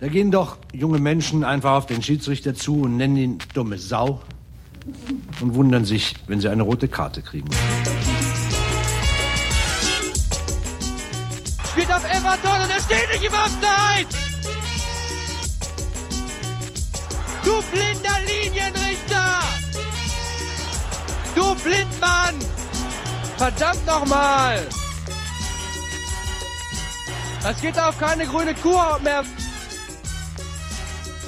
Da gehen doch junge Menschen einfach auf den Schiedsrichter zu und nennen ihn dumme Sau und wundern sich, wenn sie eine rote Karte kriegen. Spielt auf Everton und er steht nicht im Offside! Du blinder Linienrichter! Du Blindmann! Verdammt nochmal! Das geht auf keine grüne Kuhhaut mehr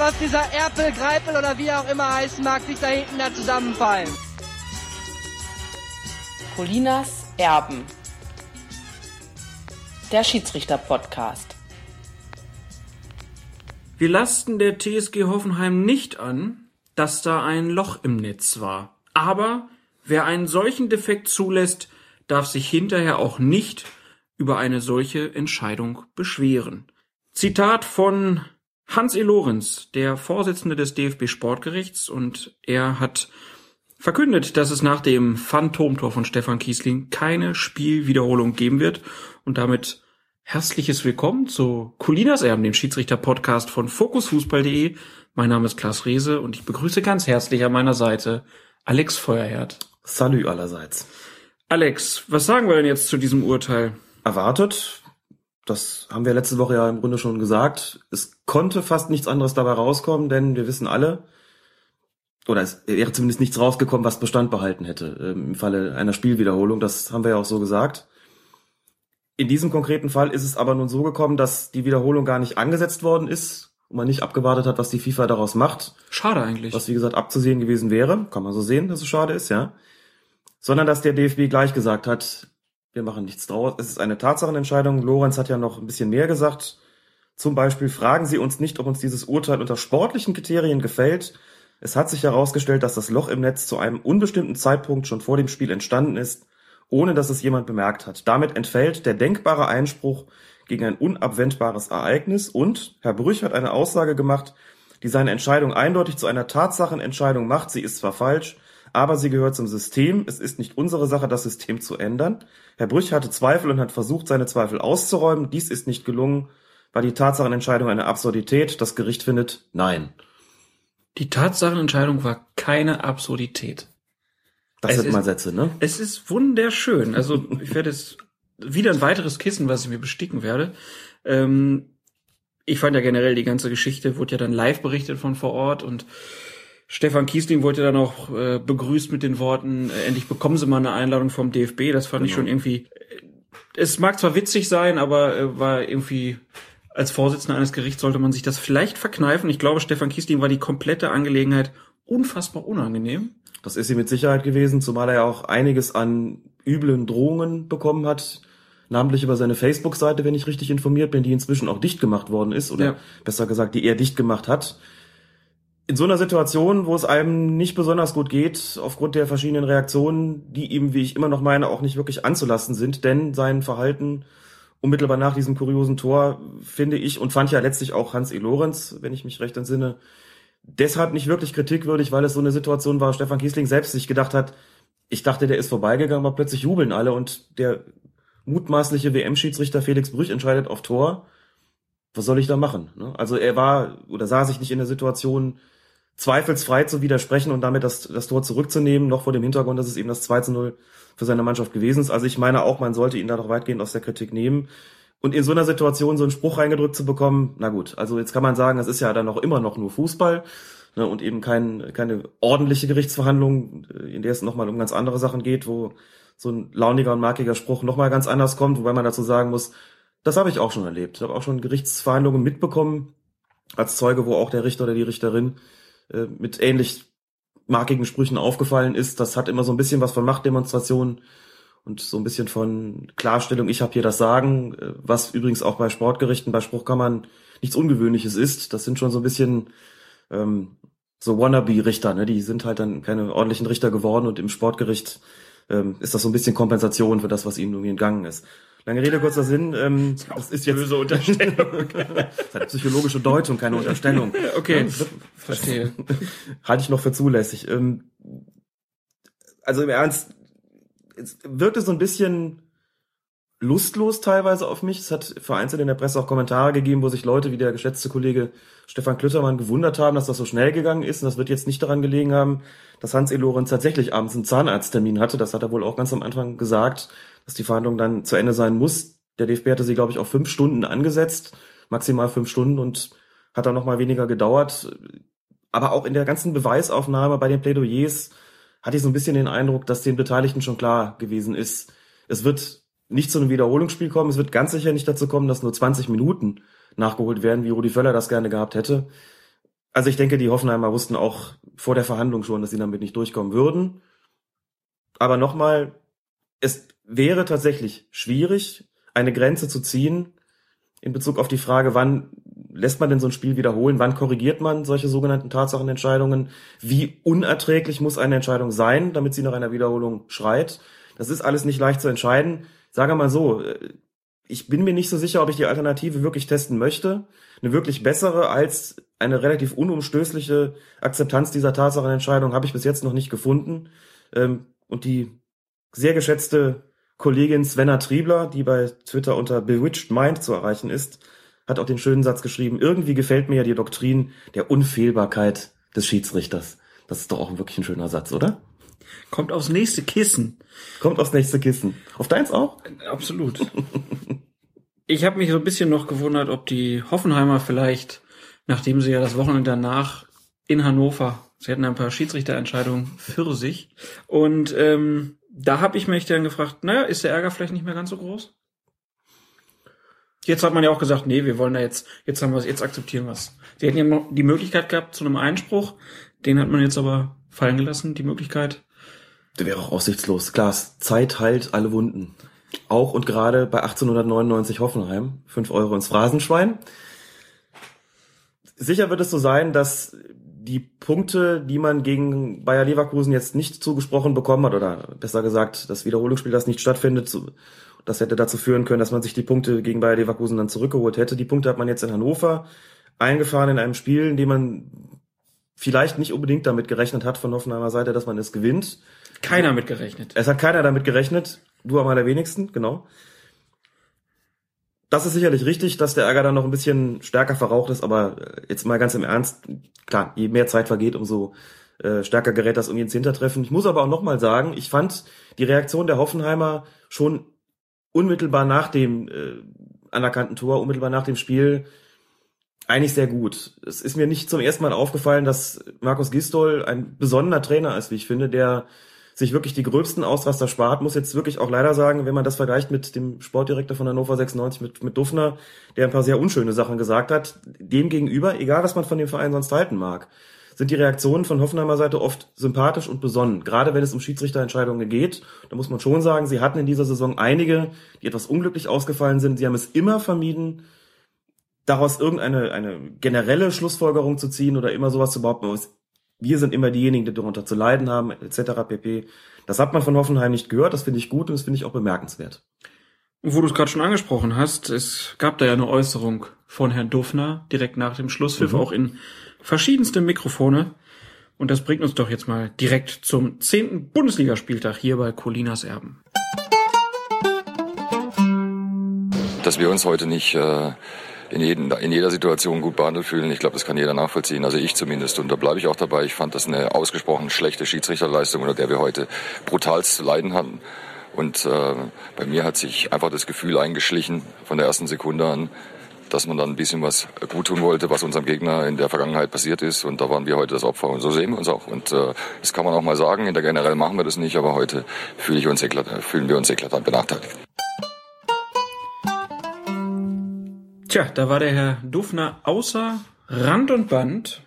was dieser Erpel, Greipel oder wie auch immer heißen mag, sich da hinten da zusammenfallen. Colinas Erben. Der Schiedsrichter-Podcast. Wir lasten der TSG Hoffenheim nicht an, dass da ein Loch im Netz war. Aber wer einen solchen Defekt zulässt, darf sich hinterher auch nicht über eine solche Entscheidung beschweren. Zitat von Hans E. Lorenz, der Vorsitzende des DFB Sportgerichts, und er hat verkündet, dass es nach dem Phantomtor von Stefan Kiesling keine Spielwiederholung geben wird und damit herzliches Willkommen zu Colinas Erben, dem Schiedsrichter-Podcast von fokusfußball.de. Mein Name ist Klaas Rehse und ich begrüße ganz herzlich an meiner Seite Alex Feuerherd. Salü allerseits. Alex, was sagen wir denn jetzt zu diesem Urteil? Erwartet, das haben wir letzte Woche ja im Grunde schon gesagt. Es konnte fast nichts anderes dabei rauskommen, denn wir wissen alle, oder es wäre zumindest nichts rausgekommen, was Bestand behalten hätte ähm, im Falle einer Spielwiederholung. Das haben wir ja auch so gesagt. In diesem konkreten Fall ist es aber nun so gekommen, dass die Wiederholung gar nicht angesetzt worden ist und man nicht abgewartet hat, was die FIFA daraus macht. Schade eigentlich. Was wie gesagt abzusehen gewesen wäre. Kann man so sehen, dass es schade ist, ja. Sondern dass der DFB gleich gesagt hat, wir machen nichts draus. Es ist eine Tatsachenentscheidung. Lorenz hat ja noch ein bisschen mehr gesagt. Zum Beispiel fragen Sie uns nicht, ob uns dieses Urteil unter sportlichen Kriterien gefällt. Es hat sich herausgestellt, dass das Loch im Netz zu einem unbestimmten Zeitpunkt schon vor dem Spiel entstanden ist, ohne dass es jemand bemerkt hat. Damit entfällt der denkbare Einspruch gegen ein unabwendbares Ereignis und Herr Brüch hat eine Aussage gemacht, die seine Entscheidung eindeutig zu einer Tatsachenentscheidung macht. Sie ist zwar falsch, aber sie gehört zum System. Es ist nicht unsere Sache, das System zu ändern. Herr Brüch hatte Zweifel und hat versucht, seine Zweifel auszuräumen. Dies ist nicht gelungen. War die Tatsachenentscheidung eine Absurdität? Das Gericht findet nein. Die Tatsachenentscheidung war keine Absurdität. Das es sind mal Sätze, ne? Es ist wunderschön. Also ich werde es wieder ein weiteres Kissen, was ich mir besticken werde. Ähm, ich fand ja generell die ganze Geschichte wurde ja dann live berichtet von vor Ort und Stefan Kiesling wurde dann auch äh, begrüßt mit den Worten, äh, endlich bekommen Sie mal eine Einladung vom DFB. Das fand genau. ich schon irgendwie. Äh, es mag zwar witzig sein, aber äh, war irgendwie als Vorsitzender eines Gerichts sollte man sich das vielleicht verkneifen. Ich glaube, Stefan Kiesling war die komplette Angelegenheit unfassbar unangenehm. Das ist sie mit Sicherheit gewesen, zumal er ja auch einiges an üblen Drohungen bekommen hat, namentlich über seine Facebook-Seite, wenn ich richtig informiert bin, die inzwischen auch dicht gemacht worden ist, oder ja. besser gesagt, die er dicht gemacht hat in so einer Situation, wo es einem nicht besonders gut geht, aufgrund der verschiedenen Reaktionen, die ihm, wie ich immer noch meine, auch nicht wirklich anzulassen sind, denn sein Verhalten unmittelbar nach diesem kuriosen Tor, finde ich, und fand ja letztlich auch Hans E. Lorenz, wenn ich mich recht entsinne, deshalb nicht wirklich kritikwürdig, weil es so eine Situation war, Stefan Kiesling selbst sich gedacht hat, ich dachte, der ist vorbeigegangen, aber plötzlich jubeln alle und der mutmaßliche WM-Schiedsrichter Felix Brüch entscheidet auf Tor. Was soll ich da machen? Ne? Also er war oder sah sich nicht in der Situation, zweifelsfrei zu widersprechen und damit das, das Tor zurückzunehmen, noch vor dem Hintergrund, dass es eben das 2 zu 0 für seine Mannschaft gewesen ist. Also ich meine auch, man sollte ihn da doch weitgehend aus der Kritik nehmen. Und in so einer Situation so einen Spruch reingedrückt zu bekommen, na gut, also jetzt kann man sagen, es ist ja dann auch immer noch nur Fußball ne, und eben kein, keine ordentliche Gerichtsverhandlung, in der es nochmal um ganz andere Sachen geht, wo so ein launiger und markiger Spruch nochmal ganz anders kommt, wobei man dazu sagen muss, das habe ich auch schon erlebt. Ich habe auch schon Gerichtsverhandlungen mitbekommen als Zeuge, wo auch der Richter oder die Richterin äh, mit ähnlich markigen Sprüchen aufgefallen ist. Das hat immer so ein bisschen was von Machtdemonstration und so ein bisschen von Klarstellung, ich habe hier das Sagen, äh, was übrigens auch bei Sportgerichten, bei Spruchkammern nichts Ungewöhnliches ist. Das sind schon so ein bisschen ähm, so Wannabe-Richter, ne? die sind halt dann keine ordentlichen Richter geworden und im Sportgericht ähm, ist das so ein bisschen Kompensation für das, was ihnen irgendwie entgangen ist. Lange Rede, kurzer Sinn. Ähm, das, das ist jetzt böse Unterstellung. das ist eine psychologische Deutung, keine Unterstellung. Okay, ja, verstehe. Halte ich noch für zulässig. Ähm, also im Ernst, es wirkte so ein bisschen lustlos teilweise auf mich. Es hat vereinzelt in der Presse auch Kommentare gegeben, wo sich Leute wie der geschätzte Kollege Stefan Klüttermann gewundert haben, dass das so schnell gegangen ist. Und das wird jetzt nicht daran gelegen haben, dass Hans E. Lorenz tatsächlich abends einen Zahnarzttermin hatte. Das hat er wohl auch ganz am Anfang gesagt, dass die Verhandlung dann zu Ende sein muss. Der DFB hatte sie, glaube ich, auf fünf Stunden angesetzt, maximal fünf Stunden und hat dann noch mal weniger gedauert. Aber auch in der ganzen Beweisaufnahme bei den Plädoyers hatte ich so ein bisschen den Eindruck, dass den Beteiligten schon klar gewesen ist, es wird nicht zu einem Wiederholungsspiel kommen. Es wird ganz sicher nicht dazu kommen, dass nur 20 Minuten nachgeholt werden, wie Rudi Völler das gerne gehabt hätte. Also ich denke, die Hoffenheimer wussten auch vor der Verhandlung schon, dass sie damit nicht durchkommen würden. Aber nochmal, es wäre tatsächlich schwierig, eine Grenze zu ziehen in Bezug auf die Frage, wann lässt man denn so ein Spiel wiederholen, wann korrigiert man solche sogenannten Tatsachenentscheidungen, wie unerträglich muss eine Entscheidung sein, damit sie nach einer Wiederholung schreit. Das ist alles nicht leicht zu entscheiden sage mal so, äh, ich bin mir nicht so sicher, ob ich die Alternative wirklich testen möchte. Eine wirklich bessere als eine relativ unumstößliche Akzeptanz dieser Tatsachenentscheidung habe ich bis jetzt noch nicht gefunden. Ähm, und die sehr geschätzte Kollegin Svenna Triebler, die bei Twitter unter Bewitched Mind zu erreichen ist, hat auch den schönen Satz geschrieben, irgendwie gefällt mir ja die Doktrin der Unfehlbarkeit des Schiedsrichters. Das ist doch auch wirklich ein schöner Satz, oder? Kommt aufs nächste Kissen. Kommt aufs nächste Kissen. Auf deins auch? Absolut. ich habe mich so ein bisschen noch gewundert, ob die Hoffenheimer vielleicht, nachdem sie ja das Wochenende danach in Hannover, sie hatten ein paar Schiedsrichterentscheidungen für sich. Und ähm, da habe ich mich dann gefragt, naja, ist der Ärger vielleicht nicht mehr ganz so groß? Jetzt hat man ja auch gesagt, nee, wir wollen da jetzt, jetzt haben wir es, jetzt akzeptieren wir. Sie hätten ja noch die Möglichkeit gehabt zu einem Einspruch, den hat man jetzt aber fallen gelassen, die Möglichkeit. Der wäre auch aussichtslos. Glas, Zeit heilt alle Wunden. Auch und gerade bei 1899 Hoffenheim. fünf Euro ins Phrasenschwein. Sicher wird es so sein, dass die Punkte, die man gegen Bayer Leverkusen jetzt nicht zugesprochen bekommen hat, oder besser gesagt, das Wiederholungsspiel, das nicht stattfindet, das hätte dazu führen können, dass man sich die Punkte gegen Bayer Leverkusen dann zurückgeholt hätte. Die Punkte hat man jetzt in Hannover eingefahren in einem Spiel, in dem man vielleicht nicht unbedingt damit gerechnet hat von Hoffenheimer Seite, dass man es gewinnt. Keiner mit gerechnet. Es hat keiner damit gerechnet. Du am allerwenigsten, genau. Das ist sicherlich richtig, dass der Ärger dann noch ein bisschen stärker verraucht ist, aber äh, jetzt mal ganz im Ernst, klar, je mehr Zeit vergeht, umso äh, stärker gerät das irgendwie ins Hintertreffen. Ich muss aber auch nochmal sagen, ich fand die Reaktion der Hoffenheimer schon unmittelbar nach dem äh, anerkannten Tor, unmittelbar nach dem Spiel eigentlich sehr gut. Es ist mir nicht zum ersten Mal aufgefallen, dass Markus Gistol ein besonderer Trainer ist, wie ich finde, der sich wirklich die gröbsten Ausraster spart, muss jetzt wirklich auch leider sagen, wenn man das vergleicht mit dem Sportdirektor von Hannover 96, mit, mit Duffner, der ein paar sehr unschöne Sachen gesagt hat, dem gegenüber, egal was man von dem Verein sonst halten mag, sind die Reaktionen von Hoffenheimer Seite oft sympathisch und besonnen. Gerade wenn es um Schiedsrichterentscheidungen geht, da muss man schon sagen, sie hatten in dieser Saison einige, die etwas unglücklich ausgefallen sind. Sie haben es immer vermieden, daraus irgendeine eine generelle Schlussfolgerung zu ziehen oder immer sowas zu behaupten, wir sind immer diejenigen, die darunter zu leiden haben, etc. pp. Das hat man von Hoffenheim nicht gehört, das finde ich gut und das finde ich auch bemerkenswert. Wo du es gerade schon angesprochen hast, es gab da ja eine Äußerung von Herrn Duffner direkt nach dem Schlusspfiff, mhm. auch in verschiedenste Mikrofone. Und das bringt uns doch jetzt mal direkt zum zehnten Bundesligaspieltag hier bei Colinas Erben. Dass wir uns heute nicht äh, in, jeden, in jeder Situation gut behandelt fühlen. Ich glaube, das kann jeder nachvollziehen. Also ich zumindest. Und da bleibe ich auch dabei. Ich fand das eine ausgesprochen schlechte Schiedsrichterleistung, unter der wir heute brutalst zu leiden hatten. Und äh, bei mir hat sich einfach das Gefühl eingeschlichen von der ersten Sekunde an, dass man dann ein bisschen was gut tun wollte, was unserem Gegner in der Vergangenheit passiert ist. Und da waren wir heute das Opfer. Und so sehen wir uns auch. Und äh, das kann man auch mal sagen. In der generell machen wir das nicht, aber heute fühle ich uns fühlen wir uns eklatant benachteiligt. Tja, da war der Herr Dufner außer Rand und Band.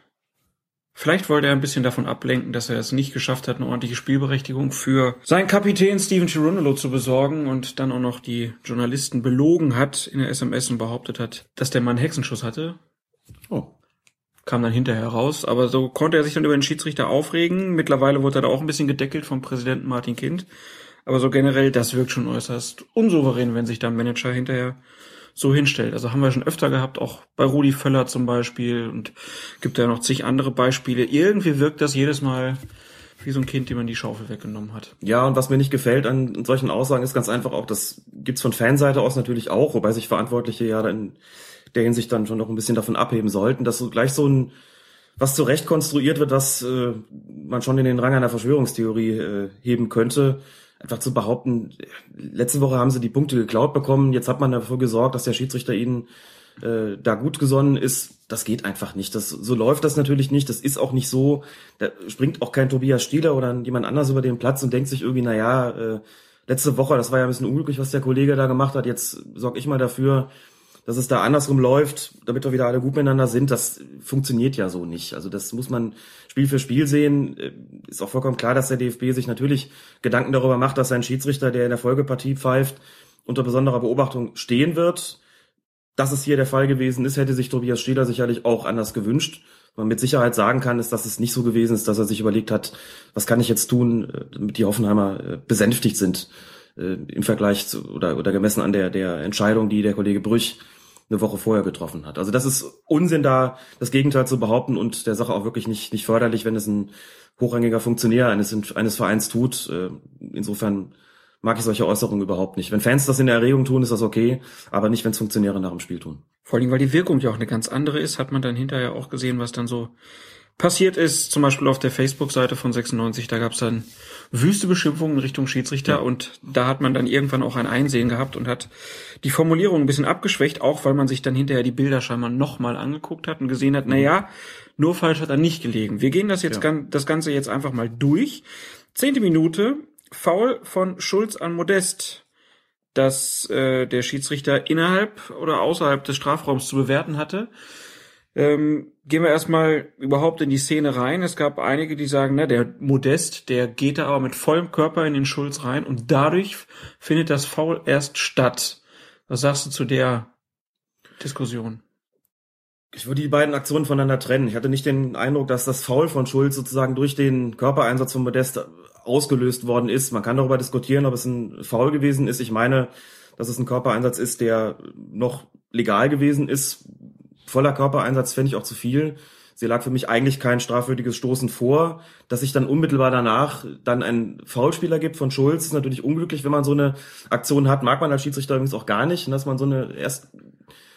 Vielleicht wollte er ein bisschen davon ablenken, dass er es nicht geschafft hat, eine ordentliche Spielberechtigung für seinen Kapitän Steven Chirunolo zu besorgen und dann auch noch die Journalisten belogen hat in der SMS und behauptet hat, dass der Mann Hexenschuss hatte. Oh. Kam dann hinterher raus, aber so konnte er sich dann über den Schiedsrichter aufregen. Mittlerweile wurde er da auch ein bisschen gedeckelt vom Präsidenten Martin Kind. Aber so generell, das wirkt schon äußerst unsouverän, wenn sich da ein Manager hinterher so hinstellt. Also haben wir schon öfter gehabt, auch bei Rudi Völler zum Beispiel und gibt ja noch zig andere Beispiele. Irgendwie wirkt das jedes Mal wie so ein Kind, dem man die Schaufel weggenommen hat. Ja, und was mir nicht gefällt an solchen Aussagen ist ganz einfach auch, das gibt's von Fanseite aus natürlich auch, wobei sich Verantwortliche ja in der Hinsicht dann schon noch ein bisschen davon abheben sollten, dass so gleich so ein was zurecht konstruiert wird, was äh, man schon in den Rang einer Verschwörungstheorie äh, heben könnte. Einfach zu behaupten, letzte Woche haben sie die Punkte geklaut bekommen, jetzt hat man dafür gesorgt, dass der Schiedsrichter ihnen äh, da gut gesonnen ist, das geht einfach nicht. Das, so läuft das natürlich nicht. Das ist auch nicht so. Da springt auch kein Tobias Stieler oder jemand anders über den Platz und denkt sich irgendwie, na ja, äh, letzte Woche, das war ja ein bisschen unglücklich, was der Kollege da gemacht hat. Jetzt sorge ich mal dafür, dass es da andersrum läuft, damit wir wieder alle gut miteinander sind. Das funktioniert ja so nicht. Also das muss man Spiel für Spiel sehen. Äh, ist auch vollkommen klar, dass der DFB sich natürlich Gedanken darüber macht, dass sein Schiedsrichter, der in der Folgepartie pfeift, unter besonderer Beobachtung stehen wird dass es hier der Fall gewesen ist, hätte sich Tobias Stehler sicherlich auch anders gewünscht. Was man mit Sicherheit sagen kann, ist, dass es nicht so gewesen ist, dass er sich überlegt hat, was kann ich jetzt tun, äh, damit die Hoffenheimer äh, besänftigt sind im Vergleich zu, oder, oder gemessen an der, der Entscheidung, die der Kollege Brüch eine Woche vorher getroffen hat. Also das ist Unsinn da, das Gegenteil zu behaupten und der Sache auch wirklich nicht, nicht förderlich, wenn es ein hochrangiger Funktionär eines, eines Vereins tut. Insofern mag ich solche Äußerungen überhaupt nicht. Wenn Fans das in der Erregung tun, ist das okay, aber nicht, wenn es Funktionäre nach dem Spiel tun. Vor allem, weil die Wirkung ja auch eine ganz andere ist, hat man dann hinterher auch gesehen, was dann so passiert ist. Zum Beispiel auf der Facebook-Seite von 96, da gab es dann wüste Beschimpfungen Richtung Schiedsrichter ja. und da hat man dann irgendwann auch ein Einsehen gehabt und hat die Formulierung ein bisschen abgeschwächt, auch weil man sich dann hinterher die Bilder scheinbar nochmal angeguckt hat und gesehen hat, na ja, nur falsch hat er nicht gelegen. Wir gehen das jetzt ja. das Ganze jetzt einfach mal durch. Zehnte Minute, Foul von Schulz an Modest, das äh, der Schiedsrichter innerhalb oder außerhalb des Strafraums zu bewerten hatte. Ähm, gehen wir erstmal überhaupt in die Szene rein. Es gab einige, die sagen, na, der Modest, der geht da aber mit vollem Körper in den Schulz rein und dadurch findet das Foul erst statt. Was sagst du zu der Diskussion? Ich würde die beiden Aktionen voneinander trennen. Ich hatte nicht den Eindruck, dass das Foul von Schulz sozusagen durch den Körpereinsatz von Modest ausgelöst worden ist. Man kann darüber diskutieren, ob es ein Foul gewesen ist. Ich meine, dass es ein Körpereinsatz ist, der noch legal gewesen ist. Voller Körpereinsatz fände ich auch zu viel. Sie lag für mich eigentlich kein strafwürdiges Stoßen vor. Dass sich dann unmittelbar danach dann ein Foulspieler gibt von Schulz, ist natürlich unglücklich, wenn man so eine Aktion hat. Mag man als Schiedsrichter übrigens auch gar nicht, dass man so eine erst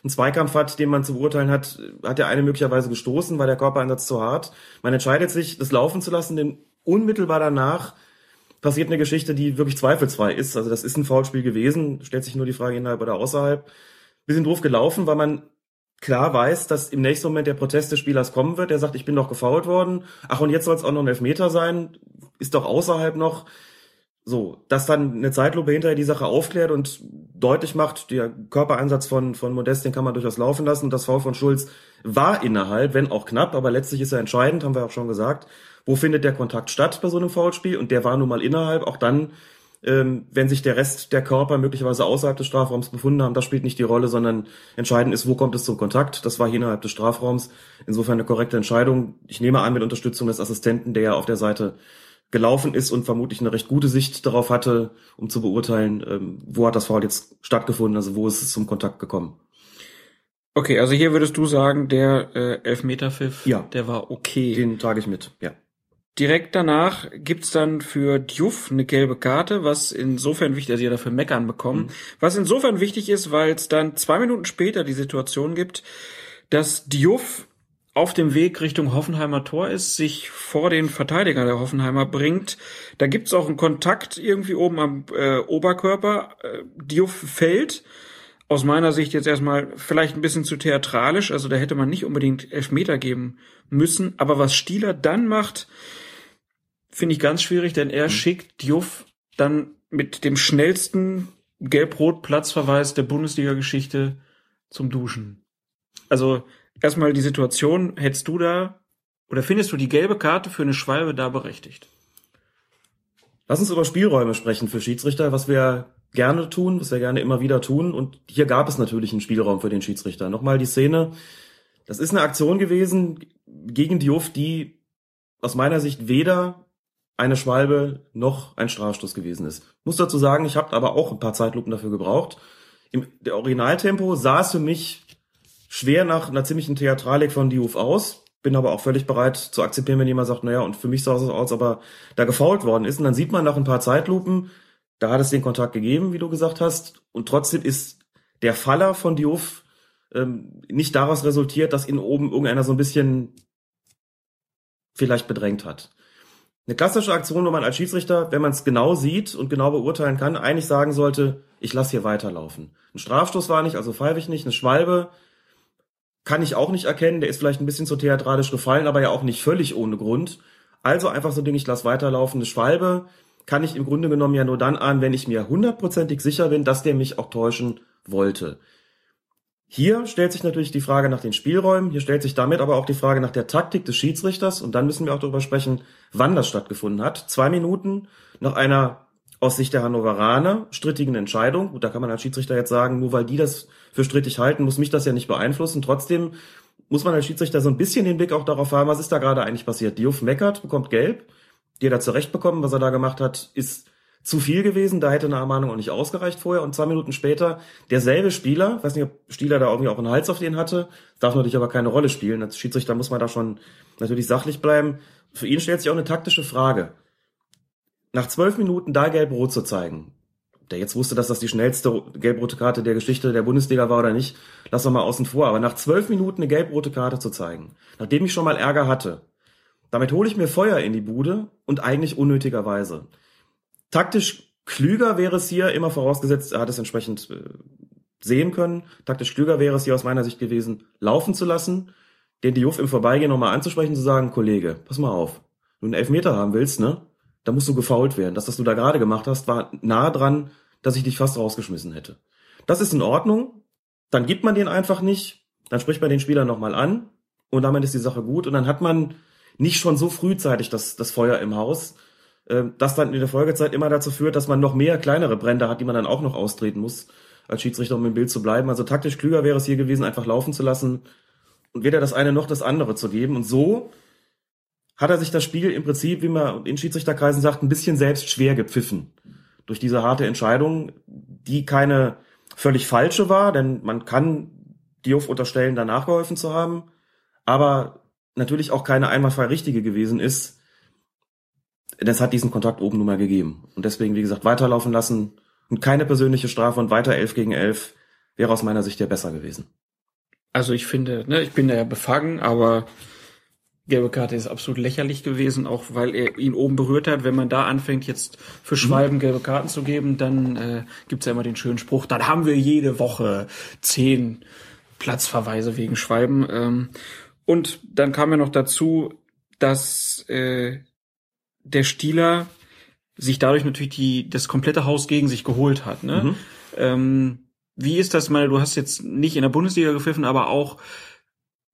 einen Zweikampf hat, den man zu beurteilen hat, hat der eine möglicherweise gestoßen, war der Körpereinsatz zu hart. Man entscheidet sich, das laufen zu lassen, den unmittelbar danach passiert eine Geschichte, die wirklich zweifelsfrei ist. Also das ist ein Foulspiel gewesen, stellt sich nur die Frage innerhalb oder außerhalb. Bisschen doof gelaufen, weil man klar weiß, dass im nächsten Moment der Protest des Spielers kommen wird. Der sagt, ich bin doch gefault worden. Ach, und jetzt soll es auch noch ein Elfmeter sein. Ist doch außerhalb noch. So, dass dann eine Zeitlupe hinterher die Sache aufklärt und deutlich macht, der Körpereinsatz von, von Modest, den kann man durchaus laufen lassen. Und das Foul von Schulz war innerhalb, wenn auch knapp, aber letztlich ist er entscheidend, haben wir auch schon gesagt wo findet der Kontakt statt bei so einem Foulspiel und der war nun mal innerhalb, auch dann, ähm, wenn sich der Rest der Körper möglicherweise außerhalb des Strafraums befunden haben, das spielt nicht die Rolle, sondern entscheidend ist, wo kommt es zum Kontakt. Das war hier innerhalb des Strafraums. Insofern eine korrekte Entscheidung. Ich nehme an, mit Unterstützung des Assistenten, der ja auf der Seite gelaufen ist und vermutlich eine recht gute Sicht darauf hatte, um zu beurteilen, ähm, wo hat das Foul jetzt stattgefunden, also wo ist es zum Kontakt gekommen. Okay, also hier würdest du sagen, der äh, Elfmeterpfiff, ja. der war okay. Den trage ich mit, ja. Direkt danach gibt's dann für Diouf eine gelbe Karte, was insofern wichtig, also ja dafür meckern bekommen, mhm. was insofern wichtig ist, weil es dann zwei Minuten später die Situation gibt, dass Diouf auf dem Weg Richtung Hoffenheimer Tor ist, sich vor den Verteidiger der Hoffenheimer bringt. Da gibt's auch einen Kontakt irgendwie oben am äh, Oberkörper. Äh, Diouf fällt. Aus meiner Sicht jetzt erstmal vielleicht ein bisschen zu theatralisch, also da hätte man nicht unbedingt Elfmeter geben müssen. Aber was Stieler dann macht, finde ich ganz schwierig, denn er mhm. schickt Diouf dann mit dem schnellsten Gelb-Rot-Platzverweis der Bundesliga-Geschichte zum Duschen. Also erstmal die Situation, hättest du da oder findest du die gelbe Karte für eine Schwalbe da berechtigt? Lass uns über Spielräume sprechen für Schiedsrichter, was wir gerne tun, was wir gerne immer wieder tun. Und hier gab es natürlich einen Spielraum für den Schiedsrichter. Nochmal die Szene. Das ist eine Aktion gewesen gegen Diouf, die aus meiner Sicht weder eine Schwalbe noch ein Strafstoß gewesen ist. Muss dazu sagen, ich habe aber auch ein paar Zeitlupen dafür gebraucht. Im der Originaltempo sah es für mich schwer nach einer ziemlichen Theatralik von Diouf aus. bin aber auch völlig bereit zu akzeptieren, wenn jemand sagt, naja, und für mich sah es aus, aber da gefault worden ist. Und dann sieht man nach ein paar Zeitlupen, da hat es den Kontakt gegeben, wie du gesagt hast. Und trotzdem ist der Faller von Diouf ähm, nicht daraus resultiert, dass ihn oben irgendeiner so ein bisschen vielleicht bedrängt hat. Eine klassische Aktion, wo man als Schiedsrichter, wenn man es genau sieht und genau beurteilen kann, eigentlich sagen sollte, ich lasse hier weiterlaufen. Ein Strafstoß war nicht, also pfeife ich nicht. Eine Schwalbe kann ich auch nicht erkennen. Der ist vielleicht ein bisschen zu theatralisch gefallen, aber ja auch nicht völlig ohne Grund. Also einfach so ein Ding, ich lasse weiterlaufen. Eine Schwalbe kann ich im Grunde genommen ja nur dann ahnen, wenn ich mir hundertprozentig sicher bin, dass der mich auch täuschen wollte. Hier stellt sich natürlich die Frage nach den Spielräumen, hier stellt sich damit aber auch die Frage nach der Taktik des Schiedsrichters und dann müssen wir auch darüber sprechen, wann das stattgefunden hat. Zwei Minuten nach einer aus Sicht der Hannoveraner strittigen Entscheidung. Gut, da kann man als Schiedsrichter jetzt sagen, nur weil die das für strittig halten, muss mich das ja nicht beeinflussen. Trotzdem muss man als Schiedsrichter so ein bisschen den Blick auch darauf haben, was ist da gerade eigentlich passiert. Diouf meckert, bekommt gelb, die hat er zurecht bekommen, was er da gemacht hat, ist zu viel gewesen, da hätte eine Ermahnung auch nicht ausgereicht vorher und zwei Minuten später derselbe Spieler, weiß nicht, ob Stieler da irgendwie auch einen Hals auf den hatte, darf natürlich aber keine Rolle spielen. Als Schiedsrichter muss man da schon natürlich sachlich bleiben. Für ihn stellt sich auch eine taktische Frage. Nach zwölf Minuten da gelb-rot zu zeigen, der jetzt wusste, dass das die schnellste gelb-rote Karte der Geschichte der Bundesliga war oder nicht, lass doch mal außen vor. Aber nach zwölf Minuten eine gelb-rote Karte zu zeigen, nachdem ich schon mal Ärger hatte, damit hole ich mir Feuer in die Bude und eigentlich unnötigerweise. Taktisch klüger wäre es hier, immer vorausgesetzt, er hat es entsprechend äh, sehen können. Taktisch klüger wäre es hier aus meiner Sicht gewesen, laufen zu lassen, den Diouf im Vorbeigehen nochmal anzusprechen, zu sagen, Kollege, pass mal auf, du einen Elfmeter haben willst, ne, da musst du gefault werden. Das, was du da gerade gemacht hast, war nah dran, dass ich dich fast rausgeschmissen hätte. Das ist in Ordnung. Dann gibt man den einfach nicht. Dann spricht man den Spieler nochmal an. Und damit ist die Sache gut. Und dann hat man nicht schon so frühzeitig das, das Feuer im Haus, das dann in der Folgezeit immer dazu führt, dass man noch mehr kleinere Brände hat, die man dann auch noch austreten muss, als Schiedsrichter, um im Bild zu bleiben. Also taktisch klüger wäre es hier gewesen, einfach laufen zu lassen und weder das eine noch das andere zu geben. Und so hat er sich das Spiel im Prinzip, wie man in Schiedsrichterkreisen sagt, ein bisschen selbst schwer gepfiffen. Durch diese harte Entscheidung, die keine völlig falsche war, denn man kann Diouf unterstellen, danach geholfen zu haben, aber natürlich auch keine einwandfrei richtige gewesen ist. Das hat diesen Kontakt oben nun mal gegeben. Und deswegen, wie gesagt, weiterlaufen lassen und keine persönliche Strafe und weiter 11 gegen 11 wäre aus meiner Sicht ja besser gewesen. Also ich finde, ne, ich bin da ja befangen, aber gelbe Karte ist absolut lächerlich gewesen, auch weil er ihn oben berührt hat. Wenn man da anfängt, jetzt für mhm. Schwalben gelbe Karten zu geben, dann äh, gibt's ja immer den schönen Spruch, dann haben wir jede Woche zehn Platzverweise wegen Schwalben. Ähm, und dann kam ja noch dazu, dass äh, der Stieler sich dadurch natürlich die, das komplette Haus gegen sich geholt hat. Ne? Mhm. Ähm, wie ist das mal, du hast jetzt nicht in der Bundesliga gepfiffen, aber auch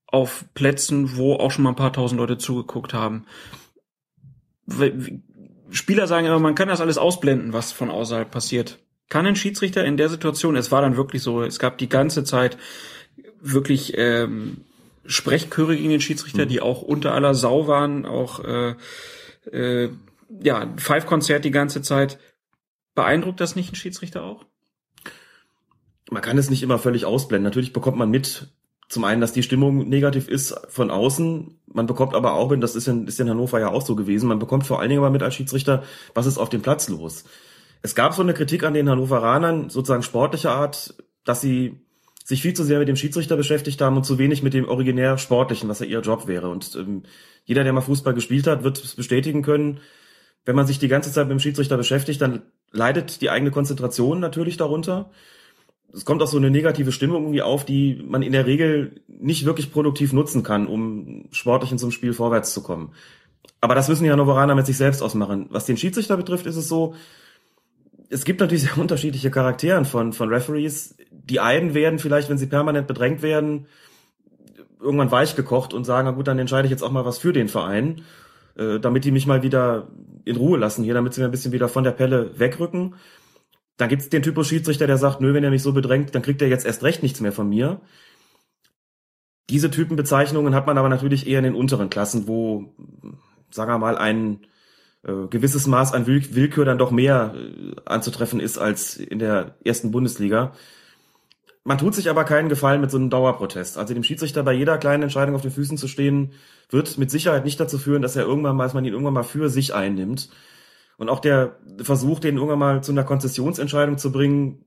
auf Plätzen, wo auch schon mal ein paar tausend Leute zugeguckt haben. Spieler sagen immer, man kann das alles ausblenden, was von außerhalb passiert. Kann ein Schiedsrichter in der Situation, es war dann wirklich so, es gab die ganze Zeit wirklich ähm, Sprechchöre gegen den Schiedsrichter, mhm. die auch unter aller Sau waren, auch äh, äh, ja, Five-Konzert die ganze Zeit. Beeindruckt das nicht ein Schiedsrichter auch? Man kann es nicht immer völlig ausblenden. Natürlich bekommt man mit, zum einen, dass die Stimmung negativ ist von außen. Man bekommt aber auch, und das ist in, ist in Hannover ja auch so gewesen, man bekommt vor allen Dingen aber mit als Schiedsrichter, was ist auf dem Platz los. Es gab so eine Kritik an den Hannoveranern, sozusagen sportlicher Art, dass sie sich viel zu sehr mit dem Schiedsrichter beschäftigt haben und zu wenig mit dem originär Sportlichen, was ja ihr Job wäre. Und ähm, jeder, der mal Fußball gespielt hat, wird es bestätigen können. Wenn man sich die ganze Zeit mit dem Schiedsrichter beschäftigt, dann leidet die eigene Konzentration natürlich darunter es kommt auch so eine negative Stimmung irgendwie auf, die man in der Regel nicht wirklich produktiv nutzen kann, um sportlich in so einem Spiel vorwärts zu kommen. Aber das müssen die Hannoveraner mit sich selbst ausmachen. Was den Schiedsrichter betrifft, ist es so, es gibt natürlich sehr unterschiedliche Charakteren von, von Referees. Die einen werden vielleicht, wenn sie permanent bedrängt werden, irgendwann weich gekocht und sagen, na gut, dann entscheide ich jetzt auch mal was für den Verein, äh, damit die mich mal wieder in Ruhe lassen hier, damit sie mir ein bisschen wieder von der Pelle wegrücken. Dann gibt's den Typus Schiedsrichter, der sagt, nö, wenn er mich so bedrängt, dann kriegt er jetzt erst recht nichts mehr von mir. Diese Typenbezeichnungen hat man aber natürlich eher in den unteren Klassen, wo, sagen wir mal, ein äh, gewisses Maß an Will Willkür dann doch mehr äh, anzutreffen ist als in der ersten Bundesliga. man tut sich aber keinen Gefallen mit so einem Dauerprotest. Also dem Schiedsrichter bei jeder kleinen Entscheidung auf den Füßen zu stehen, wird mit Sicherheit nicht dazu führen, dass er irgendwann mal, dass man ihn irgendwann mal für sich einnimmt. Und auch der Versuch, den irgendwann mal zu einer Konzessionsentscheidung zu bringen,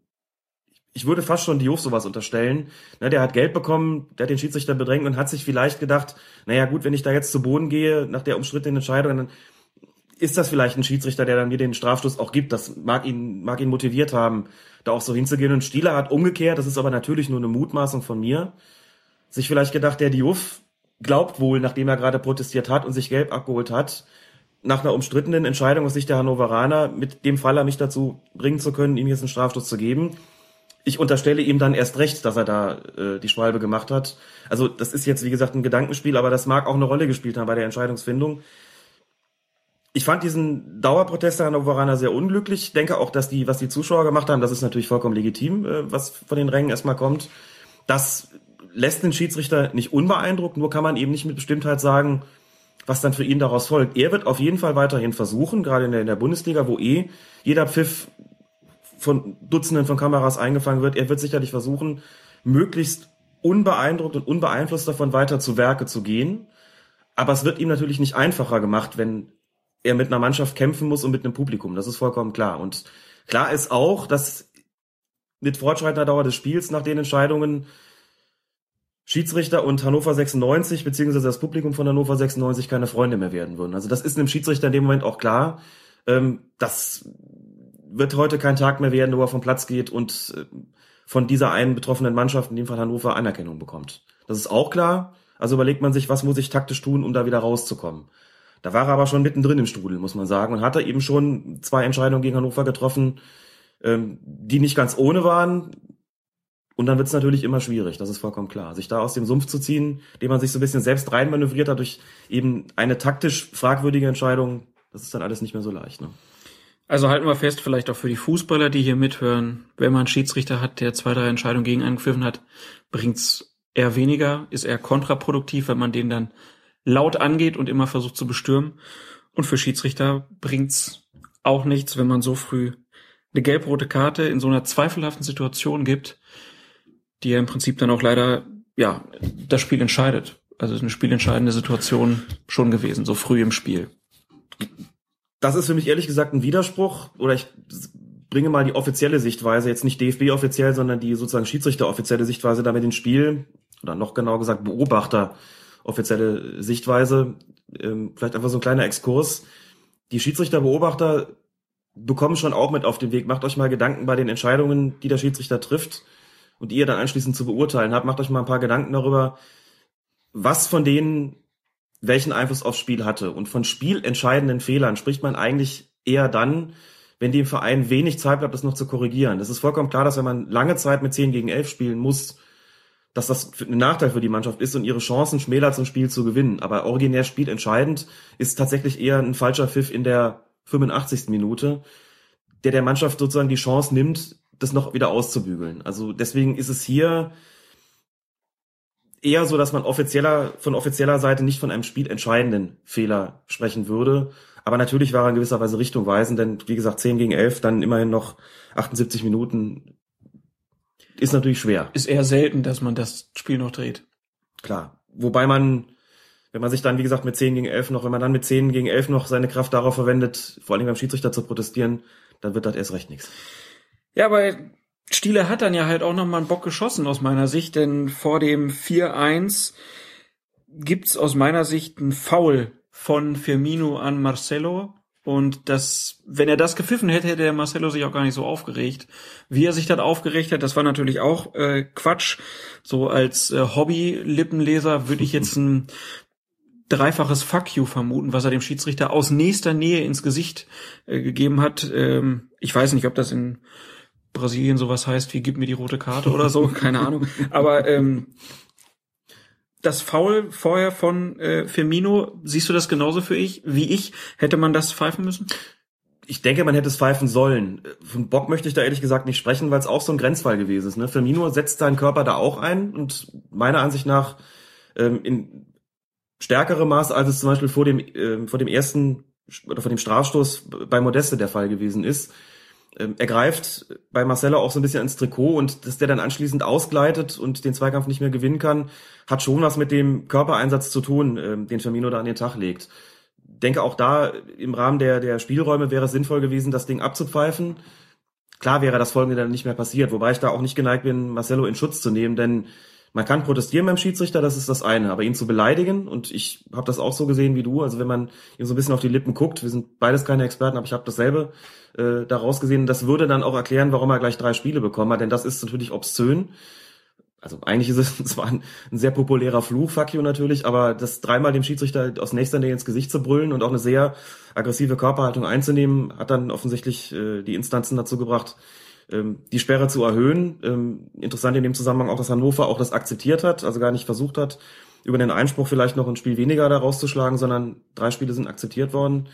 ich würde fast schon Diouf sowas unterstellen. Ne, der hat Geld bekommen, der hat den Schiedsrichter bedrängt und hat sich vielleicht gedacht, naja gut, wenn ich da jetzt zu Boden gehe nach der umstrittenen Entscheidung, dann ist das vielleicht ein Schiedsrichter, der dann mir den Strafstoß auch gibt. Das mag ihn, mag ihn motiviert haben, da auch so hinzugehen. Und Stieler hat umgekehrt, das ist aber natürlich nur eine Mutmaßung von mir, sich vielleicht gedacht, der Diouf glaubt wohl, nachdem er gerade protestiert hat und sich gelb abgeholt hat, nach einer umstrittenen Entscheidung aus Sicht der Hannoveraner mit dem Faller mich dazu bringen zu können, ihm jetzt einen Strafstoß zu geben ich unterstelle ihm dann erst recht, dass er da äh, die Schwalbe gemacht hat. Also das ist jetzt, wie gesagt, ein Gedankenspiel, aber das mag auch eine Rolle gespielt haben bei der Entscheidungsfindung. Ich fand diesen Dauerprotest der Hannoveraner sehr unglücklich. Ich denke auch, dass die, was die Zuschauer gemacht haben, das ist natürlich vollkommen legitim, äh, was von den Rängen erstmal kommt. Das lässt den Schiedsrichter nicht unbeeindruckt, nur kann man eben nicht mit Bestimmtheit sagen, was dann für ihn daraus folgt. Er wird auf jeden Fall weiterhin versuchen, gerade in der, in der Bundesliga, wo eh jeder Pfiff von Dutzenden von Kameras eingefangen wird. Er wird sicherlich versuchen, möglichst unbeeindruckt und unbeeinflusst davon weiter zu Werke zu gehen. Aber es wird ihm natürlich nicht einfacher gemacht, wenn er mit einer Mannschaft kämpfen muss und mit einem Publikum. Das ist vollkommen klar. Und klar ist auch, dass mit fortschreitender Dauer des Spiels nach den Entscheidungen Schiedsrichter und Hannover 96 beziehungsweise das Publikum von Hannover 96 keine Freunde mehr werden würden. Also das ist einem Schiedsrichter in dem Moment auch klar. Ähm, das wird heute kein Tag mehr werden, wo er vom Platz geht und äh, von dieser einen betroffenen Mannschaft, in dem Fall Hannover, Anerkennung bekommt. Das ist auch klar. Also überlegt man sich, was muss ich taktisch tun, um da wieder rauszukommen. Da war er aber schon mittendrin im Strudel, muss man sagen, und hatte eben schon zwei Entscheidungen gegen Hannover getroffen, ähm, die nicht ganz ohne waren. Und dann wird es natürlich immer schwierig, das ist vollkommen klar. Sich da aus dem Sumpf zu ziehen, dem man sich so ein bisschen selbst reinmanövriert hat durch eben eine taktisch fragwürdige Entscheidung, das ist dann alles nicht mehr so leicht. Ne? Also halten wir fest, vielleicht auch für die Fußballer, die hier mithören, wenn man einen Schiedsrichter hat, der zwei, drei Entscheidungen gegen einen gepfiffen hat, bringt's eher weniger, ist eher kontraproduktiv, wenn man den dann laut angeht und immer versucht zu bestürmen. Und für Schiedsrichter bringt's auch nichts, wenn man so früh eine gelb-rote Karte in so einer zweifelhaften Situation gibt, die ja im Prinzip dann auch leider, ja, das Spiel entscheidet. Also eine spielentscheidende Situation schon gewesen, so früh im Spiel das ist für mich ehrlich gesagt ein Widerspruch oder ich bringe mal die offizielle Sichtweise, jetzt nicht DFB offiziell, sondern die sozusagen Schiedsrichter offizielle Sichtweise damit ins Spiel oder noch genau gesagt Beobachter offizielle Sichtweise. Ähm, vielleicht einfach so ein kleiner Exkurs. Die Schiedsrichterbeobachter bekommen schon auch mit auf den Weg. Macht euch mal Gedanken bei den Entscheidungen, die der Schiedsrichter trifft und die ihr dann anschließend zu beurteilen habt. Macht euch mal ein paar Gedanken darüber, was von denen welchen Einfluss aufs Spiel hatte. Und von spielentscheidenden Fehlern spricht man eigentlich eher dann, wenn dem Verein wenig Zeit bleibt, das noch zu korrigieren. Das ist vollkommen klar, dass wenn man lange Zeit mit 10 gegen 11 spielen muss, dass das ein Nachteil für die Mannschaft ist und ihre Chancen schmälert, zum Spiel zu gewinnen. Aber originär spielentscheidend ist tatsächlich eher ein falscher Pfiff in der 85. Minute, der der Mannschaft sozusagen die Chance nimmt, das noch wieder auszubügeln. Also deswegen ist es hier eher so, dass man offizieller, von offizieller Seite nicht von einem spielentscheidenden Fehler sprechen würde. Aber natürlich war er in gewisser Weise richtungweisend, denn wie gesagt, 10 gegen 11, dann immerhin noch 78 Minuten ist natürlich schwer. Ist eher selten, dass man das Spiel noch dreht. Klar. Wobei man, wenn man sich dann, wie gesagt, mit 10 gegen 11 noch, wenn man dann mit 10 gegen 11 noch seine Kraft darauf verwendet, vor allem beim Schiedsrichter zu protestieren, dann wird das erst recht nichts. Ja, aber Stiele hat dann ja halt auch noch mal einen Bock geschossen aus meiner Sicht, denn vor dem 4-1 gibt's aus meiner Sicht einen Foul von Firmino an Marcelo und das, wenn er das gepfiffen hätte, hätte der Marcelo sich auch gar nicht so aufgeregt. Wie er sich dann aufgeregt hat, das war natürlich auch äh, Quatsch. So als äh, Hobby-Lippenleser würde ich jetzt ein dreifaches Fuck you vermuten, was er dem Schiedsrichter aus nächster Nähe ins Gesicht äh, gegeben hat. Ähm, ich weiß nicht, ob das in Brasilien sowas heißt wie gib mir die rote Karte oder so, keine Ahnung. Aber ähm, das Foul vorher von äh, Firmino, siehst du das genauso für ich, wie ich? Hätte man das pfeifen müssen? Ich denke, man hätte es pfeifen sollen. Von Bock möchte ich da ehrlich gesagt nicht sprechen, weil es auch so ein Grenzfall gewesen ist. Ne? Firmino setzt seinen Körper da auch ein und meiner Ansicht nach ähm, in stärkerem Maß, als es zum Beispiel vor dem, äh, vor dem ersten oder vor dem Strafstoß bei Modeste der Fall gewesen ist. Ähm, er greift bei Marcelo auch so ein bisschen ins Trikot und dass der dann anschließend ausgleitet und den Zweikampf nicht mehr gewinnen kann, hat schon was mit dem Körpereinsatz zu tun, ähm, den Firmino da an den Tag legt. Denke auch da im Rahmen der, der Spielräume wäre es sinnvoll gewesen, das Ding abzupfeifen. Klar wäre das folgende dann nicht mehr passiert, wobei ich da auch nicht geneigt bin, Marcelo in Schutz zu nehmen, denn man kann protestieren beim Schiedsrichter, das ist das eine, aber ihn zu beleidigen und ich habe das auch so gesehen wie du, also wenn man ihm so ein bisschen auf die Lippen guckt, wir sind beides keine Experten, aber ich habe dasselbe äh, daraus gesehen, das würde dann auch erklären, warum er gleich drei Spiele bekommen hat, denn das ist natürlich obszön. Also eigentlich ist es zwar ein, ein sehr populärer Fluch, fuck you natürlich, aber das dreimal dem Schiedsrichter aus nächster Nähe ins Gesicht zu brüllen und auch eine sehr aggressive Körperhaltung einzunehmen, hat dann offensichtlich äh, die Instanzen dazu gebracht, ähm, die Sperre zu erhöhen. Ähm, interessant in dem Zusammenhang auch, dass Hannover auch das akzeptiert hat, also gar nicht versucht hat, über den Einspruch vielleicht noch ein Spiel weniger da rauszuschlagen, sondern drei Spiele sind akzeptiert worden.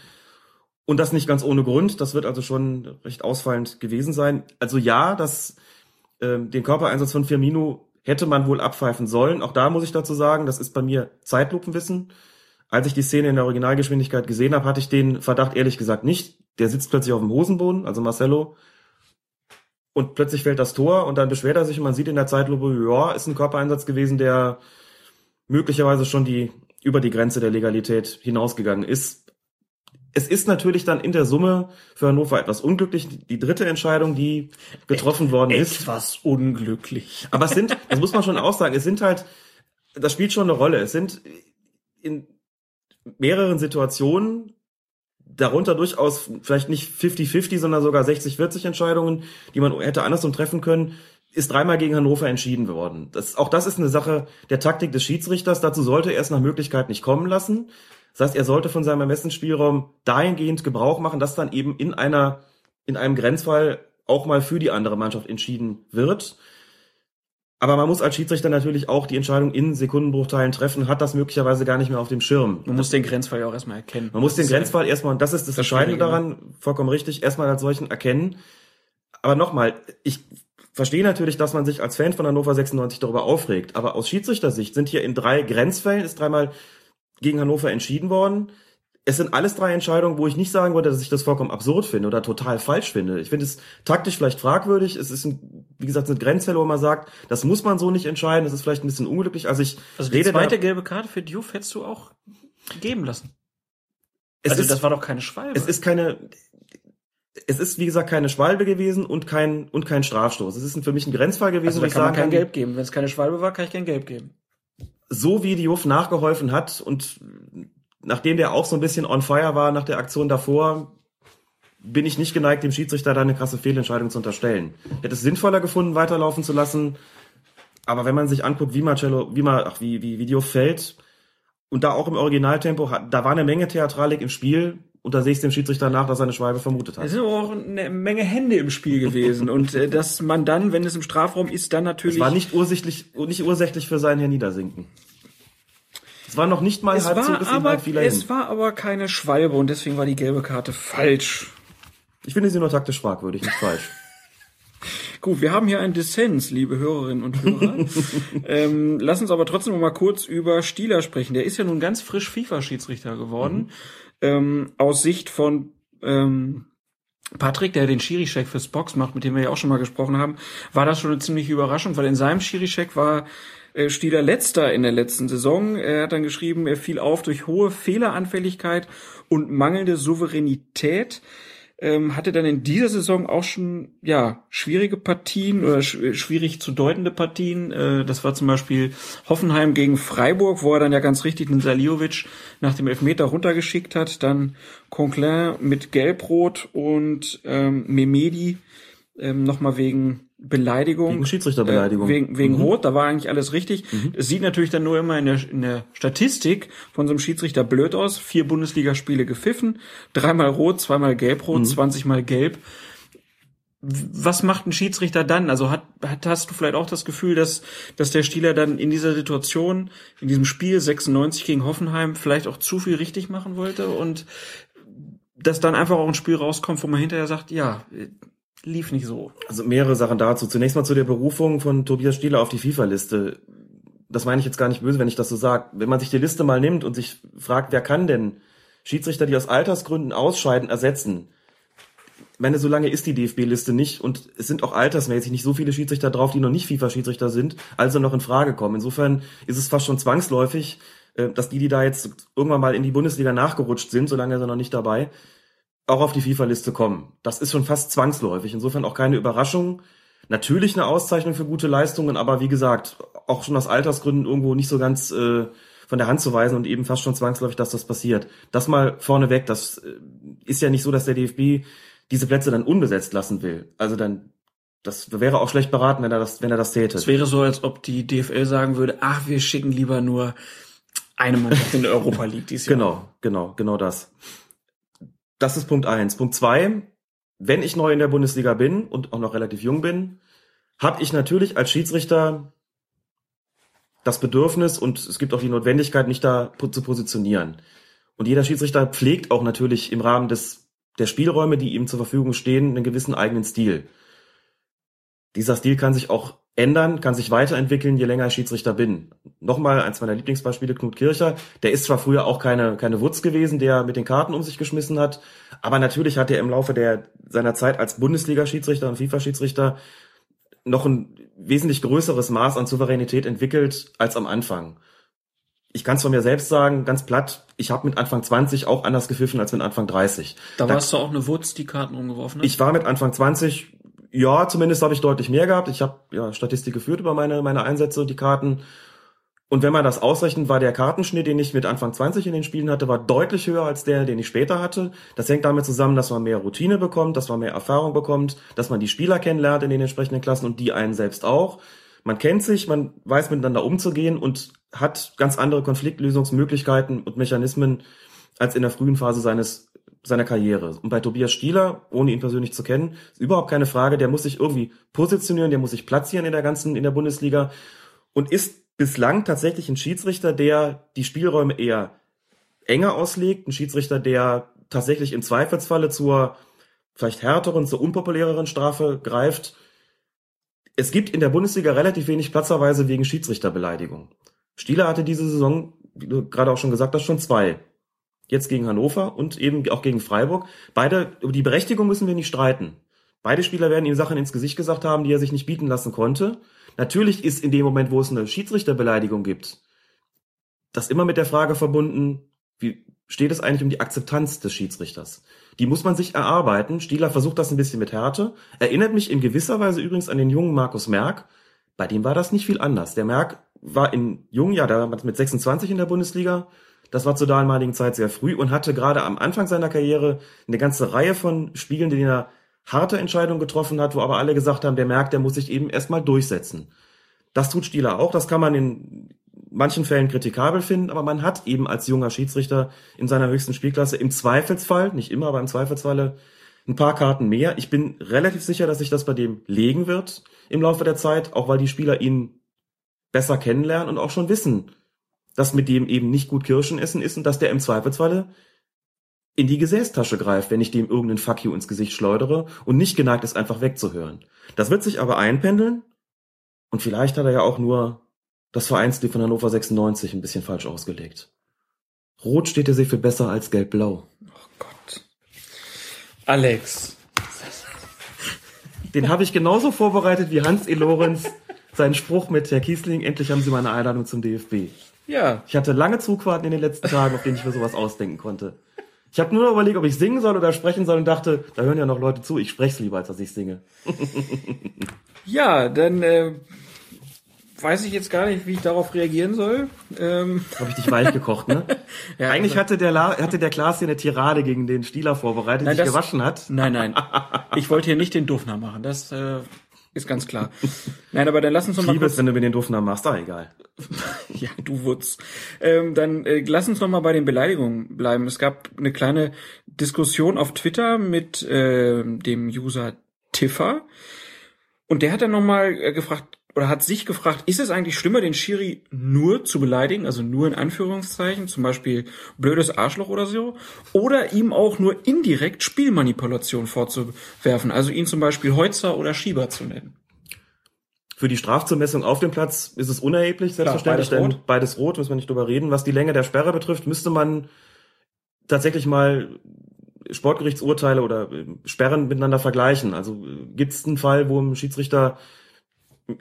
Und das nicht ganz ohne Grund. Das wird also schon recht ausfallend gewesen sein. Also ja, das, ähm, den Körpereinsatz von Firmino hätte man wohl abpfeifen sollen. Auch da muss ich dazu sagen, das ist bei mir Zeitlupenwissen. Als ich die Szene in der Originalgeschwindigkeit gesehen habe, hatte ich den Verdacht ehrlich gesagt nicht. Der sitzt plötzlich auf dem Hosenboden, also Marcelo, und plötzlich fällt das Tor und dann beschwert er sich und man sieht in der Zeitlupe, ja, ist ein Körpereinsatz gewesen, der möglicherweise schon die über die Grenze der Legalität hinausgegangen ist. Es ist natürlich dann in der Summe für Hannover etwas unglücklich. Die dritte Entscheidung, die getroffen worden ist. Etwas unglücklich. Aber es sind, das muss man schon auch sagen, es sind halt, das spielt schon eine Rolle. Es sind in mehreren Situationen darunter durchaus vielleicht nicht 50-50, sondern sogar 60-40 Entscheidungen, die man hätte andersrum treffen können, ist dreimal gegen Hannover entschieden worden. Das, auch das ist eine Sache der Taktik des Schiedsrichters. Dazu sollte er es nach Möglichkeit nicht kommen lassen. Das heißt, er sollte von seinem Ermessensspielraum dahingehend Gebrauch machen, dass dann eben in einer, in einem Grenzfall auch mal für die andere Mannschaft entschieden wird. Aber man muss als Schiedsrichter natürlich auch die Entscheidung in Sekundenbruchteilen treffen, hat das möglicherweise gar nicht mehr auf dem Schirm. Man muss den Grenzfall ja auch erstmal erkennen. Man muss den Grenzfall erstmal, und das ist das, das Entscheidende daran, vollkommen richtig, erstmal als solchen erkennen. Aber nochmal, ich verstehe natürlich, dass man sich als Fan von Hannover 96 darüber aufregt. Aber aus Schiedsrichtersicht sind hier in drei Grenzfällen, ist dreimal gegen Hannover entschieden worden es sind alles drei Entscheidungen, wo ich nicht sagen würde, dass ich das vollkommen absurd finde oder total falsch finde. Ich finde es taktisch vielleicht fragwürdig. Es ist, ein, wie gesagt, eine Grenzfälle, wo man sagt, das muss man so nicht entscheiden. Das ist vielleicht ein bisschen unglücklich. Also ich also die rede zweite da, gelbe Karte für Diouf hättest du auch geben lassen. also ist, das war doch keine Schwalbe. Es ist keine, es ist wie gesagt keine Schwalbe gewesen und kein und kein Strafstoß. Es ist für mich ein Grenzfall gewesen, also da wo ich kann sagen man kein Gelb geben. Wenn es keine Schwalbe war, kann ich kein Gelb geben. So wie Diouf nachgeholfen hat und nachdem der auch so ein bisschen on fire war nach der Aktion davor, bin ich nicht geneigt, dem Schiedsrichter da eine krasse Fehlentscheidung zu unterstellen. Ich hätte es sinnvoller gefunden, weiterlaufen zu lassen. Aber wenn man sich anguckt, wie Marcello, wie man, ach, wie, wie Video fällt, und da auch im Originaltempo, da war eine Menge Theatralik im Spiel, und da sehe ich dem Schiedsrichter nach, dass er eine Schwalbe vermutet hat. Es sind auch eine Menge Hände im Spiel gewesen. und äh, dass man dann, wenn es im Strafraum ist, dann natürlich. Es war nicht ursächlich, nicht ursächlich für sein Herniedersinken. Es war noch nicht mal es halb so bis aber, vieler Es hin. war aber keine Schwalbe und deswegen war die gelbe Karte falsch. Ich finde sie nur taktisch fragwürdig, nicht falsch. Gut, wir haben hier einen Dissens, liebe Hörerinnen und Hörer. ähm, lass uns aber trotzdem noch mal kurz über Stieler sprechen. Der ist ja nun ganz frisch FIFA-Schiedsrichter geworden. Mhm. Ähm, aus Sicht von ähm, Patrick, der den Schiri-Check fürs Box macht, mit dem wir ja auch schon mal gesprochen haben, war das schon eine ziemliche Überraschung, weil in seinem Schiri-Check war Stieler letzter in der letzten Saison. Er hat dann geschrieben, er fiel auf durch hohe Fehleranfälligkeit und mangelnde Souveränität. Ähm, hatte dann in dieser Saison auch schon ja schwierige Partien oder sch schwierig zu deutende Partien. Äh, das war zum Beispiel Hoffenheim gegen Freiburg, wo er dann ja ganz richtig den Saliovic nach dem Elfmeter runtergeschickt hat. Dann Coquelin mit Gelbrot und ähm, Memedi ähm, nochmal wegen Beleidigung. Wegen Schiedsrichterbeleidigung. Äh, wegen wegen mhm. Rot, da war eigentlich alles richtig. Mhm. Es sieht natürlich dann nur immer in der, in der Statistik von so einem Schiedsrichter blöd aus. Vier Bundesligaspiele gepfiffen, dreimal Rot, zweimal Gelb-Rot, mhm. 20 Mal Gelb. Was macht ein Schiedsrichter dann? Also hat, hat, hast du vielleicht auch das Gefühl, dass, dass der Stieler dann in dieser Situation, in diesem Spiel 96 gegen Hoffenheim vielleicht auch zu viel richtig machen wollte und dass dann einfach auch ein Spiel rauskommt, wo man hinterher sagt, ja, lief nicht so. Also mehrere Sachen dazu. Zunächst mal zu der Berufung von Tobias Stieler auf die FIFA-Liste. Das meine ich jetzt gar nicht böse, wenn ich das so sage. Wenn man sich die Liste mal nimmt und sich fragt, wer kann denn Schiedsrichter, die aus Altersgründen ausscheiden, ersetzen? meine, so lange ist die DFB-Liste nicht und es sind auch altersmäßig nicht so viele Schiedsrichter drauf, die noch nicht FIFA-Schiedsrichter sind, also noch in Frage kommen. Insofern ist es fast schon zwangsläufig, äh, dass die, die da jetzt irgendwann mal in die Bundesliga nachgerutscht sind, solange sie noch nicht dabei, auch auf die FIFA-Liste kommen. Das ist schon fast zwangsläufig. Insofern auch keine Überraschung. Natürlich eine Auszeichnung für gute Leistungen, aber wie gesagt, auch schon aus Altersgründen irgendwo nicht so ganz äh, von der Hand zu weisen und eben fast schon zwangsläufig, dass das passiert. Das mal vorneweg, das äh, ist ja nicht so, dass der DFB diese Plätze dann unbesetzt lassen will. Also dann, das wäre auch schlecht beraten, wenn er das, wenn er das täte. Es wäre so, als ob die DFL sagen würde, ach, wir schicken lieber nur eine Mannschaft in der Europa League dieses Jahr. Genau, genau, genau das. Das ist Punkt eins. Punkt zwei, wenn ich neu in der Bundesliga bin und auch noch relativ jung bin, habe ich natürlich als Schiedsrichter das Bedürfnis und es gibt auch die Notwendigkeit, mich da zu positionieren. Und jeder Schiedsrichter pflegt auch natürlich im Rahmen des, der Spielräume, die ihm zur Verfügung stehen, einen gewissen eigenen Stil. Dieser Stil kann sich auch ändern, kann sich weiterentwickeln, je länger ich Schiedsrichter bin. Nochmal eins meiner Lieblingsbeispiele, Knut Kircher. Der ist zwar früher auch keine, keine Wutz gewesen, der mit den Karten um sich geschmissen hat, aber natürlich hat er im Laufe der, seiner Zeit als Bundesliga-Schiedsrichter und FIFA-Schiedsrichter noch ein wesentlich größeres Maß an Souveränität entwickelt als am Anfang. Ich kann es von mir selbst sagen, ganz platt, ich habe mit Anfang 20 auch anders gepfiffen als mit Anfang 30. Da, da warst du auch eine Wutz, die Karten umgeworfen hat? Ich war mit Anfang 20, ja, zumindest habe ich deutlich mehr gehabt. Ich habe ja Statistik geführt über meine, meine Einsätze die Karten. Und wenn man das ausrechnet, war der Kartenschnitt, den ich mit Anfang 20 in den Spielen hatte, war deutlich höher als der, den ich später hatte. Das hängt damit zusammen, dass man mehr Routine bekommt, dass man mehr Erfahrung bekommt, dass man die Spieler kennenlernt in den entsprechenden Klassen und die einen selbst auch. Man kennt sich, man weiß miteinander umzugehen und hat ganz andere Konfliktlösungsmöglichkeiten und Mechanismen als in der frühen Phase seines seiner Karriere. Und bei Tobias Stieler, ohne ihn persönlich zu kennen, ist überhaupt keine Frage, der muss sich irgendwie positionieren, der muss sich platzieren in der ganzen, in der Bundesliga und ist bislang tatsächlich ein Schiedsrichter, der die Spielräume eher enger auslegt, ein Schiedsrichter, der tatsächlich im Zweifelsfalle zur vielleicht härteren, zur unpopuläreren Strafe greift. Es gibt in der Bundesliga relativ wenig Platzerweise wegen Schiedsrichterbeleidigung. Stieler hatte diese Saison, wie du gerade auch schon gesagt hast, schon zwei. Jetzt gegen Hannover und eben auch gegen Freiburg. Beide, über die Berechtigung müssen wir nicht streiten. Beide Spieler werden ihm Sachen ins Gesicht gesagt haben, die er sich nicht bieten lassen konnte. Natürlich ist in dem Moment, wo es eine Schiedsrichterbeleidigung gibt, das immer mit der Frage verbunden, wie steht es eigentlich um die Akzeptanz des Schiedsrichters? Die muss man sich erarbeiten. Stieler versucht das ein bisschen mit Härte. Erinnert mich in gewisser Weise übrigens an den jungen Markus Merck. Bei dem war das nicht viel anders. Der Merck war in jungen Jahr, war mit 26 in der Bundesliga. Das war zur damaligen Zeit sehr früh und hatte gerade am Anfang seiner Karriere eine ganze Reihe von Spielen, die er harte Entscheidungen getroffen hat, wo aber alle gesagt haben, der merkt, der muss sich eben erstmal durchsetzen. Das tut Stieler auch, das kann man in manchen Fällen kritikabel finden, aber man hat eben als junger Schiedsrichter in seiner höchsten Spielklasse im Zweifelsfall, nicht immer, aber im Zweifelsfalle ein paar Karten mehr. Ich bin relativ sicher, dass sich das bei dem legen wird im Laufe der Zeit, auch weil die Spieler ihn besser kennenlernen und auch schon wissen, dass mit dem eben nicht gut Kirschen essen ist und dass der im Zweifelsfalle in die Gesäßtasche greift, wenn ich dem irgendeinen Fuck you ins Gesicht schleudere und nicht geneigt ist, einfach wegzuhören. Das wird sich aber einpendeln und vielleicht hat er ja auch nur das Vereinslied von Hannover 96 ein bisschen falsch ausgelegt. Rot steht er sich für besser als gelb-blau. Oh Gott. Alex. Den habe ich genauso vorbereitet wie Hans E. Lorenz seinen Spruch mit Herr Kiesling, endlich haben Sie meine Einladung zum DFB. Ja. Ich hatte lange Zugfahrten in den letzten Tagen, auf denen ich mir sowas ausdenken konnte. Ich habe nur überlegt, ob ich singen soll oder sprechen soll und dachte, da hören ja noch Leute zu, ich spreche lieber, als dass ich singe. ja, dann äh, weiß ich jetzt gar nicht, wie ich darauf reagieren soll. Ähm. Habe ich dich weich gekocht, ne? ja, Eigentlich also, hatte der La hatte der Klaas hier eine Tirade gegen den Stieler vorbereitet, nein, sich das, gewaschen hat. Nein, nein. Ich wollte hier nicht den Duffner machen. Das äh, ist ganz klar. Nein, aber dann lass uns noch mal kurz... wenn du mir den Duftnamen machst, da egal. ja, du Wutz. Ähm, dann äh, lass uns noch mal bei den Beleidigungen bleiben. Es gab eine kleine Diskussion auf Twitter mit äh, dem User Tiffer. Und der hat dann noch mal äh, gefragt, oder hat sich gefragt, ist es eigentlich schlimmer, den Schiri nur zu beleidigen, also nur in Anführungszeichen, zum Beispiel blödes Arschloch oder so, oder ihm auch nur indirekt Spielmanipulation vorzuwerfen, also ihn zum Beispiel Heutzer oder Schieber zu nennen? Für die Strafzumessung auf dem Platz ist es unerheblich, selbstverständlich, Klar, beides, rot. beides rot, müssen wir nicht drüber reden. Was die Länge der Sperre betrifft, müsste man tatsächlich mal Sportgerichtsurteile oder äh, Sperren miteinander vergleichen. Also äh, gibt es einen Fall, wo ein Schiedsrichter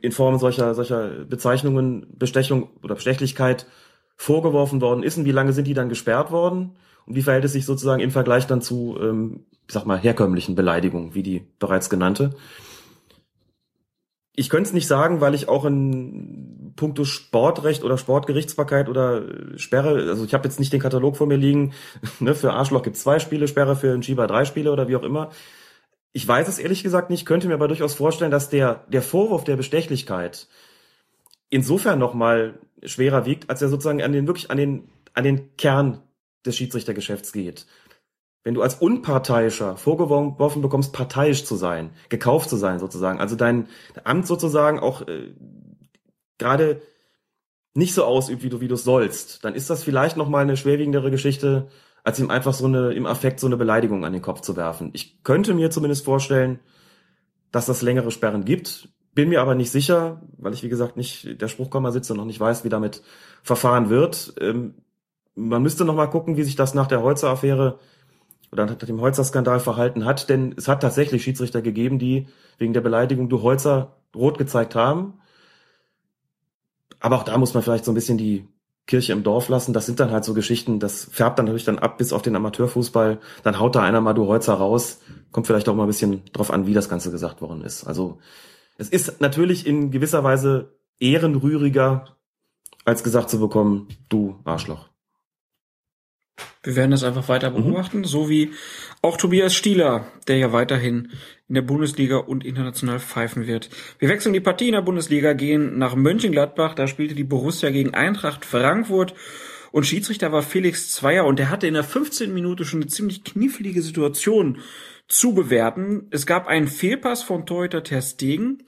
in Form solcher, solcher Bezeichnungen Bestechung oder Bestechlichkeit vorgeworfen worden ist und wie lange sind die dann gesperrt worden? Und wie verhält es sich sozusagen im Vergleich dann zu, ähm, ich sag mal, herkömmlichen Beleidigungen, wie die bereits genannte? Ich könnte es nicht sagen, weil ich auch in puncto Sportrecht oder Sportgerichtsbarkeit oder Sperre, also ich habe jetzt nicht den Katalog vor mir liegen, ne, für Arschloch gibt zwei Spiele, Sperre für einen Schieber drei Spiele oder wie auch immer. Ich weiß es ehrlich gesagt nicht, könnte mir aber durchaus vorstellen, dass der, der Vorwurf der Bestechlichkeit insofern nochmal schwerer wiegt, als er sozusagen an den, wirklich an den, an den Kern des Schiedsrichtergeschäfts geht. Wenn du als Unparteiischer vorgeworfen bekommst, parteiisch zu sein, gekauft zu sein sozusagen, also dein Amt sozusagen auch äh, gerade nicht so ausübt, wie du wie du sollst, dann ist das vielleicht noch mal eine schwerwiegendere Geschichte, als ihm einfach so eine im Affekt so eine Beleidigung an den Kopf zu werfen. Ich könnte mir zumindest vorstellen, dass das längere Sperren gibt, bin mir aber nicht sicher, weil ich wie gesagt nicht der Spruchkammer sitze und noch nicht weiß, wie damit verfahren wird. Ähm, man müsste noch mal gucken, wie sich das nach der Holzer-Affäre oder nach dem Holzer-Skandal verhalten hat, denn es hat tatsächlich Schiedsrichter gegeben, die wegen der Beleidigung du Holzer rot gezeigt haben. Aber auch da muss man vielleicht so ein bisschen die Kirche im Dorf lassen. Das sind dann halt so Geschichten, das färbt dann natürlich dann ab bis auf den Amateurfußball. Dann haut da einer mal du Holzer raus. Kommt vielleicht auch mal ein bisschen drauf an, wie das Ganze gesagt worden ist. Also es ist natürlich in gewisser Weise ehrenrühriger, als gesagt zu bekommen, du Arschloch. Wir werden das einfach weiter mhm. beobachten, mhm. so wie auch Tobias Stieler, der ja weiterhin in der Bundesliga und international pfeifen wird. Wir wechseln die Partie in der Bundesliga, gehen nach Mönchengladbach, da spielte die Borussia gegen Eintracht Frankfurt und Schiedsrichter war Felix Zweier und der hatte in der 15. Minute schon eine ziemlich knifflige Situation zu bewerten. Es gab einen Fehlpass von Torhüter Ter Stegen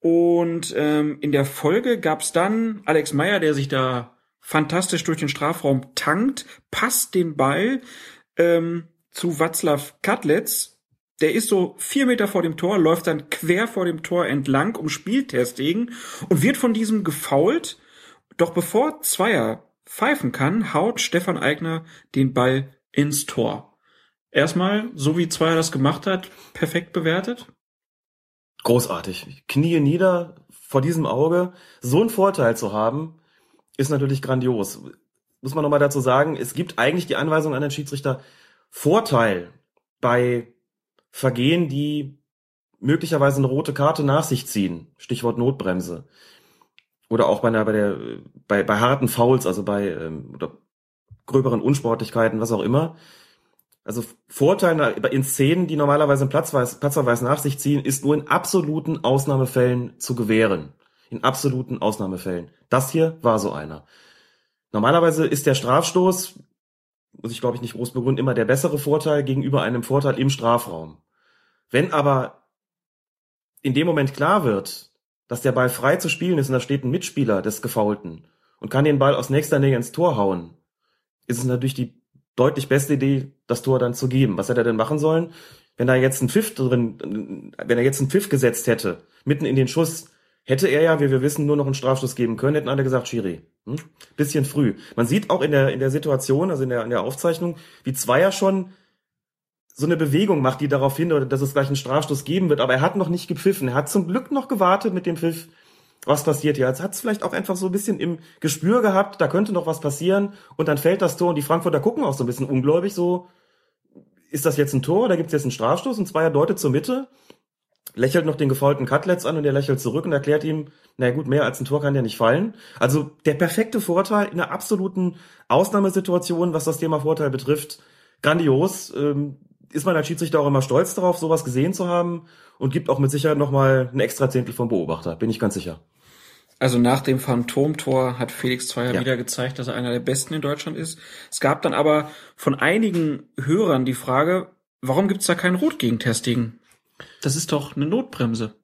und ähm, in der Folge gab es dann Alex Meyer, der sich da fantastisch durch den Strafraum tankt, passt den Ball ähm, zu Václav Katlitz. Der ist so vier Meter vor dem Tor, läuft dann quer vor dem Tor entlang, um Spieltesting und wird von diesem gefault. Doch bevor Zweier pfeifen kann, haut Stefan Eigner den Ball ins Tor. Erstmal, so wie Zweier das gemacht hat, perfekt bewertet. Großartig. Knie nieder vor diesem Auge, so einen Vorteil zu haben, ist natürlich grandios. Muss man nochmal dazu sagen, es gibt eigentlich die Anweisung an den Schiedsrichter, Vorteil bei Vergehen, die möglicherweise eine rote Karte nach sich ziehen. Stichwort Notbremse. Oder auch bei, einer, bei, der, bei, bei harten Fouls, also bei ähm, oder gröberen Unsportlichkeiten, was auch immer. Also Vorteil in Szenen, die normalerweise einen Platzverweis, Platzverweis nach sich ziehen, ist nur in absoluten Ausnahmefällen zu gewähren in absoluten Ausnahmefällen. Das hier war so einer. Normalerweise ist der Strafstoß, muss ich glaube ich nicht groß begründen, immer der bessere Vorteil gegenüber einem Vorteil im Strafraum. Wenn aber in dem Moment klar wird, dass der Ball frei zu spielen ist und da steht ein Mitspieler des Gefaulten und kann den Ball aus nächster Nähe ins Tor hauen, ist es natürlich die deutlich beste Idee, das Tor dann zu geben. Was hätte er denn machen sollen? Wenn er jetzt einen Pfiff drin, wenn er jetzt einen Pfiff gesetzt hätte, mitten in den Schuss, Hätte er ja, wie wir wissen, nur noch einen Strafstoß geben können, hätten alle gesagt, Schiri. Hm? Bisschen früh. Man sieht auch in der, in der Situation, also in der, in der Aufzeichnung, wie Zweier schon so eine Bewegung macht, die darauf hindeutet, dass es gleich einen Strafstoß geben wird. Aber er hat noch nicht gepfiffen. Er hat zum Glück noch gewartet mit dem Pfiff. Was passiert jetzt? Hat es vielleicht auch einfach so ein bisschen im Gespür gehabt, da könnte noch was passieren. Und dann fällt das Tor und die Frankfurter gucken auch so ein bisschen ungläubig so, ist das jetzt ein Tor? Da gibt's jetzt einen Strafstoß und Zweier deutet zur Mitte lächelt noch den gefaulten Cutlets an und der lächelt zurück und erklärt ihm, na gut, mehr als ein Tor kann ja nicht fallen. Also der perfekte Vorteil in einer absoluten Ausnahmesituation, was das Thema Vorteil betrifft. Grandios. Ähm, ist man als Schiedsrichter auch immer stolz darauf, sowas gesehen zu haben und gibt auch mit Sicherheit nochmal ein extra Zehntel vom Beobachter, bin ich ganz sicher. Also nach dem Phantomtor hat Felix Zweier ja. wieder gezeigt, dass er einer der besten in Deutschland ist. Es gab dann aber von einigen Hörern die Frage, warum gibt's da kein Rot gegen Testigen? Das ist doch eine Notbremse.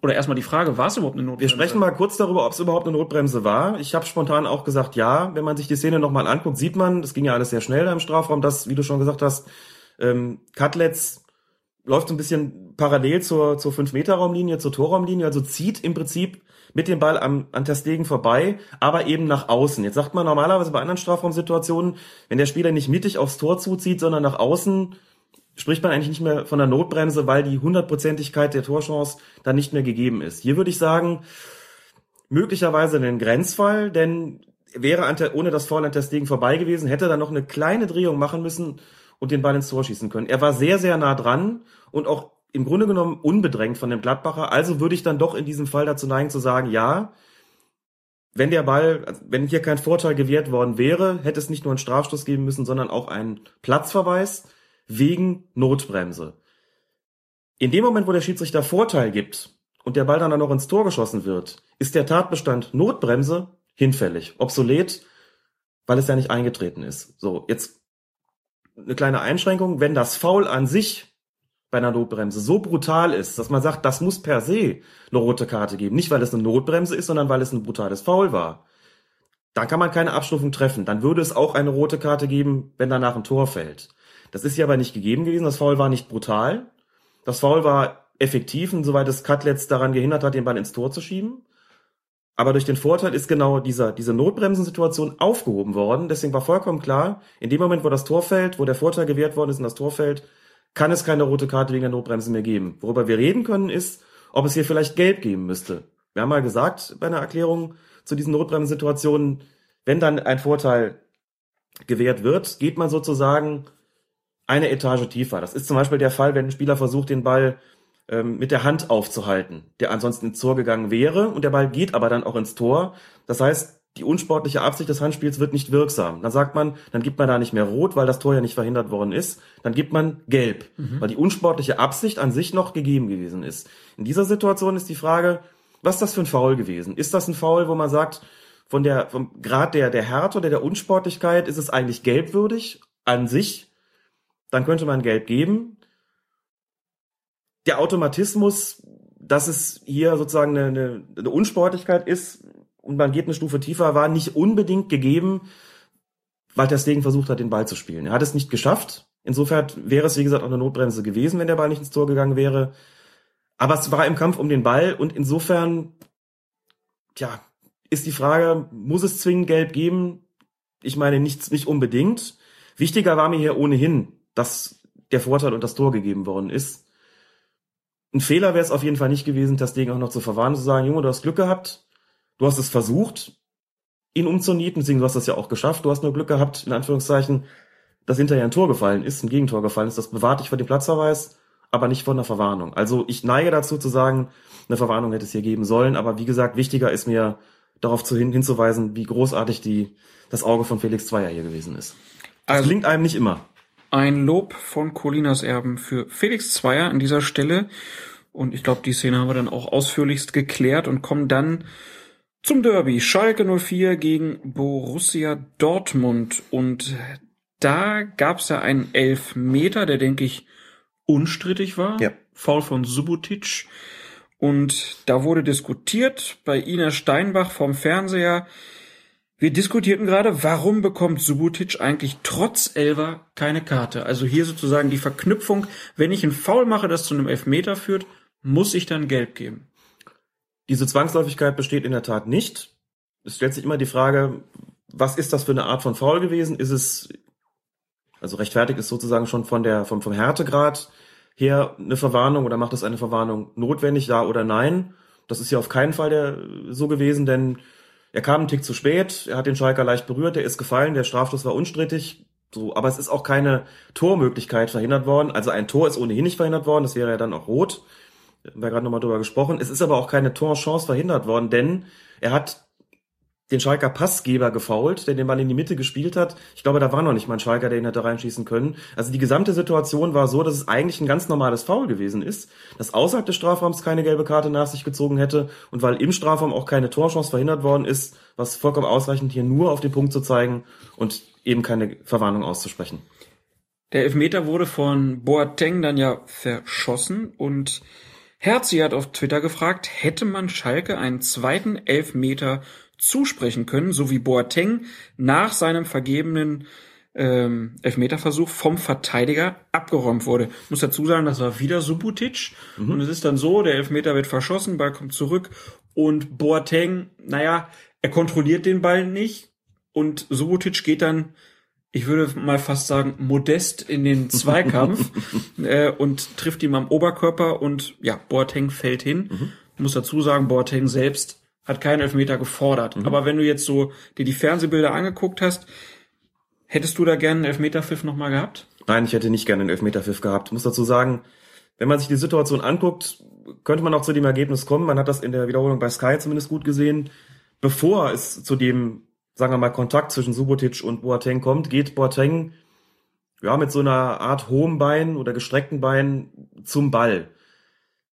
Oder erstmal die Frage, war es überhaupt eine Notbremse? Wir sprechen mal kurz darüber, ob es überhaupt eine Notbremse war. Ich habe spontan auch gesagt, ja. Wenn man sich die Szene nochmal anguckt, sieht man, das ging ja alles sehr schnell im Strafraum, dass, wie du schon gesagt hast, ähm, Cutlets läuft so ein bisschen parallel zur, zur 5-Meter-Raumlinie, zur Torraumlinie, also zieht im Prinzip mit dem Ball am, an Testegen vorbei, aber eben nach außen. Jetzt sagt man normalerweise bei anderen Strafraumsituationen, wenn der Spieler nicht mittig aufs Tor zuzieht, sondern nach außen, spricht man eigentlich nicht mehr von der Notbremse, weil die Hundertprozentigkeit der Torchance dann nicht mehr gegeben ist. Hier würde ich sagen, möglicherweise einen Grenzfall, denn wäre ohne das Foul an Testegen vorbei gewesen, hätte er dann noch eine kleine Drehung machen müssen und den Ball ins Tor schießen können. Er war sehr, sehr nah dran und auch im Grunde genommen unbedrängt von dem Gladbacher. Also würde ich dann doch in diesem Fall dazu neigen zu sagen, ja, wenn der Ball, also wenn hier kein Vorteil gewährt worden wäre, hätte es nicht nur einen Strafstoß geben müssen, sondern auch einen Platzverweis wegen Notbremse. In dem Moment, wo der Schiedsrichter Vorteil gibt und der Ball dann noch ins Tor geschossen wird, ist der Tatbestand Notbremse hinfällig, obsolet, weil es ja nicht eingetreten ist. So, jetzt eine kleine Einschränkung, wenn das Foul an sich bei einer Notbremse so brutal ist, dass man sagt, das muss per se eine rote Karte geben. Nicht, weil es eine Notbremse ist, sondern weil es ein brutales Foul war. Dann kann man keine Abstufung treffen. Dann würde es auch eine rote Karte geben, wenn danach ein Tor fällt. Das ist hier aber nicht gegeben gewesen. Das Foul war nicht brutal. Das Foul war effektiv, insoweit es Cutlets daran gehindert hat, den Ball ins Tor zu schieben. Aber durch den Vorteil ist genau dieser, diese Notbremsensituation aufgehoben worden. Deswegen war vollkommen klar, in dem Moment, wo das Tor fällt, wo der Vorteil gewährt worden ist und das Tor fällt, kann es keine rote Karte wegen der Notbremse mehr geben. Worüber wir reden können, ist, ob es hier vielleicht Gelb geben müsste. Wir haben mal gesagt bei einer Erklärung zu diesen Notbremsensituationen, wenn dann ein Vorteil gewährt wird, geht man sozusagen eine Etage tiefer. Das ist zum Beispiel der Fall, wenn ein Spieler versucht, den Ball ähm, mit der Hand aufzuhalten, der ansonsten ins Tor gegangen wäre und der Ball geht aber dann auch ins Tor. Das heißt, die unsportliche Absicht des Handspiels wird nicht wirksam. Dann sagt man, dann gibt man da nicht mehr rot, weil das Tor ja nicht verhindert worden ist. Dann gibt man gelb, mhm. weil die unsportliche Absicht an sich noch gegeben gewesen ist. In dieser Situation ist die Frage, was ist das für ein Foul gewesen? Ist das ein Foul, wo man sagt, von der, vom Grad der, der Härte oder der Unsportlichkeit ist es eigentlich gelbwürdig an sich? Dann könnte man gelb geben. Der Automatismus, dass es hier sozusagen eine, eine, eine Unsportlichkeit ist, und man geht eine Stufe tiefer, war nicht unbedingt gegeben, weil der Stegen versucht hat, den Ball zu spielen. Er hat es nicht geschafft. Insofern wäre es, wie gesagt, auch eine Notbremse gewesen, wenn der Ball nicht ins Tor gegangen wäre. Aber es war im Kampf um den Ball und insofern, tja, ist die Frage, muss es zwingend gelb geben? Ich meine, nicht, nicht unbedingt. Wichtiger war mir hier ohnehin, dass der Vorteil und das Tor gegeben worden ist. Ein Fehler wäre es auf jeden Fall nicht gewesen, das Ding auch noch zu verwarnen, zu sagen, Junge, du hast Glück gehabt, du hast es versucht, ihn umzunieten, deswegen du hast das ja auch geschafft. Du hast nur Glück gehabt, in Anführungszeichen, dass hinterher ein Tor gefallen ist, ein Gegentor gefallen ist. Das bewahrt dich vor dem Platzverweis, aber nicht vor einer Verwarnung. Also ich neige dazu zu sagen, eine Verwarnung hätte es hier geben sollen. Aber wie gesagt, wichtiger ist mir darauf zu hin, hinzuweisen, wie großartig die, das Auge von Felix Zweier hier gewesen ist. Das also, klingt einem nicht immer. Ein Lob von Colinas Erben für Felix Zweier an dieser Stelle. Und ich glaube, die Szene haben wir dann auch ausführlichst geklärt und kommen dann zum Derby Schalke 04 gegen Borussia Dortmund und da gab's ja einen Elfmeter, der denke ich unstrittig war. Ja. Foul von Subotic. Und da wurde diskutiert bei Ina Steinbach vom Fernseher. Wir diskutierten gerade, warum bekommt Subotic eigentlich trotz Elver keine Karte? Also hier sozusagen die Verknüpfung, wenn ich einen Foul mache, das zu einem Elfmeter führt, muss ich dann gelb geben. Diese Zwangsläufigkeit besteht in der Tat nicht. Es stellt sich immer die Frage, was ist das für eine Art von Foul gewesen? Ist es, also rechtfertigt ist sozusagen schon von der, vom, vom Härtegrad her eine Verwarnung oder macht es eine Verwarnung notwendig, ja oder nein? Das ist ja auf keinen Fall der, so gewesen, denn er kam einen Tick zu spät, er hat den Schalker leicht berührt, er ist gefallen, der Strafstoß war unstrittig, so, aber es ist auch keine Tormöglichkeit verhindert worden. Also ein Tor ist ohnehin nicht verhindert worden, das wäre ja dann auch rot haben wir gerade nochmal drüber gesprochen. Es ist aber auch keine Torchance verhindert worden, denn er hat den Schalker Passgeber gefault, der den Ball in die Mitte gespielt hat. Ich glaube, da war noch nicht mal ein Schalker, der ihn hätte reinschießen können. Also die gesamte Situation war so, dass es eigentlich ein ganz normales Foul gewesen ist, dass außerhalb des Strafraums keine gelbe Karte nach sich gezogen hätte und weil im Strafraum auch keine Torchance verhindert worden ist, was vollkommen ausreichend hier nur auf den Punkt zu zeigen und eben keine Verwarnung auszusprechen. Der Elfmeter wurde von Boateng dann ja verschossen und Herzi hat auf Twitter gefragt, hätte man Schalke einen zweiten Elfmeter zusprechen können, so wie Boateng nach seinem vergebenen ähm, Elfmeterversuch vom Verteidiger abgeräumt wurde. Ich muss dazu sagen, das war wieder Subutic. Mhm. Und es ist dann so, der Elfmeter wird verschossen, Ball kommt zurück und Boateng, naja, er kontrolliert den Ball nicht und Subotic geht dann, ich würde mal fast sagen, modest in den Zweikampf äh, und trifft ihm am Oberkörper und ja, Boateng fällt hin. Mhm. Ich muss dazu sagen, Boateng selbst hat keinen Elfmeter gefordert. Mhm. Aber wenn du jetzt so dir die Fernsehbilder angeguckt hast, Hättest du da gerne einen Elfmeterpfiff nochmal gehabt? Nein, ich hätte nicht gerne einen Elfmeterpfiff gehabt. Ich muss dazu sagen, wenn man sich die Situation anguckt, könnte man auch zu dem Ergebnis kommen. Man hat das in der Wiederholung bei Sky zumindest gut gesehen. Bevor es zu dem, sagen wir mal, Kontakt zwischen Subotic und Boateng kommt, geht Boateng ja mit so einer Art hohem Bein oder gestreckten Bein zum Ball.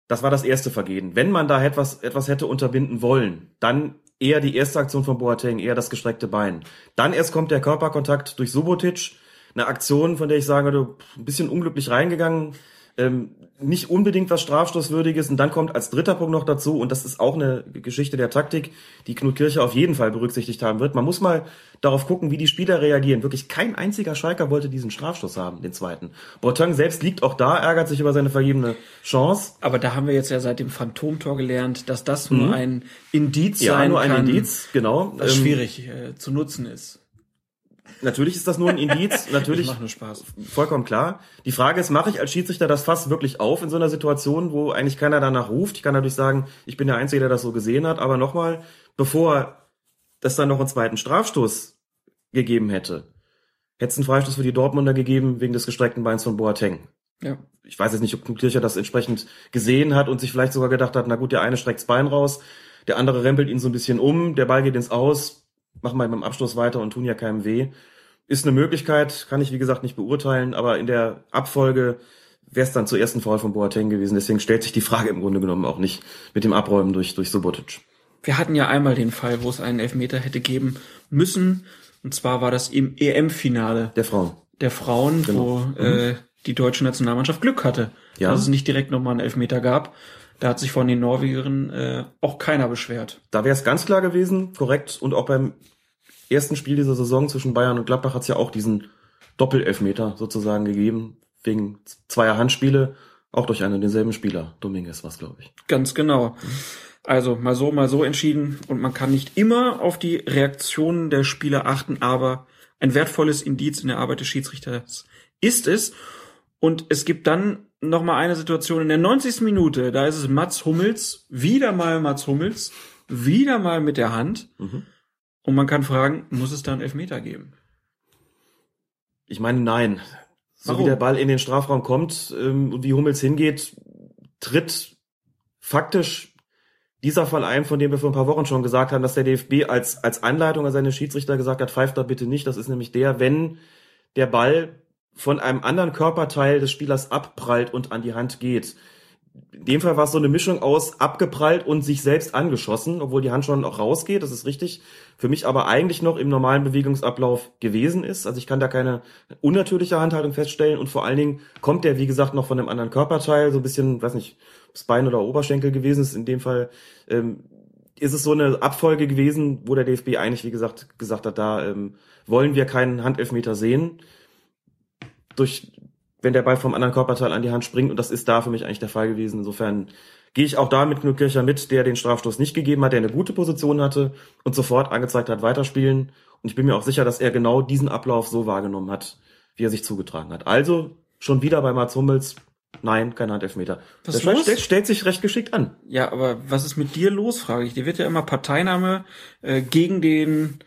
Das war das erste Vergehen. Wenn man da etwas, etwas hätte unterbinden wollen, dann eher die erste Aktion von Boateng, eher das gestreckte Bein. Dann erst kommt der Körperkontakt durch Subotic, eine Aktion, von der ich sage, du ein bisschen unglücklich reingegangen, ähm, nicht unbedingt was Strafstoßwürdiges. Und dann kommt als dritter Punkt noch dazu, und das ist auch eine Geschichte der Taktik, die Knut Kircher auf jeden Fall berücksichtigt haben wird. Man muss mal darauf gucken, wie die Spieler reagieren. Wirklich kein einziger Schalker wollte diesen Strafstoß haben, den zweiten. Boateng selbst liegt auch da, ärgert sich über seine vergebene Chance. Aber da haben wir jetzt ja seit dem Phantomtor gelernt, dass das nur mhm. ein Indiz ja, sein nur kann. ein Indiz, genau. Was ähm, schwierig äh, zu nutzen ist. Natürlich ist das nur ein Indiz, natürlich. macht nur Spaß. Vollkommen klar. Die Frage ist, mache ich als Schiedsrichter das Fass wirklich auf in so einer Situation, wo eigentlich keiner danach ruft? Ich kann natürlich sagen, ich bin der Einzige, der das so gesehen hat, aber nochmal, bevor das dann noch einen zweiten Strafstoß gegeben hätte, hätte es einen Freistoß für die Dortmunder gegeben wegen des gestreckten Beins von Boateng. Ja. Ich weiß jetzt nicht, ob Kircher das entsprechend gesehen hat und sich vielleicht sogar gedacht hat, na gut, der eine streckt's Bein raus, der andere rempelt ihn so ein bisschen um, der Ball geht ins Aus, machen wir beim Abschluss weiter und tun ja keinem weh. Ist eine Möglichkeit, kann ich wie gesagt nicht beurteilen, aber in der Abfolge wäre es dann zur ersten Foul von Boateng gewesen. Deswegen stellt sich die Frage im Grunde genommen auch nicht mit dem Abräumen durch, durch Subotic. Wir hatten ja einmal den Fall, wo es einen Elfmeter hätte geben müssen. Und zwar war das im EM-Finale. Der Frauen. Der Frauen, genau. wo mhm. äh, die deutsche Nationalmannschaft Glück hatte. Ja. Dass es nicht direkt nochmal einen Elfmeter gab. Da hat sich von den Norwegern äh, auch keiner beschwert. Da wäre es ganz klar gewesen, korrekt. Und auch beim ersten Spiel dieser Saison zwischen Bayern und Gladbach hat es ja auch diesen Doppelelfmeter sozusagen gegeben, wegen zweier Handspiele, auch durch einen denselben Spieler. Dominguez was, glaube ich. Ganz genau. Also mal so, mal so entschieden. Und man kann nicht immer auf die Reaktionen der Spieler achten, aber ein wertvolles Indiz in der Arbeit des Schiedsrichters ist es. Und es gibt dann noch mal eine Situation in der 90. Minute, da ist es Mats Hummels, wieder mal Mats Hummels, wieder mal mit der Hand. Mhm. Und man kann fragen, muss es da einen Elfmeter geben? Ich meine, nein. So Warum? wie der Ball in den Strafraum kommt ähm, und wie Hummels hingeht, tritt faktisch dieser Fall ein, von dem wir vor ein paar Wochen schon gesagt haben, dass der DFB als, als Anleitung an seine Schiedsrichter gesagt hat, pfeift da bitte nicht. Das ist nämlich der, wenn der Ball von einem anderen Körperteil des Spielers abprallt und an die Hand geht. In dem Fall war es so eine Mischung aus abgeprallt und sich selbst angeschossen, obwohl die Hand schon auch rausgeht, das ist richtig. Für mich aber eigentlich noch im normalen Bewegungsablauf gewesen ist. Also ich kann da keine unnatürliche Handhaltung feststellen und vor allen Dingen kommt der, wie gesagt, noch von einem anderen Körperteil, so ein bisschen, weiß nicht, das Bein oder Oberschenkel gewesen ist. In dem Fall ähm, ist es so eine Abfolge gewesen, wo der DFB eigentlich, wie gesagt, gesagt hat, da ähm, wollen wir keinen Handelfmeter sehen durch, wenn der Ball vom anderen Körperteil an die Hand springt. Und das ist da für mich eigentlich der Fall gewesen. Insofern gehe ich auch da mit Knut Kircher mit, der den Strafstoß nicht gegeben hat, der eine gute Position hatte und sofort angezeigt hat, weiterspielen. Und ich bin mir auch sicher, dass er genau diesen Ablauf so wahrgenommen hat, wie er sich zugetragen hat. Also schon wieder bei Mats Hummels. Nein, kein Handelfmeter. Was der stellt, stellt, sich recht geschickt an. Ja, aber was ist mit dir los, frage ich. Dir wird ja immer Parteinahme äh, gegen den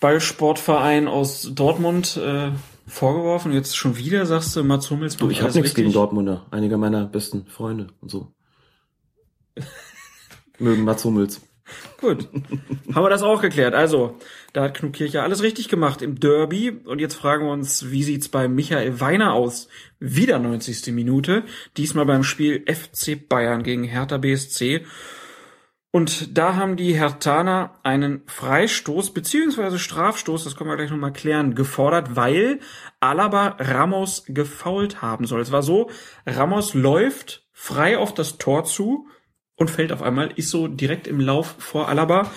Ballsportverein aus Dortmund äh, vorgeworfen. Jetzt schon wieder sagst du, Mats Hummels Du, ich habe nichts gegen Dortmunder. Einige meiner besten Freunde und so. Mögen Mats Hummels. Gut. Haben wir das auch geklärt. Also, da hat Knut Kircher alles richtig gemacht im Derby. Und jetzt fragen wir uns, wie sieht's bei Michael Weiner aus? Wieder 90. Minute. Diesmal beim Spiel FC Bayern gegen Hertha BSC. Und da haben die Hertaner einen Freistoß beziehungsweise Strafstoß, das können wir gleich nochmal klären, gefordert, weil Alaba Ramos gefault haben soll. Es war so, Ramos läuft frei auf das Tor zu und fällt auf einmal, ist so direkt im Lauf vor Alaba.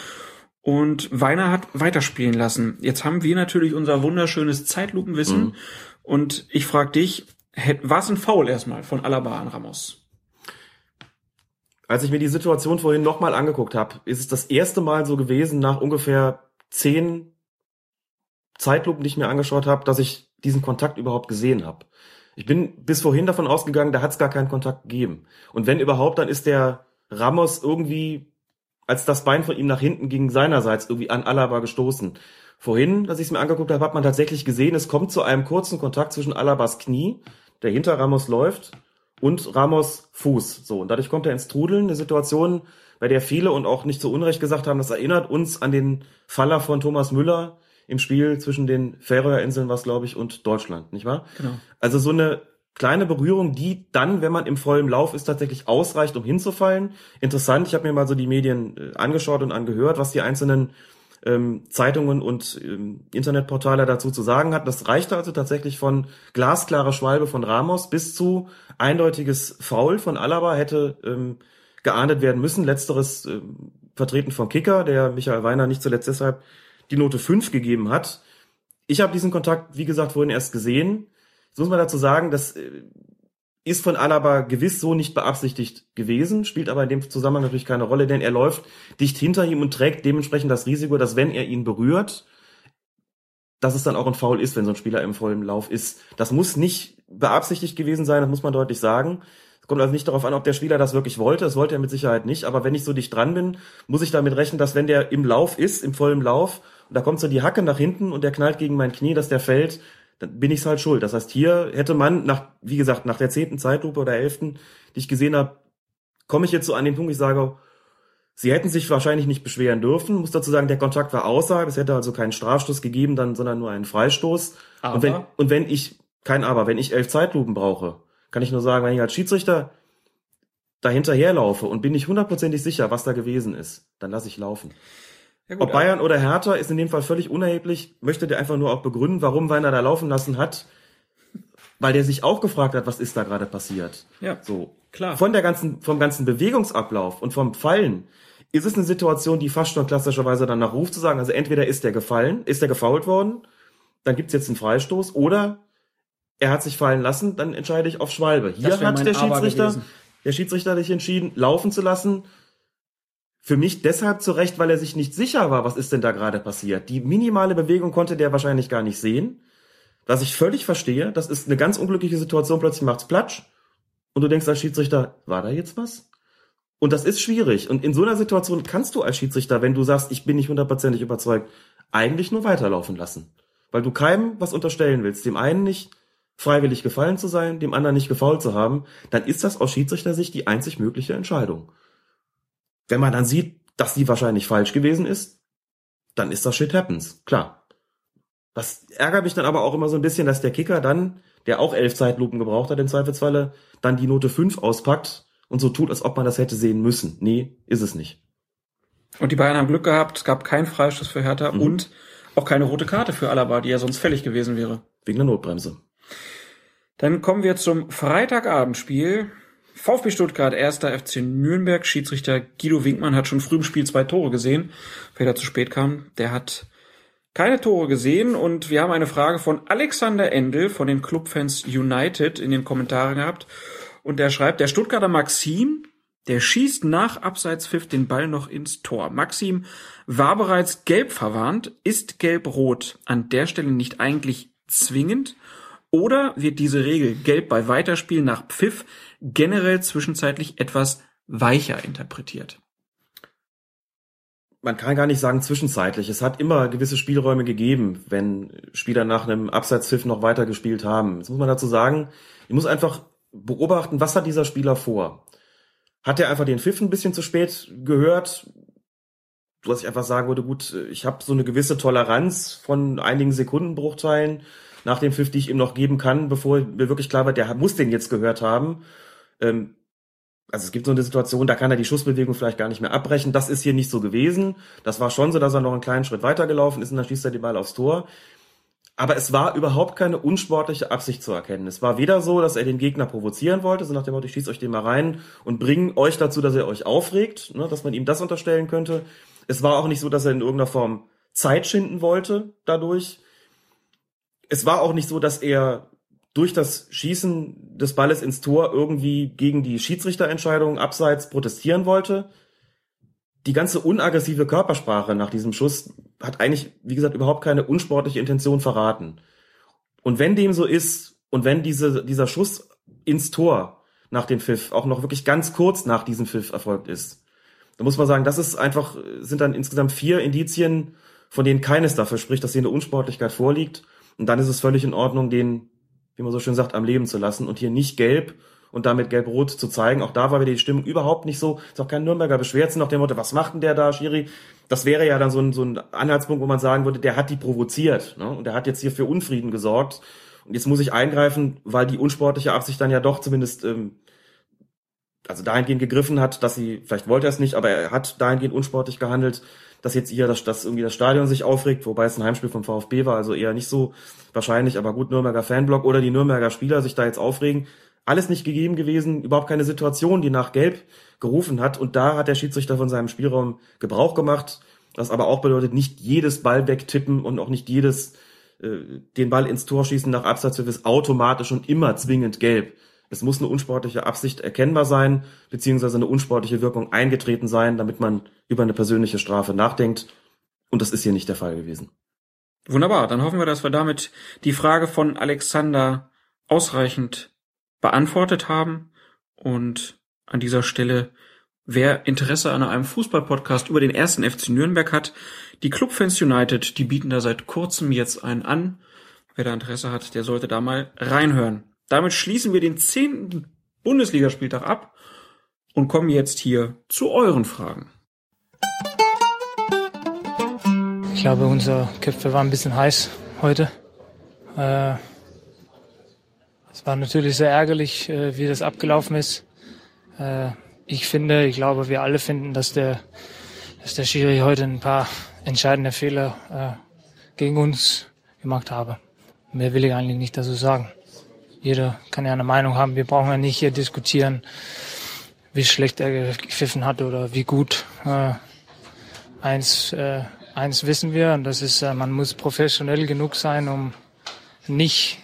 und Weiner hat weiterspielen lassen. Jetzt haben wir natürlich unser wunderschönes Zeitlupenwissen mhm. und ich frage dich, war es ein Foul erstmal von Alaba an Ramos? Als ich mir die Situation vorhin nochmal angeguckt habe, ist es das erste Mal so gewesen, nach ungefähr zehn Zeitlupen, die ich mir angeschaut habe, dass ich diesen Kontakt überhaupt gesehen habe. Ich bin bis vorhin davon ausgegangen, da hat es gar keinen Kontakt gegeben. Und wenn überhaupt, dann ist der Ramos irgendwie, als das Bein von ihm nach hinten ging, seinerseits irgendwie an Alaba gestoßen. Vorhin, als ich es mir angeguckt habe, hat man tatsächlich gesehen, es kommt zu einem kurzen Kontakt zwischen Alabas Knie, der hinter Ramos läuft, und Ramos Fuß. So, und dadurch kommt er ins Trudeln, eine Situation, bei der viele und auch nicht zu Unrecht gesagt haben, das erinnert uns an den Faller von Thomas Müller im Spiel zwischen den Färöerinseln, was glaube ich, und Deutschland, nicht wahr? Genau. Also so eine kleine Berührung, die dann, wenn man im vollen Lauf ist, tatsächlich ausreicht, um hinzufallen. Interessant, ich habe mir mal so die Medien äh, angeschaut und angehört, was die einzelnen ähm, Zeitungen und ähm, Internetportale dazu zu sagen hat. Das reichte also tatsächlich von glasklarer Schwalbe von Ramos bis zu eindeutiges Foul von Alaba hätte ähm, geahndet werden müssen. Letzteres ähm, vertreten vom Kicker, der Michael Weiner nicht zuletzt deshalb die Note 5 gegeben hat. Ich habe diesen Kontakt, wie gesagt, vorhin erst gesehen. Jetzt muss man dazu sagen, dass äh, ist von Alaba gewiss so nicht beabsichtigt gewesen, spielt aber in dem Zusammenhang natürlich keine Rolle, denn er läuft dicht hinter ihm und trägt dementsprechend das Risiko, dass wenn er ihn berührt, dass es dann auch ein Foul ist, wenn so ein Spieler im vollen Lauf ist. Das muss nicht beabsichtigt gewesen sein, das muss man deutlich sagen. Es kommt also nicht darauf an, ob der Spieler das wirklich wollte, das wollte er mit Sicherheit nicht, aber wenn ich so dicht dran bin, muss ich damit rechnen, dass wenn der im Lauf ist, im vollen Lauf, und da kommt so die Hacke nach hinten und der knallt gegen mein Knie, dass der fällt, dann bin ich's halt schuld. Das heißt, hier hätte man nach, wie gesagt, nach der zehnten Zeitlupe oder elften, die ich gesehen habe, komme ich jetzt so an den Punkt, ich sage, sie hätten sich wahrscheinlich nicht beschweren dürfen. Muss dazu sagen, der Kontakt war außerhalb. Es hätte also keinen Strafstoß gegeben, dann, sondern nur einen Freistoß. Aber? Und wenn, und wenn ich, kein Aber, wenn ich elf Zeitlupen brauche, kann ich nur sagen, wenn ich als Schiedsrichter dahinterherlaufe und bin nicht hundertprozentig sicher, was da gewesen ist, dann lasse ich laufen. Ja gut, Ob Bayern oder Hertha ist in dem Fall völlig unerheblich. Möchte der einfach nur auch begründen, warum Weiner da laufen lassen hat, weil der sich auch gefragt hat, was ist da gerade passiert. Ja, so klar. Von der ganzen, vom ganzen Bewegungsablauf und vom Fallen ist es eine Situation, die fast schon klassischerweise danach ruft zu sagen, also entweder ist der gefallen, ist der gefault worden, dann gibt's jetzt einen Freistoß, oder er hat sich fallen lassen, dann entscheide ich auf Schwalbe. Hier hat der Schiedsrichter, der Schiedsrichter sich entschieden, laufen zu lassen für mich deshalb zurecht, weil er sich nicht sicher war, was ist denn da gerade passiert. Die minimale Bewegung konnte der wahrscheinlich gar nicht sehen. Was ich völlig verstehe, das ist eine ganz unglückliche Situation, plötzlich macht's Platsch und du denkst als Schiedsrichter, war da jetzt was? Und das ist schwierig. Und in so einer Situation kannst du als Schiedsrichter, wenn du sagst, ich bin nicht hundertprozentig überzeugt, eigentlich nur weiterlaufen lassen. Weil du keinem was unterstellen willst. Dem einen nicht freiwillig gefallen zu sein, dem anderen nicht gefault zu haben, dann ist das aus Schiedsrichtersicht die einzig mögliche Entscheidung. Wenn man dann sieht, dass die wahrscheinlich falsch gewesen ist, dann ist das Shit happens, klar. Das ärgert mich dann aber auch immer so ein bisschen, dass der Kicker dann, der auch elf Zeitlupen gebraucht hat im Zweifelsfalle, dann die Note 5 auspackt und so tut, als ob man das hätte sehen müssen. Nee, ist es nicht. Und die Bayern haben Glück gehabt, es gab keinen Freistoß für Hertha mhm. und auch keine rote Karte für Alaba, die ja sonst fällig gewesen wäre. Wegen der Notbremse. Dann kommen wir zum Freitagabendspiel. VfB Stuttgart, erster FC Nürnberg, Schiedsrichter Guido Winkmann hat schon früh im Spiel zwei Tore gesehen. Wer da zu spät kam, der hat keine Tore gesehen und wir haben eine Frage von Alexander Endel von den Clubfans United in den Kommentaren gehabt und der schreibt, der Stuttgarter Maxim, der schießt nach Abseitspfiff den Ball noch ins Tor. Maxim war bereits gelb verwarnt, ist gelb-rot an der Stelle nicht eigentlich zwingend oder wird diese Regel gelb bei Weiterspiel nach Pfiff generell zwischenzeitlich etwas weicher interpretiert? Man kann gar nicht sagen zwischenzeitlich. Es hat immer gewisse Spielräume gegeben, wenn Spieler nach einem Abseitspfiff noch weiter gespielt haben. Jetzt muss man dazu sagen, ich muss einfach beobachten, was hat dieser Spieler vor? Hat er einfach den Pfiff ein bisschen zu spät gehört? Was ich einfach sagen würde, gut, ich habe so eine gewisse Toleranz von einigen Sekundenbruchteilen nach dem Pfiff, die ich ihm noch geben kann, bevor mir wirklich klar wird, der muss den jetzt gehört haben. Ähm, also es gibt so eine Situation, da kann er die Schussbewegung vielleicht gar nicht mehr abbrechen. Das ist hier nicht so gewesen. Das war schon so, dass er noch einen kleinen Schritt weitergelaufen ist und dann schießt er die Ball aufs Tor. Aber es war überhaupt keine unsportliche Absicht zu erkennen. Es war weder so, dass er den Gegner provozieren wollte, so nach dem Motto, ich schieße euch den mal rein und bringe euch dazu, dass er euch aufregt, ne, dass man ihm das unterstellen könnte. Es war auch nicht so, dass er in irgendeiner Form Zeit schinden wollte dadurch. Es war auch nicht so, dass er durch das Schießen des Balles ins Tor irgendwie gegen die Schiedsrichterentscheidung abseits protestieren wollte. Die ganze unaggressive Körpersprache nach diesem Schuss hat eigentlich, wie gesagt, überhaupt keine unsportliche Intention verraten. Und wenn dem so ist und wenn diese, dieser Schuss ins Tor nach dem Pfiff auch noch wirklich ganz kurz nach diesem Pfiff erfolgt ist, dann muss man sagen, das ist einfach, sind dann insgesamt vier Indizien, von denen keines dafür spricht, dass hier eine Unsportlichkeit vorliegt. Und dann ist es völlig in Ordnung, den, wie man so schön sagt, am Leben zu lassen und hier nicht gelb und damit gelb-rot zu zeigen. Auch da war wieder die Stimmung überhaupt nicht so. Ist auch kein Nürnberger beschwert nach dem Motto, was macht denn der da, Schiri? Das wäre ja dann so ein, so ein Anhaltspunkt, wo man sagen würde, der hat die provoziert. Ne? Und der hat jetzt hier für Unfrieden gesorgt. Und jetzt muss ich eingreifen, weil die unsportliche Absicht dann ja doch zumindest ähm, also dahingehend gegriffen hat, dass sie, vielleicht wollte er es nicht, aber er hat dahingehend unsportlich gehandelt, dass jetzt hier das, dass irgendwie das Stadion sich aufregt, wobei es ein Heimspiel vom VfB war, also eher nicht so wahrscheinlich, aber gut, Nürnberger Fanblock oder die Nürnberger Spieler sich da jetzt aufregen. Alles nicht gegeben gewesen, überhaupt keine Situation, die nach Gelb gerufen hat. Und da hat der Schiedsrichter von seinem Spielraum Gebrauch gemacht. Was aber auch bedeutet, nicht jedes Ball wegtippen und auch nicht jedes äh, den Ball ins Tor schießen nach Abseits ist automatisch und immer zwingend gelb. Es muss eine unsportliche Absicht erkennbar sein, beziehungsweise eine unsportliche Wirkung eingetreten sein, damit man über eine persönliche Strafe nachdenkt. Und das ist hier nicht der Fall gewesen. Wunderbar, dann hoffen wir, dass wir damit die Frage von Alexander ausreichend beantwortet haben. Und an dieser Stelle, wer Interesse an einem Fußballpodcast über den ersten FC Nürnberg hat, die Clubfans United, die bieten da seit kurzem jetzt einen an. Wer da Interesse hat, der sollte da mal reinhören. Damit schließen wir den zehnten Bundesligaspieltag ab und kommen jetzt hier zu euren Fragen. Ich glaube, unser Köpfe waren ein bisschen heiß heute. Äh, es war natürlich sehr ärgerlich, äh, wie das abgelaufen ist. Äh, ich finde, ich glaube, wir alle finden, dass der, dass der Schiri heute ein paar entscheidende Fehler äh, gegen uns gemacht habe. Mehr will ich eigentlich nicht dazu sagen jeder kann ja eine Meinung haben. Wir brauchen ja nicht hier diskutieren, wie schlecht er gepfiffen hat oder wie gut. Äh, eins, äh, eins wissen wir, und das ist, äh, man muss professionell genug sein, um nicht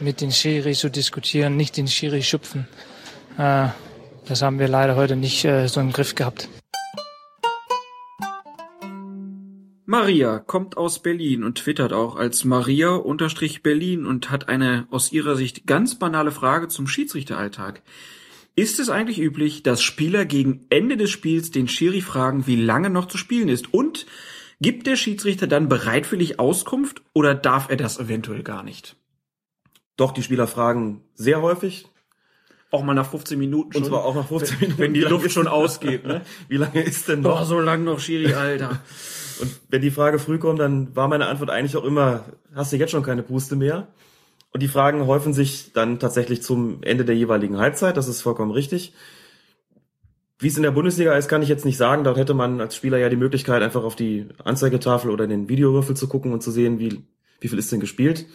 mit den Schiri zu diskutieren, nicht den Schiri schupfen. Äh, das haben wir leider heute nicht äh, so im Griff gehabt. Maria kommt aus Berlin und twittert auch als Maria-Berlin und hat eine aus ihrer Sicht ganz banale Frage zum Schiedsrichteralltag. Ist es eigentlich üblich, dass Spieler gegen Ende des Spiels den Schiri fragen, wie lange noch zu spielen ist? Und gibt der Schiedsrichter dann bereitwillig Auskunft oder darf er das eventuell gar nicht? Doch, die Spieler fragen sehr häufig. Auch mal nach 15 Minuten schon. Und zwar auch nach 15 Minuten. Wenn die Luft schon ausgeht, ne? Wie lange ist denn noch? Oh, so lang noch, Schiri, Alter. Und wenn die Frage früh kommt, dann war meine Antwort eigentlich auch immer, hast du jetzt schon keine Puste mehr? Und die Fragen häufen sich dann tatsächlich zum Ende der jeweiligen Halbzeit, das ist vollkommen richtig. Wie es in der Bundesliga ist, kann ich jetzt nicht sagen. Dort hätte man als Spieler ja die Möglichkeit, einfach auf die Anzeigetafel oder den Videowürfel zu gucken und zu sehen, wie, wie viel ist denn gespielt.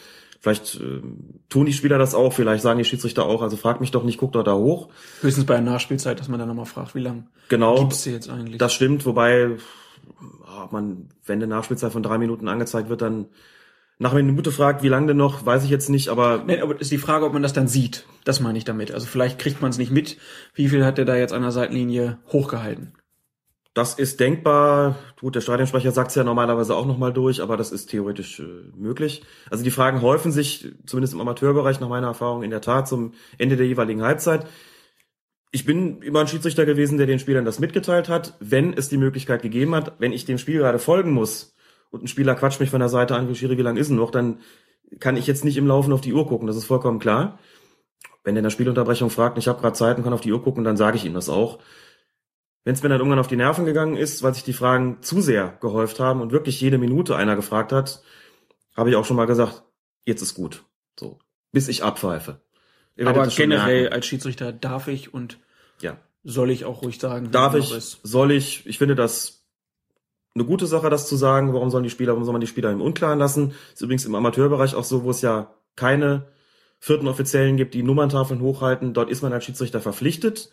Vielleicht äh, tun die Spieler das auch, vielleicht sagen die Schiedsrichter auch, also frag mich doch nicht, guck doch da hoch. Höchstens bei der Nachspielzeit, dass man dann nochmal fragt, wie lang genau, gibt's jetzt eigentlich? Das stimmt, wobei ob man, wenn eine Nachspielzeit von drei Minuten angezeigt wird, dann nach einer Minute fragt, wie lange denn noch, weiß ich jetzt nicht, aber. Nee, aber ist die Frage, ob man das dann sieht. Das meine ich damit. Also vielleicht kriegt man es nicht mit. Wie viel hat der da jetzt an der Seitenlinie hochgehalten? Das ist denkbar. Gut, der Stadionsprecher sagt es ja normalerweise auch nochmal durch, aber das ist theoretisch äh, möglich. Also die Fragen häufen sich, zumindest im Amateurbereich nach meiner Erfahrung, in der Tat zum Ende der jeweiligen Halbzeit ich bin immer ein Schiedsrichter gewesen, der den Spielern das mitgeteilt hat, wenn es die Möglichkeit gegeben hat, wenn ich dem Spiel gerade folgen muss und ein Spieler quatscht mich von der Seite an, wie Schiri, wie lang ist denn noch, dann kann ich jetzt nicht im Laufen auf die Uhr gucken, das ist vollkommen klar. Wenn der in der Spielunterbrechung fragt, ich habe gerade Zeit und kann auf die Uhr gucken, dann sage ich ihm das auch. Wenn es mir dann irgendwann auf die Nerven gegangen ist, weil sich die Fragen zu sehr gehäuft haben und wirklich jede Minute einer gefragt hat, habe ich auch schon mal gesagt, jetzt ist gut. So, bis ich abpfeife. Aber generell als Schiedsrichter darf ich und ja. soll ich auch ruhig sagen. Darf ich, soll ich, ich finde das eine gute Sache, das zu sagen. Warum sollen die Spieler, warum soll man die Spieler im Unklaren lassen? Ist übrigens im Amateurbereich auch so, wo es ja keine vierten Offiziellen gibt, die Nummerntafeln hochhalten. Dort ist man als Schiedsrichter verpflichtet,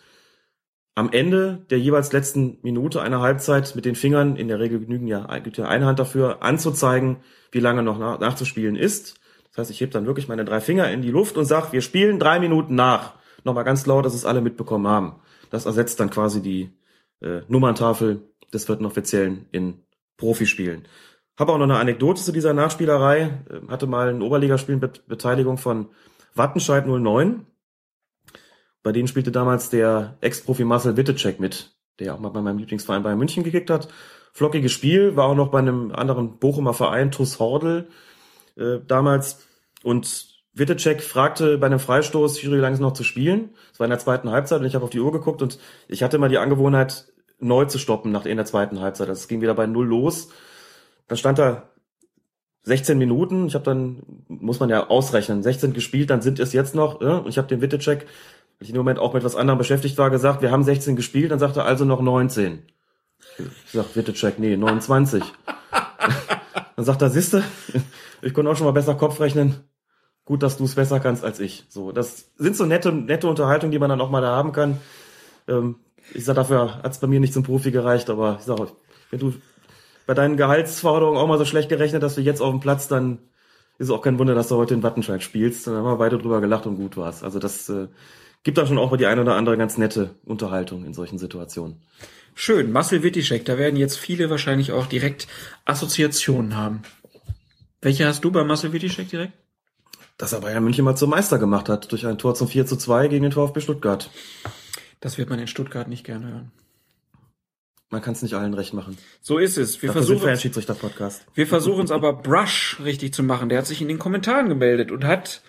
am Ende der jeweils letzten Minute einer Halbzeit mit den Fingern, in der Regel genügen ja, gibt ja eine Hand dafür, anzuzeigen, wie lange noch nach, nachzuspielen ist. Das heißt, ich heb dann wirklich meine drei Finger in die Luft und sag, wir spielen drei Minuten nach. Nochmal ganz laut, dass es alle mitbekommen haben. Das ersetzt dann quasi die äh, Nummerntafel des vierten Offiziellen in Profispielen. Habe auch noch eine Anekdote zu dieser Nachspielerei. Äh, hatte mal ein Oberligaspiel mit Beteiligung von Wattenscheid 09. Bei denen spielte damals der Ex-Profi Marcel Wittecek mit, der auch mal bei meinem Lieblingsverein bei München gekickt hat. Flockiges Spiel, war auch noch bei einem anderen Bochumer Verein, TuS Hordel, äh, damals. Und Wittecek fragte bei einem Freistoß, wie lange es noch zu spielen. Es war in der zweiten Halbzeit und ich habe auf die Uhr geguckt und ich hatte mal die Angewohnheit, neu zu stoppen nach in der zweiten Halbzeit. Das ging wieder bei Null los. Dann stand da 16 Minuten. Ich habe dann, muss man ja ausrechnen, 16 gespielt, dann sind es jetzt noch. Ja, und ich habe den Wittecek weil ich im Moment auch mit was anderem beschäftigt war, gesagt, wir haben 16 gespielt, dann sagt er also noch 19. Ich sag, bitte check, nee, 29. dann sagt er, siehste, ich konnte auch schon mal besser Kopf rechnen. Gut, dass du es besser kannst als ich. So, das sind so nette, nette Unterhaltungen, die man dann auch mal da haben kann. Ähm, ich sag, dafür hat's bei mir nicht zum Profi gereicht, aber ich sag, wenn du bei deinen Gehaltsforderungen auch mal so schlecht gerechnet hast wie jetzt auf dem Platz, dann ist es auch kein Wunder, dass du heute in Wattenscheid spielst. Dann haben wir beide drüber gelacht und gut war's. Also das äh, gibt da schon auch mal die eine oder andere ganz nette Unterhaltung in solchen Situationen. Schön, Marcel Wittischek, da werden jetzt viele wahrscheinlich auch direkt Assoziationen haben. Welche hast du bei Marcel Wittischek direkt? Dass er Bayern München mal zum Meister gemacht hat, durch ein Tor zum 4 zu 2 gegen den VfB Stuttgart. Das wird man in Stuttgart nicht gerne hören. Man kann es nicht allen recht machen. So ist es. Wir versuchen Schiedsrichter Podcast. Wir versuchen es aber Brush richtig zu machen. Der hat sich in den Kommentaren gemeldet und hat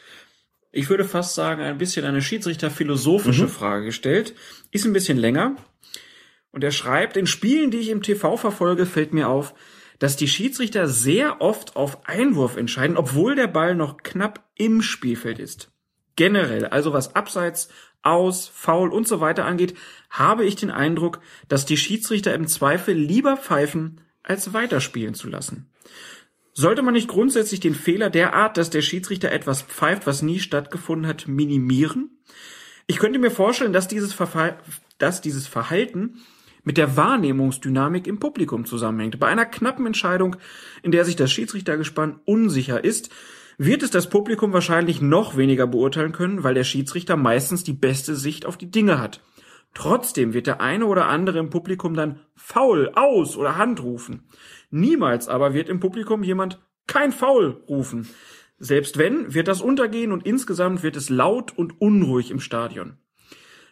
ich würde fast sagen, ein bisschen eine Schiedsrichter-philosophische mhm. Frage gestellt. Ist ein bisschen länger. Und er schreibt, in Spielen, die ich im TV verfolge, fällt mir auf, dass die Schiedsrichter sehr oft auf Einwurf entscheiden, obwohl der Ball noch knapp im Spielfeld ist. Generell, also was abseits, aus, faul und so weiter angeht, habe ich den Eindruck, dass die Schiedsrichter im Zweifel lieber pfeifen, als weiterspielen zu lassen. Sollte man nicht grundsätzlich den Fehler derart, dass der Schiedsrichter etwas pfeift, was nie stattgefunden hat, minimieren? Ich könnte mir vorstellen, dass dieses, Verfall, dass dieses Verhalten mit der Wahrnehmungsdynamik im Publikum zusammenhängt. Bei einer knappen Entscheidung, in der sich das Schiedsrichtergespann unsicher ist, wird es das Publikum wahrscheinlich noch weniger beurteilen können, weil der Schiedsrichter meistens die beste Sicht auf die Dinge hat. Trotzdem wird der eine oder andere im Publikum dann faul, aus oder Hand rufen. Niemals aber wird im Publikum jemand kein Foul rufen. Selbst wenn, wird das untergehen und insgesamt wird es laut und unruhig im Stadion.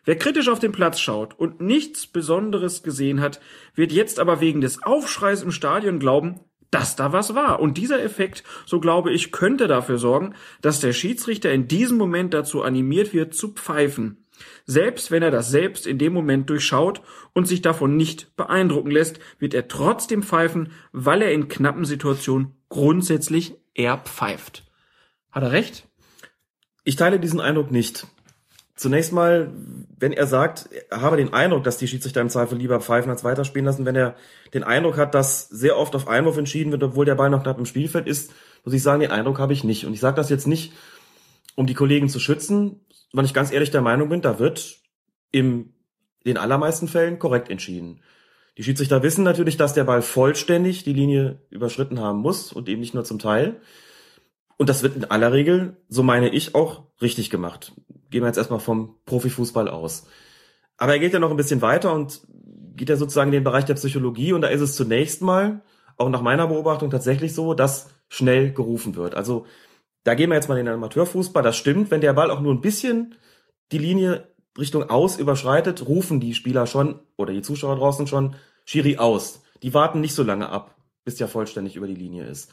Wer kritisch auf den Platz schaut und nichts Besonderes gesehen hat, wird jetzt aber wegen des Aufschreis im Stadion glauben, dass da was war. Und dieser Effekt, so glaube ich, könnte dafür sorgen, dass der Schiedsrichter in diesem Moment dazu animiert wird, zu pfeifen selbst wenn er das selbst in dem Moment durchschaut und sich davon nicht beeindrucken lässt, wird er trotzdem pfeifen, weil er in knappen Situationen grundsätzlich eher pfeift. Hat er recht? Ich teile diesen Eindruck nicht. Zunächst mal, wenn er sagt, er habe den Eindruck, dass die Schiedsrichter im Zweifel lieber pfeifen als weiterspielen lassen, wenn er den Eindruck hat, dass sehr oft auf Einwurf entschieden wird, obwohl der Ball noch knapp im Spielfeld ist, muss ich sagen, den Eindruck habe ich nicht. Und ich sage das jetzt nicht, um die Kollegen zu schützen, weil ich ganz ehrlich der Meinung bin, da wird im den allermeisten Fällen korrekt entschieden. Die Schiedsrichter wissen natürlich, dass der Ball vollständig die Linie überschritten haben muss und eben nicht nur zum Teil. Und das wird in aller Regel, so meine ich, auch richtig gemacht. Gehen wir jetzt erstmal vom Profifußball aus. Aber er geht ja noch ein bisschen weiter und geht ja sozusagen in den Bereich der Psychologie und da ist es zunächst mal, auch nach meiner Beobachtung tatsächlich so, dass schnell gerufen wird. Also da gehen wir jetzt mal in den Amateurfußball. Das stimmt, wenn der Ball auch nur ein bisschen die Linie Richtung aus überschreitet, rufen die Spieler schon oder die Zuschauer draußen schon Schiri aus. Die warten nicht so lange ab, bis der vollständig über die Linie ist.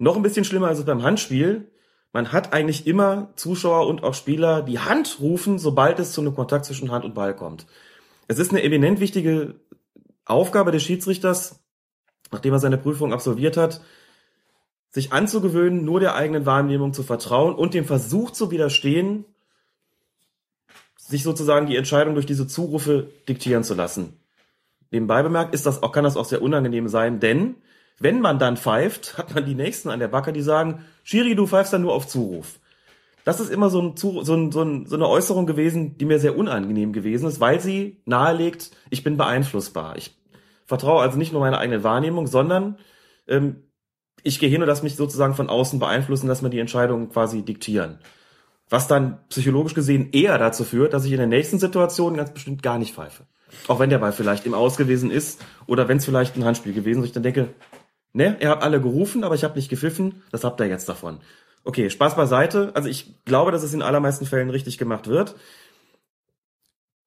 Noch ein bisschen schlimmer ist es beim Handspiel. Man hat eigentlich immer Zuschauer und auch Spieler, die Hand rufen, sobald es zu einem Kontakt zwischen Hand und Ball kommt. Es ist eine eminent wichtige Aufgabe des Schiedsrichters, nachdem er seine Prüfung absolviert hat, sich anzugewöhnen, nur der eigenen Wahrnehmung zu vertrauen und dem Versuch zu widerstehen, sich sozusagen die Entscheidung durch diese Zurufe diktieren zu lassen. Nebenbei bemerkt ist das auch, kann das auch sehr unangenehm sein, denn wenn man dann pfeift, hat man die Nächsten an der Backe, die sagen, Schiri, du pfeifst dann nur auf Zuruf. das ist immer so, ein, so, ein, so, ein, so eine Äußerung gewesen, die mir sehr unangenehm gewesen ist, weil sie nahelegt, ich bin beeinflussbar. Ich vertraue also nicht nur meiner eigenen Wahrnehmung, sondern ähm, ich gehe hin und lasse mich sozusagen von außen beeinflussen, dass mir die Entscheidungen quasi diktieren. Was dann psychologisch gesehen eher dazu führt, dass ich in der nächsten Situation ganz bestimmt gar nicht pfeife. Auch wenn der Ball vielleicht im Aus gewesen ist oder wenn es vielleicht ein Handspiel gewesen ist. Ich dann denke, ne, er hat alle gerufen, aber ich habe nicht gepfiffen, das habt ihr jetzt davon. Okay, Spaß beiseite. Also ich glaube, dass es in allermeisten Fällen richtig gemacht wird.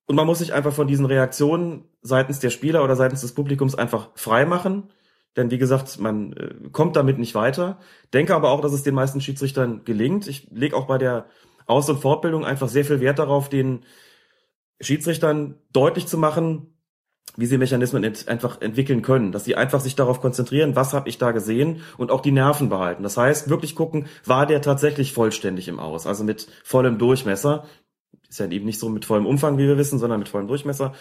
Und man muss sich einfach von diesen Reaktionen seitens der Spieler oder seitens des Publikums einfach frei machen. Denn wie gesagt, man äh, kommt damit nicht weiter. Denke aber auch, dass es den meisten Schiedsrichtern gelingt. Ich lege auch bei der Aus- und Fortbildung einfach sehr viel Wert darauf, den Schiedsrichtern deutlich zu machen, wie sie Mechanismen ent einfach entwickeln können, dass sie einfach sich darauf konzentrieren, was habe ich da gesehen und auch die Nerven behalten. Das heißt, wirklich gucken, war der tatsächlich vollständig im Aus, also mit vollem Durchmesser. Ist ja eben nicht so mit vollem Umfang, wie wir wissen, sondern mit vollem Durchmesser.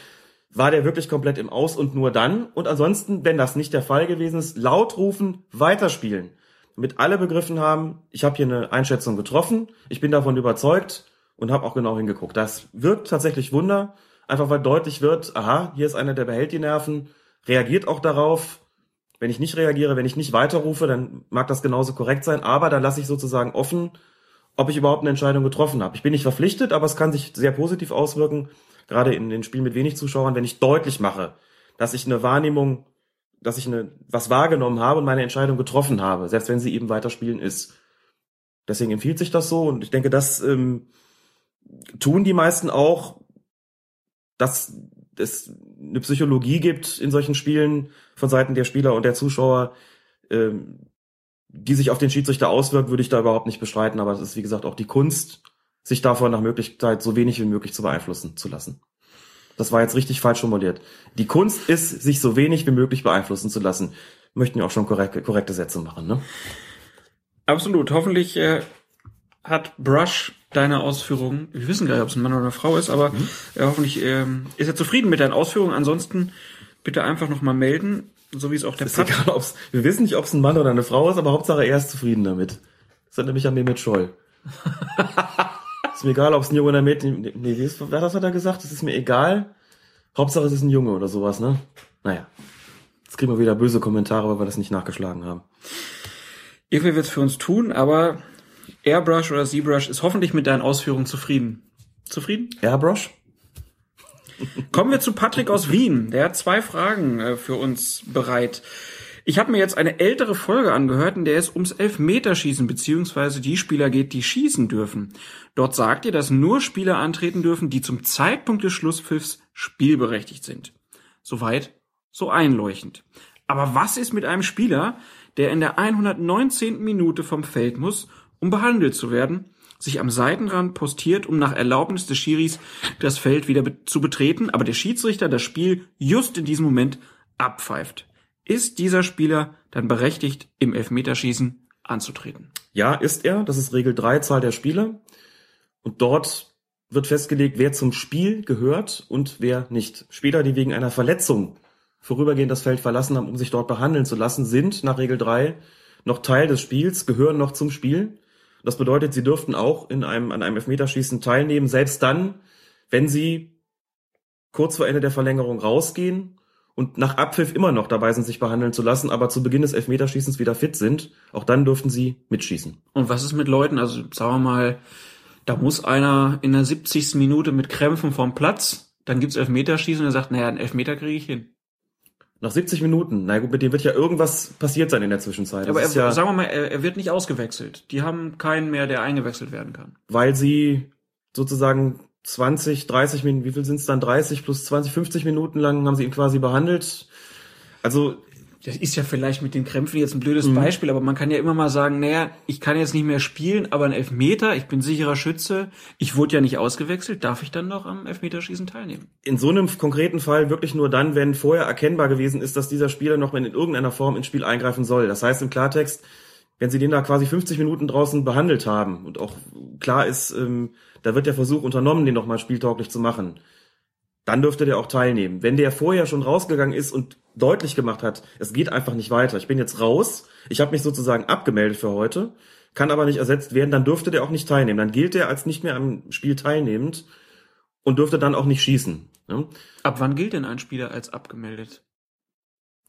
War der wirklich komplett im Aus und nur dann? Und ansonsten, wenn das nicht der Fall gewesen ist, laut rufen, weiterspielen. Damit alle begriffen haben, ich habe hier eine Einschätzung getroffen, ich bin davon überzeugt und habe auch genau hingeguckt. Das wirkt tatsächlich Wunder einfach weil deutlich wird, aha, hier ist einer, der behält die Nerven, reagiert auch darauf. Wenn ich nicht reagiere, wenn ich nicht weiterrufe, dann mag das genauso korrekt sein, aber dann lasse ich sozusagen offen, ob ich überhaupt eine Entscheidung getroffen habe. Ich bin nicht verpflichtet, aber es kann sich sehr positiv auswirken, gerade in den Spielen mit wenig Zuschauern, wenn ich deutlich mache, dass ich eine Wahrnehmung, dass ich eine, was wahrgenommen habe und meine Entscheidung getroffen habe, selbst wenn sie eben weiterspielen ist. Deswegen empfiehlt sich das so und ich denke, das ähm, tun die meisten auch, dass es eine Psychologie gibt in solchen Spielen von Seiten der Spieler und der Zuschauer, ähm, die sich auf den Schiedsrichter auswirkt, würde ich da überhaupt nicht bestreiten. Aber es ist, wie gesagt, auch die Kunst, sich davon nach Möglichkeit so wenig wie möglich zu beeinflussen zu lassen. Das war jetzt richtig falsch formuliert. Die Kunst ist, sich so wenig wie möglich beeinflussen zu lassen. Möchten wir auch schon korrekte, korrekte Sätze machen, ne? Absolut. Hoffentlich äh, hat Brush deine Ausführungen. Wir wissen gar nicht, ob es ein Mann oder eine Frau ist, aber mhm. äh, hoffentlich ähm, ist er zufrieden mit deinen Ausführungen. Ansonsten bitte einfach nochmal melden, so wie es auch der ist egal, ob's, Wir wissen nicht, ob es ein Mann oder eine Frau ist, aber Hauptsache er ist zufrieden damit. Das hat nämlich an mir mit Scholl. ist mir egal, ob es ein Junge oder ein Mädchen. Nee, ist, was hat er gesagt? Das ist mir egal. Hauptsache es ist ein Junge oder sowas, ne? Naja. Jetzt kriegen wir wieder böse Kommentare, weil wir das nicht nachgeschlagen haben. Irgendwie wird es für uns tun, aber Airbrush oder ZBrush ist hoffentlich mit deinen Ausführungen zufrieden. Zufrieden? Airbrush? Kommen wir zu Patrick aus Wien. Der hat zwei Fragen äh, für uns bereit. Ich habe mir jetzt eine ältere Folge angehört, in der es ums Elfmeterschießen beziehungsweise die Spieler geht, die schießen dürfen. Dort sagt ihr, dass nur Spieler antreten dürfen, die zum Zeitpunkt des Schlusspfiffs spielberechtigt sind. Soweit, so einleuchtend. Aber was ist mit einem Spieler, der in der 119. Minute vom Feld muss um behandelt zu werden, sich am Seitenrand postiert, um nach Erlaubnis des Schiris das Feld wieder zu betreten, aber der Schiedsrichter das Spiel just in diesem Moment abpfeift. Ist dieser Spieler dann berechtigt, im Elfmeterschießen anzutreten? Ja, ist er. Das ist Regel 3, Zahl der Spieler. Und dort wird festgelegt, wer zum Spiel gehört und wer nicht. Spieler, die wegen einer Verletzung vorübergehend das Feld verlassen haben, um sich dort behandeln zu lassen, sind nach Regel 3 noch Teil des Spiels, gehören noch zum Spiel. Das bedeutet, sie dürften auch in einem, an einem Elfmeterschießen teilnehmen, selbst dann, wenn sie kurz vor Ende der Verlängerung rausgehen und nach Abpfiff immer noch dabei sind, sich behandeln zu lassen, aber zu Beginn des Elfmeterschießens wieder fit sind, auch dann dürften sie mitschießen. Und was ist mit Leuten, also sagen wir mal, da muss einer in der 70. Minute mit Krämpfen vom Platz, dann gibt's Elfmeterschießen und er sagt, naja, einen Elfmeter kriege ich hin. Nach 70 Minuten. Na gut, mit dem wird ja irgendwas passiert sein in der Zwischenzeit. aber er, ja, sagen wir mal, er, er, wird nicht ausgewechselt. Die haben keinen mehr, der eingewechselt werden kann. Weil sie sozusagen 20, 30 Minuten, wie viel sind es dann? 30 plus 20, 50 Minuten lang haben sie ihn quasi behandelt. Also das ist ja vielleicht mit den Krämpfen jetzt ein blödes mhm. Beispiel, aber man kann ja immer mal sagen, naja, ich kann jetzt nicht mehr spielen, aber ein Elfmeter, ich bin sicherer Schütze, ich wurde ja nicht ausgewechselt, darf ich dann noch am Elfmeterschießen teilnehmen? In so einem konkreten Fall wirklich nur dann, wenn vorher erkennbar gewesen ist, dass dieser Spieler noch in irgendeiner Form ins Spiel eingreifen soll. Das heißt im Klartext, wenn sie den da quasi 50 Minuten draußen behandelt haben und auch klar ist, ähm, da wird der Versuch unternommen, den nochmal spieltauglich zu machen, dann dürfte der auch teilnehmen. Wenn der vorher schon rausgegangen ist und deutlich gemacht hat, es geht einfach nicht weiter. Ich bin jetzt raus. Ich habe mich sozusagen abgemeldet für heute. kann aber nicht ersetzt werden, dann dürfte der auch nicht teilnehmen. Dann gilt er als nicht mehr am Spiel teilnehmend und dürfte dann auch nicht schießen. Ne? Ab wann gilt denn ein Spieler als abgemeldet?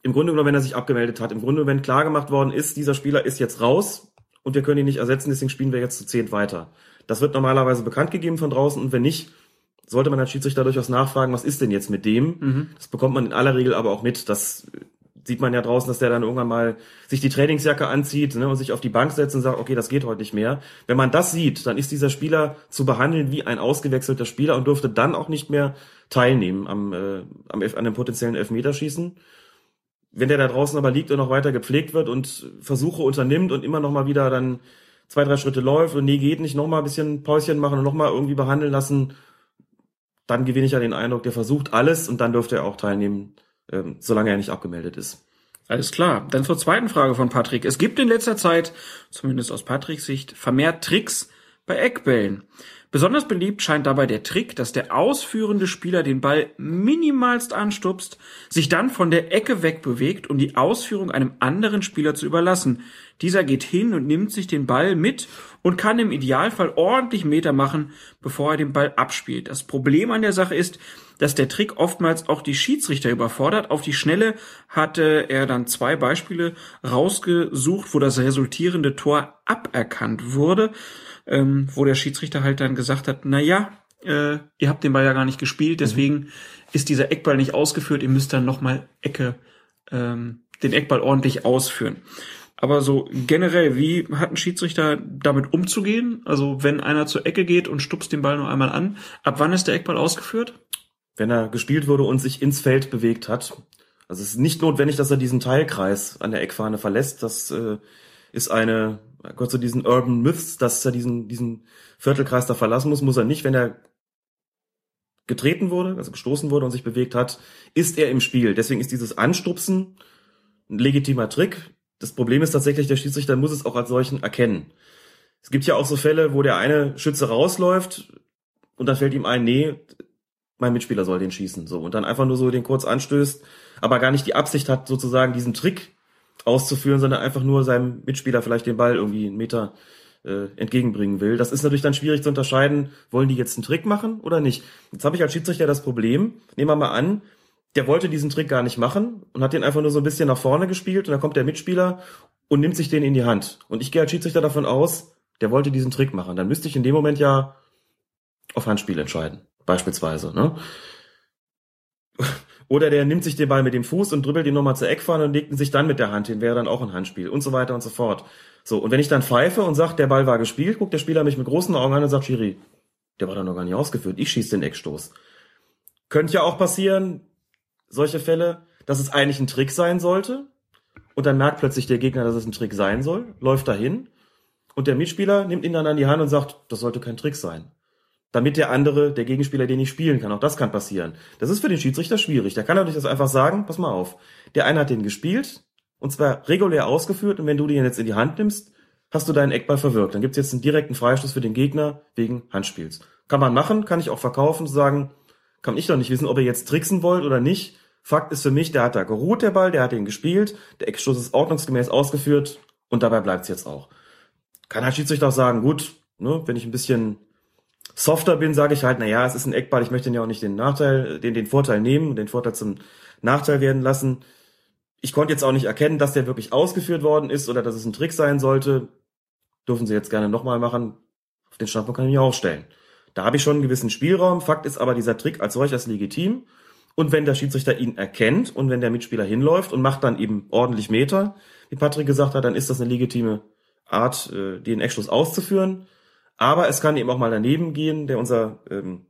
Im Grunde genommen, wenn er sich abgemeldet hat. Im Grunde, wenn klar gemacht worden ist, dieser Spieler ist jetzt raus und wir können ihn nicht ersetzen, deswegen spielen wir jetzt zu zehnt weiter. Das wird normalerweise bekannt gegeben von draußen und wenn nicht, sollte man als Schiedsrichter durchaus nachfragen, was ist denn jetzt mit dem? Mhm. Das bekommt man in aller Regel aber auch mit. Das sieht man ja draußen, dass der dann irgendwann mal sich die Trainingsjacke anzieht ne, und sich auf die Bank setzt und sagt, okay, das geht heute nicht mehr. Wenn man das sieht, dann ist dieser Spieler zu behandeln wie ein ausgewechselter Spieler und dürfte dann auch nicht mehr teilnehmen am, äh, am an einem potenziellen Elfmeterschießen. Wenn der da draußen aber liegt und noch weiter gepflegt wird und Versuche unternimmt und immer noch mal wieder dann zwei, drei Schritte läuft und nee, geht nicht, noch mal ein bisschen Päuschen machen und noch mal irgendwie behandeln lassen, dann gewinne ich ja den Eindruck, der versucht alles und dann dürfte er auch teilnehmen, ähm, solange er nicht abgemeldet ist. Alles klar. Dann zur zweiten Frage von Patrick. Es gibt in letzter Zeit, zumindest aus Patricks Sicht, vermehrt Tricks bei Eckbällen. Besonders beliebt scheint dabei der Trick, dass der ausführende Spieler den Ball minimalst anstupst, sich dann von der Ecke wegbewegt, um die Ausführung einem anderen Spieler zu überlassen. Dieser geht hin und nimmt sich den Ball mit und kann im Idealfall ordentlich Meter machen, bevor er den Ball abspielt. Das Problem an der Sache ist, dass der Trick oftmals auch die Schiedsrichter überfordert. Auf die Schnelle hatte er dann zwei Beispiele rausgesucht, wo das resultierende Tor aberkannt wurde ähm, wo der Schiedsrichter halt dann gesagt hat, na ja, äh, ihr habt den Ball ja gar nicht gespielt, deswegen mhm. ist dieser Eckball nicht ausgeführt, ihr müsst dann nochmal Ecke, ähm, den Eckball ordentlich ausführen. Aber so generell, wie hat ein Schiedsrichter damit umzugehen? Also wenn einer zur Ecke geht und stupst den Ball nur einmal an, ab wann ist der Eckball ausgeführt? Wenn er gespielt wurde und sich ins Feld bewegt hat. Also es ist nicht notwendig, dass er diesen Teilkreis an der Eckfahne verlässt. Das äh, ist eine gehört zu diesen Urban Myths, dass er diesen, diesen Viertelkreis da verlassen muss, muss er nicht, wenn er getreten wurde, also gestoßen wurde und sich bewegt hat, ist er im Spiel. Deswegen ist dieses Anstupsen ein legitimer Trick. Das Problem ist tatsächlich, der Schiedsrichter muss es auch als solchen erkennen. Es gibt ja auch so Fälle, wo der eine Schütze rausläuft und dann fällt ihm ein, nee, mein Mitspieler soll den schießen, so. Und dann einfach nur so den kurz anstößt, aber gar nicht die Absicht hat, sozusagen diesen Trick auszuführen, sondern einfach nur seinem Mitspieler vielleicht den Ball irgendwie einen Meter äh, entgegenbringen will. Das ist natürlich dann schwierig zu unterscheiden, wollen die jetzt einen Trick machen oder nicht. Jetzt habe ich als Schiedsrichter das Problem, nehmen wir mal an, der wollte diesen Trick gar nicht machen und hat den einfach nur so ein bisschen nach vorne gespielt und dann kommt der Mitspieler und nimmt sich den in die Hand. Und ich gehe als Schiedsrichter davon aus, der wollte diesen Trick machen. Dann müsste ich in dem Moment ja auf Handspiel entscheiden, beispielsweise. Ne? Oder der nimmt sich den Ball mit dem Fuß und dribbelt ihn nochmal zur Eckfahne und legt ihn sich dann mit der Hand hin, wäre dann auch ein Handspiel und so weiter und so fort. So, und wenn ich dann pfeife und sage, der Ball war gespielt, guckt der Spieler mich mit großen Augen an und sagt, Schiri, der war dann noch gar nicht ausgeführt, ich schieße den Eckstoß. Könnte ja auch passieren, solche Fälle, dass es eigentlich ein Trick sein sollte. Und dann merkt plötzlich der Gegner, dass es ein Trick sein soll, läuft dahin. Und der Mitspieler nimmt ihn dann an die Hand und sagt, das sollte kein Trick sein damit der andere, der Gegenspieler, den nicht spielen kann. Auch das kann passieren. Das ist für den Schiedsrichter schwierig. Der kann natürlich das einfach sagen, pass mal auf, der eine hat den gespielt und zwar regulär ausgeführt und wenn du den jetzt in die Hand nimmst, hast du deinen Eckball verwirkt. Dann gibt's jetzt einen direkten Freistoß für den Gegner wegen Handspiels. Kann man machen, kann ich auch verkaufen, sagen, kann ich doch nicht wissen, ob ihr jetzt tricksen wollt oder nicht. Fakt ist für mich, der hat da geruht, der Ball, der hat den gespielt, der Eckstoß ist ordnungsgemäß ausgeführt und dabei bleibt's jetzt auch. Kann halt Schiedsrichter auch sagen, gut, ne, wenn ich ein bisschen softer bin, sage ich halt, na ja, es ist ein Eckball, ich möchte ja auch nicht den Nachteil, den, den Vorteil nehmen, den Vorteil zum Nachteil werden lassen. Ich konnte jetzt auch nicht erkennen, dass der wirklich ausgeführt worden ist oder dass es ein Trick sein sollte. Dürfen Sie jetzt gerne nochmal machen. Auf den Standpunkt kann ich mich auch stellen. Da habe ich schon einen gewissen Spielraum. Fakt ist aber, dieser Trick als solches legitim. Und wenn der Schiedsrichter ihn erkennt und wenn der Mitspieler hinläuft und macht dann eben ordentlich Meter, wie Patrick gesagt hat, dann ist das eine legitime Art, äh, den Eckschluss auszuführen. Aber es kann eben auch mal daneben gehen. Der unser ähm,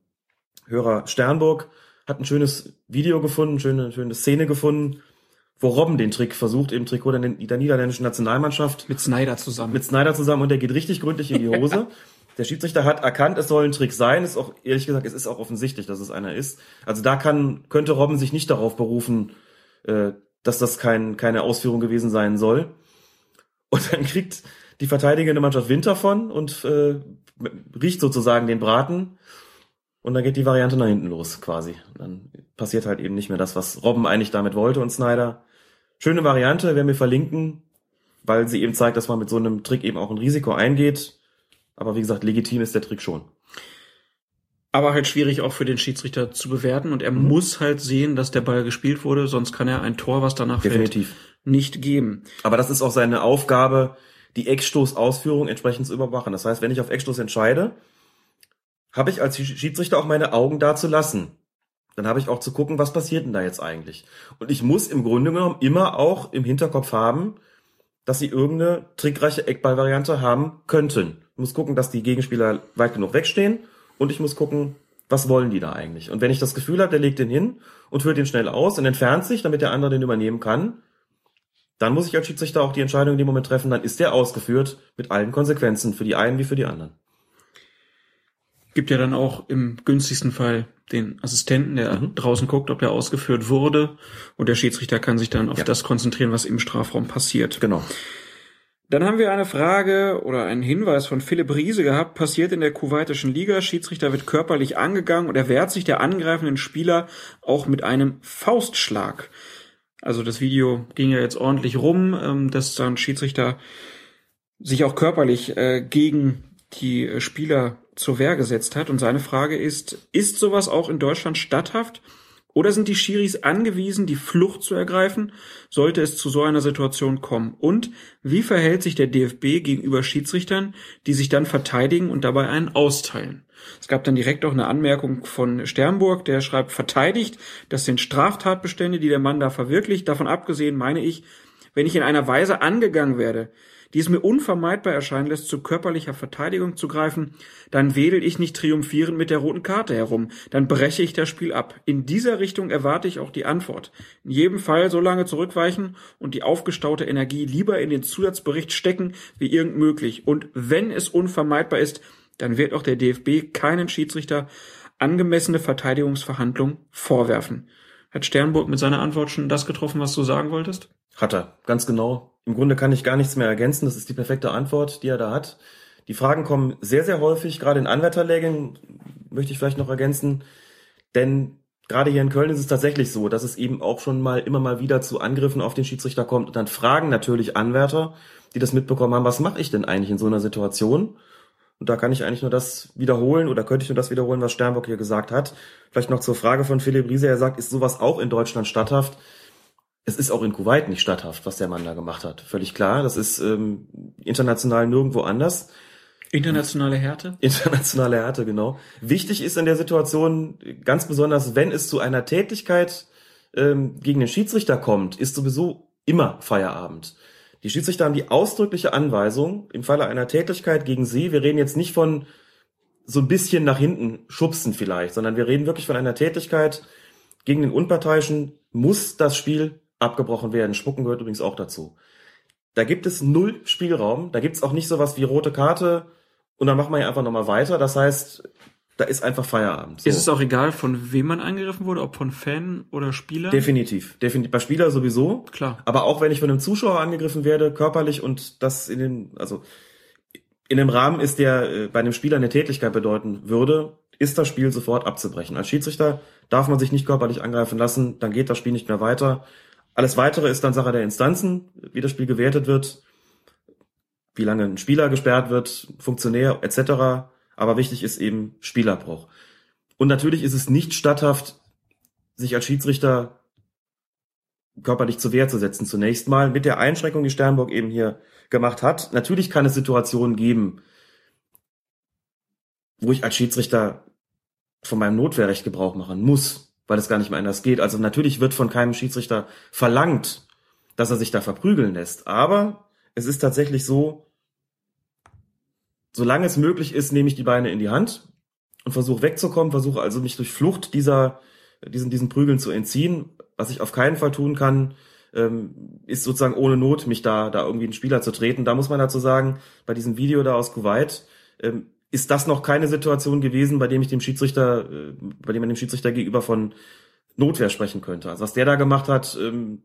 Hörer Sternburg hat ein schönes Video gefunden, schöne, schöne Szene gefunden, wo Robben den Trick versucht, im Trikot der, der niederländischen Nationalmannschaft. Mit Snyder zusammen. Mit Snyder zusammen und der geht richtig gründlich in die Hose. Der Schiedsrichter hat erkannt, es soll ein Trick sein. Ist auch, ehrlich gesagt, es ist auch offensichtlich, dass es einer ist. Also da kann, könnte Robben sich nicht darauf berufen, äh, dass das kein, keine Ausführung gewesen sein soll. Und dann kriegt die verteidigende Mannschaft Wind davon und äh, riecht sozusagen den Braten. Und dann geht die Variante nach hinten los, quasi. Dann passiert halt eben nicht mehr das, was Robben eigentlich damit wollte und Snyder. Schöne Variante, werden wir verlinken. weil sie eben zeigt, dass man mit so einem Trick eben auch ein Risiko eingeht. Aber wie gesagt, legitim ist der Trick schon. Aber halt schwierig auch für den Schiedsrichter zu bewerten und er Mhm. muss halt sehen, dass der Ball gespielt wurde, sonst kann er ein Tor, was danach Definitiv. fällt, nicht geben. Aber das ist auch seine Aufgabe, die Eckstoßausführung entsprechend zu überwachen. Das heißt, wenn ich auf Eckstoß entscheide, habe ich als Schiedsrichter auch meine Augen da zu lassen. Dann habe ich auch zu gucken, was passiert denn da jetzt eigentlich. Und ich muss im Grunde genommen immer auch im Hinterkopf haben, dass sie irgendeine trickreiche Eckballvariante haben könnten. Ich muss gucken, dass die Gegenspieler weit genug wegstehen und ich muss gucken, was wollen die da eigentlich. Und wenn ich das Gefühl habe, der legt den hin und führt den schnell aus und entfernt sich, damit der andere den übernehmen kann, dann muss ich als Schiedsrichter auch die Entscheidung in dem Moment treffen, dann ist der ausgeführt mit allen Konsequenzen für die einen wie für die anderen. Gibt ja dann auch im günstigsten Fall den Assistenten, der Mhm. draußen guckt, ob der ausgeführt wurde und der Schiedsrichter kann sich dann auf Ja. das konzentrieren, was im Strafraum passiert. Genau. Dann haben wir eine Frage oder einen Hinweis von Philipp Riese gehabt. Passiert in der kuwaitischen Liga. Schiedsrichter wird körperlich angegangen und er wehrt sich der angreifenden Spieler auch mit einem Faustschlag. Also das Video ging ja jetzt ordentlich rum, ähm, dass dann Schiedsrichter sich auch körperlich äh, gegen die äh, Spieler zur Wehr gesetzt hat. Und seine Frage ist, ist sowas auch in Deutschland statthaft? Oder sind die Schiris angewiesen, die Flucht zu ergreifen, sollte es zu so einer Situation kommen? Und wie verhält sich der DFB gegenüber Schiedsrichtern, die sich dann verteidigen und dabei einen austeilen? Es gab dann direkt auch eine Anmerkung von Sternburg, der schreibt, verteidigt, das sind Straftatbestände, die der Mann da verwirklicht. Davon abgesehen meine ich, wenn ich in einer Weise angegangen werde, die es mir unvermeidbar erscheinen lässt, zu körperlicher Verteidigung zu greifen, dann wedel ich nicht triumphierend mit der roten Karte herum, dann breche ich das Spiel ab. In dieser Richtung erwarte ich auch die Antwort. In jedem Fall so lange zurückweichen und die aufgestaute Energie lieber in den Zusatzbericht stecken, wie irgend möglich. Und wenn es unvermeidbar ist, dann wird auch der DFB keinen Schiedsrichter angemessene Verteidigungsverhandlungen vorwerfen. Hat Sternburg mit seiner Antwort schon das getroffen, was du sagen wolltest? Hat er, ganz genau. Im Grunde kann ich gar nichts mehr ergänzen. Das ist die perfekte Antwort, die er da hat. Die Fragen kommen sehr, sehr häufig, gerade in Anwärterlägen, möchte ich vielleicht noch ergänzen. Denn gerade hier in Köln ist es tatsächlich so, dass es eben auch schon mal immer mal wieder zu Angriffen auf den Schiedsrichter kommt. Und dann fragen natürlich Anwärter, die das mitbekommen haben, was mache ich denn eigentlich in so einer Situation? Und da kann ich eigentlich nur das wiederholen oder könnte ich nur das wiederholen, was Sternbock hier gesagt hat. Vielleicht noch zur Frage von Philipp Riese. Er sagt, ist sowas auch in Deutschland statthaft? Es ist auch in Kuwait nicht statthaft, was der Mann da gemacht hat. Völlig klar. Das ist ähm, international nirgendwo anders. Internationale Härte? Internationale Härte, genau. Wichtig ist in der Situation ganz besonders, wenn es zu einer Tätigkeit ähm, gegen den Schiedsrichter kommt, ist sowieso immer Feierabend. Die Schiedsrichter haben die ausdrückliche Anweisung, im Falle einer Tätigkeit gegen sie, wir reden jetzt nicht von so ein bisschen nach hinten schubsen vielleicht, sondern wir reden wirklich von einer Tätigkeit gegen den Unparteiischen, muss das Spiel abgebrochen werden. Spucken gehört übrigens auch dazu. Da gibt es null Spielraum, da gibt's auch nicht sowas wie rote Karte und dann machen wir ja einfach nochmal weiter. Das heißt, da ist einfach Feierabend. So. Ist es auch egal, von wem man angegriffen wurde, ob von Fan oder Spieler? Definitiv. Definitiv. Bei Spieler sowieso. Klar. Aber auch wenn ich von einem Zuschauer angegriffen werde, körperlich und das in den, also in dem Rahmen ist, der äh, bei einem Spieler eine Tätigkeit bedeuten würde, ist das Spiel sofort abzubrechen. Als Schiedsrichter darf man sich nicht körperlich angreifen lassen, dann geht das Spiel nicht mehr weiter. Alles weitere ist dann Sache der Instanzen, wie das Spiel gewertet wird, wie lange ein Spieler gesperrt wird, Funktionär etc. Aber wichtig ist eben Spielabbruch. Und natürlich ist es nicht statthaft, sich als Schiedsrichter körperlich zur Wehr zu setzen zunächst mal, mit der Einschränkung, die Sternburg eben hier gemacht hat. Natürlich kann es Situationen geben, wo ich als Schiedsrichter von meinem Notwehrrecht Gebrauch machen muss, weil es gar nicht mehr anders geht. Also natürlich wird von keinem Schiedsrichter verlangt, dass er sich da verprügeln lässt. Aber es ist tatsächlich so, solange es möglich ist, nehme ich die Beine in die Hand und versuche wegzukommen, versuche also mich durch Flucht dieser, diesen, diesen Prügeln zu entziehen. Was ich auf keinen Fall tun kann, ähm, ist sozusagen ohne Not, mich da, da irgendwie einen Spieler zu treten. Da muss man dazu sagen, bei diesem Video da aus Kuwait, ähm, ist das noch keine Situation gewesen, bei dem ich dem Schiedsrichter, äh, bei dem man dem Schiedsrichter gegenüber von Notwehr sprechen könnte. Also was der da gemacht hat, ähm,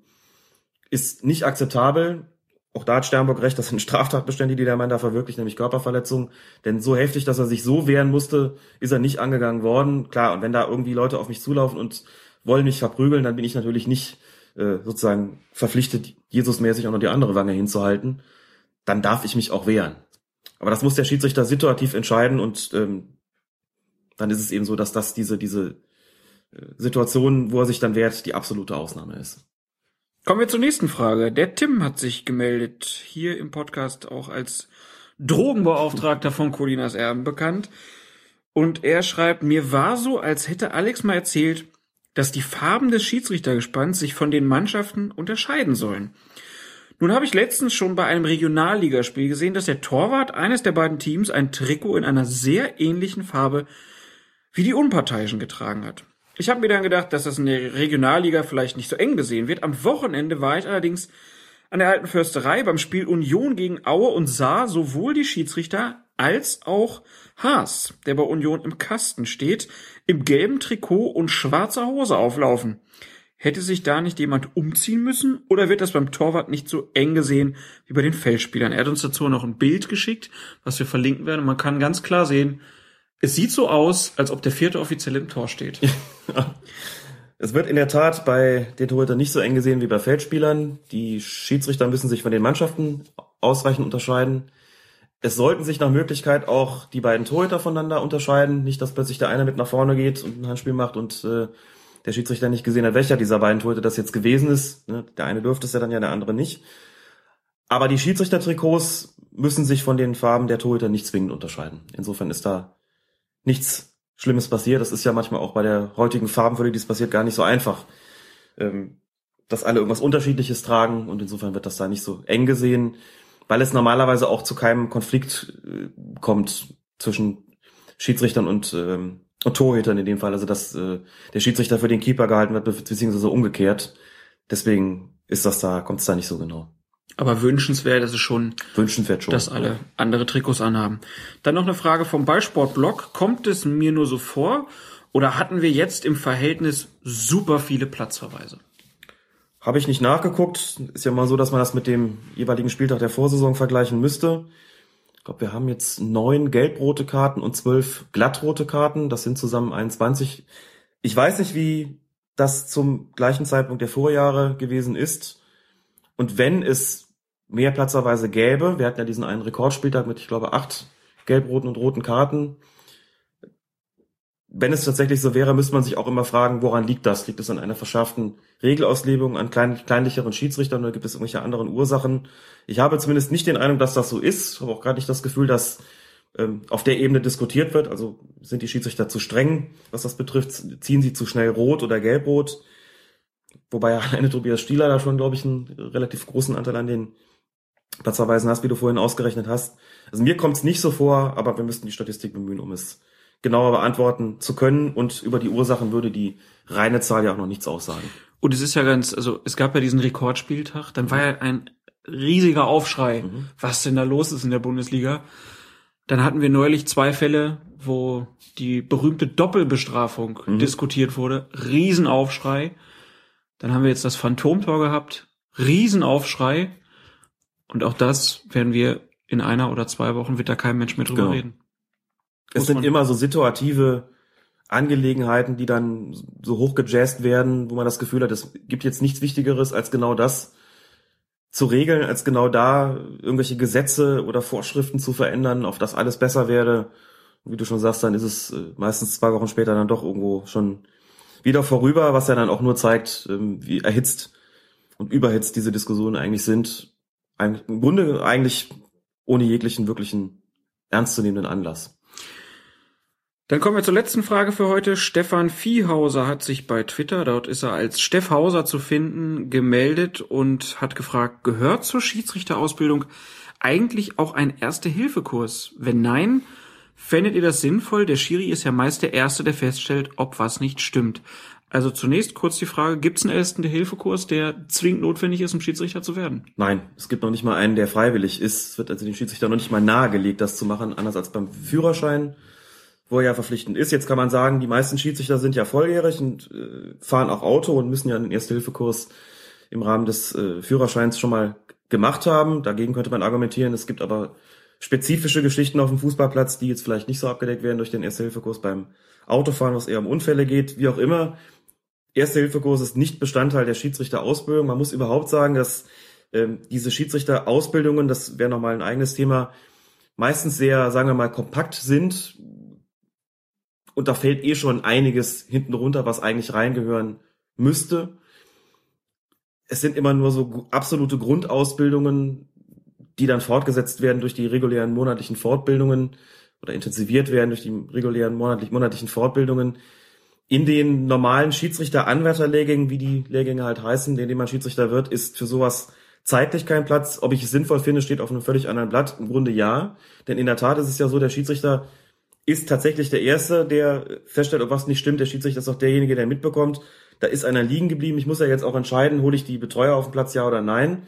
ist nicht akzeptabel. Auch da hat Sternburg recht, das sind Straftatbestände, die der Mann da verwirklicht, nämlich Körperverletzung. Denn so heftig, dass er sich so wehren musste, ist er nicht angegangen worden. Klar, und wenn da irgendwie Leute auf mich zulaufen und wollen mich verprügeln, dann bin ich natürlich nicht äh, sozusagen verpflichtet, Jesusmäßig auch noch die andere Wange hinzuhalten, dann darf ich mich auch wehren. Aber das muss der Schiedsrichter situativ entscheiden und ähm, dann ist es eben so, dass das diese, diese äh, Situation, wo er sich dann wehrt, die absolute Ausnahme ist. Kommen wir zur nächsten Frage. Der Tim hat sich gemeldet, hier im Podcast auch als Drogenbeauftragter von Colinas Erben bekannt. Und er schreibt, mir war so, als hätte Alex mal erzählt, dass die Farben des Schiedsrichtergespanns sich von den Mannschaften unterscheiden sollen. Nun habe ich letztens schon bei einem Regionalligaspiel gesehen, dass der Torwart eines der beiden Teams ein Trikot in einer sehr ähnlichen Farbe wie die Unparteiischen getragen hat. Ich habe mir dann gedacht, dass das in der Regionalliga vielleicht nicht so eng gesehen wird. Am Wochenende war ich allerdings an der alten Försterei beim Spiel Union gegen Aue und sah sowohl die Schiedsrichter als auch Haas, der bei Union im Kasten steht, im gelben Trikot und schwarzer Hose auflaufen. Hätte sich da nicht jemand umziehen müssen oder wird das beim Torwart nicht so eng gesehen wie bei den Feldspielern? Er hat uns dazu noch ein Bild geschickt, was wir verlinken werden und man kann ganz klar sehen, es sieht so aus, als ob der vierte Offiziell im Tor steht. Es wird in der Tat bei den Torhütern nicht so eng gesehen wie bei Feldspielern. Die Schiedsrichter müssen sich von den Mannschaften ausreichend unterscheiden. Es sollten sich nach Möglichkeit auch die beiden Torhüter voneinander unterscheiden. Nicht, dass plötzlich der eine mit nach vorne geht und ein Handspiel macht und äh, der Schiedsrichter nicht gesehen hat, welcher dieser beiden Torhüter das jetzt gewesen ist. Ne, der eine dürfte es ja dann ja, der andere nicht. Aber die Schiedsrichtertrikots müssen sich von den Farben der Torhüter nicht zwingend unterscheiden. Insofern ist da nichts Schlimmes passiert. Das ist ja manchmal auch bei der heutigen Farbenfülle, die es passiert, gar nicht so einfach, ähm, dass alle irgendwas Unterschiedliches tragen und insofern wird das da nicht so eng gesehen, weil es normalerweise auch zu keinem Konflikt äh, kommt zwischen Schiedsrichtern und, ähm, und Torhütern in dem Fall. Also dass äh, der Schiedsrichter für den Keeper gehalten wird, beziehungsweise umgekehrt. Deswegen ist das da, kommt es da nicht so genau. Aber wünschenswert ist es schon, wünschenswert schon, dass alle andere Trikots anhaben. Dann noch eine Frage vom Ballsportblog. Kommt es mir nur so vor oder hatten wir jetzt im Verhältnis super viele Platzverweise? Habe ich nicht nachgeguckt. Ist ja mal so, dass man das mit dem jeweiligen Spieltag der Vorsaison vergleichen müsste. Ich glaube, wir haben jetzt neun gelb-rote Karten und zwölf glattrote Karten. Das sind zusammen 21. Ich weiß nicht, wie das zum gleichen Zeitpunkt der Vorjahre gewesen ist. Und wenn es mehr Platzerweise gäbe. Wir hatten ja diesen einen Rekordspieltag mit, ich glaube, acht gelb-roten und roten Karten. Wenn es tatsächlich so wäre, müsste man sich auch immer fragen, woran liegt das? Liegt es an einer verschärften Regelauslegung, an klein, kleinlicheren Schiedsrichtern oder gibt es irgendwelche anderen Ursachen? Ich habe zumindest nicht den Eindruck, dass das so ist. Ich habe auch gerade nicht das Gefühl, dass ähm, auf der Ebene diskutiert wird. Also sind die Schiedsrichter zu streng, was das betrifft? Ziehen sie zu schnell rot oder gelb-rot? Wobei alleine Tobias Stieler da schon, glaube ich, einen relativ großen Anteil an den Platzverweisen hast, wie du vorhin ausgerechnet hast. Also mir kommt es nicht so vor, aber wir müssten die Statistik bemühen, um es genauer beantworten zu können. Und über die Ursachen würde die reine Zahl ja auch noch nichts aussagen. Und es ist ja ganz, also es gab ja diesen Rekordspieltag, dann war ja ein riesiger Aufschrei, mhm. was denn da los ist in der Bundesliga. Dann hatten wir neulich zwei Fälle, wo die berühmte Doppelbestrafung mhm. diskutiert wurde. Riesenaufschrei. Dann haben wir jetzt das Phantomtor gehabt. Riesenaufschrei. Und auch das werden wir in einer oder zwei Wochen wird da kein Mensch mehr drüber genau. reden. Es sind immer so situative Angelegenheiten, die dann so hochgejazzt werden, wo man das Gefühl hat, es gibt jetzt nichts Wichtigeres als genau das zu regeln, als genau da irgendwelche Gesetze oder Vorschriften zu verändern, auf das alles besser werde. wie du schon sagst, dann ist es äh, meistens zwei Wochen später dann doch irgendwo schon wieder vorüber, was ja dann auch nur zeigt, ähm, wie erhitzt und überhitzt diese Diskussionen eigentlich sind im Grunde eigentlich ohne jeglichen wirklichen ernstzunehmenden Anlass. Dann kommen wir zur letzten Frage für heute. Stefan Viehhauser hat sich bei Twitter, dort ist er als Steff Hauser zu finden, gemeldet und hat gefragt, gehört zur Schiedsrichterausbildung eigentlich auch ein Erste-Hilfe-Kurs? Wenn nein, fändet ihr das sinnvoll? Der Schiri ist ja meist der Erste, der feststellt, ob was nicht stimmt. Also zunächst kurz die Frage, gibt es einen ersten Hilfekurs, der zwingend notwendig ist, um Schiedsrichter zu werden? Nein, es gibt noch nicht mal einen, der freiwillig ist. Es wird also dem Schiedsrichter noch nicht mal nahegelegt, das zu machen, anders als beim Führerschein, wo er ja verpflichtend ist. Jetzt kann man sagen, die meisten Schiedsrichter sind ja volljährig und äh, fahren auch Auto und müssen ja einen Erste-Hilfe-Kurs im Rahmen des äh, Führerscheins schon mal gemacht haben. Dagegen könnte man argumentieren. Es gibt aber spezifische Geschichten auf dem Fußballplatz, die jetzt vielleicht nicht so abgedeckt werden durch den Erste-Hilfe-Kurs beim Autofahren, was eher um Unfälle geht, wie auch immer Erste-Hilfe-Kurs ist nicht Bestandteil der Schiedsrichterausbildung. Man muss überhaupt sagen, dass ähm, diese Schiedsrichterausbildungen, das wäre nochmal ein eigenes Thema, meistens sehr, sagen wir mal, kompakt sind. Und da fällt eh schon einiges hinten runter, was eigentlich reingehören müsste. Es sind immer nur so absolute Grundausbildungen, die dann fortgesetzt werden durch die regulären monatlichen Fortbildungen oder intensiviert werden durch die regulären monatlich, monatlichen Fortbildungen. In den normalen Schiedsrichter-Anwärterlehrgängen, wie die Lehrgänge halt heißen, in denen man Schiedsrichter wird, ist für sowas zeitlich kein Platz. Ob ich es sinnvoll finde, steht auf einem völlig anderen Blatt. Im Grunde ja. Denn in der Tat ist es ja so, der Schiedsrichter ist tatsächlich der Erste, der feststellt, ob was nicht stimmt. Der Schiedsrichter ist auch derjenige, der mitbekommt, da ist einer liegen geblieben. Ich muss ja jetzt auch entscheiden, hole ich die Betreuer auf den Platz, ja oder nein.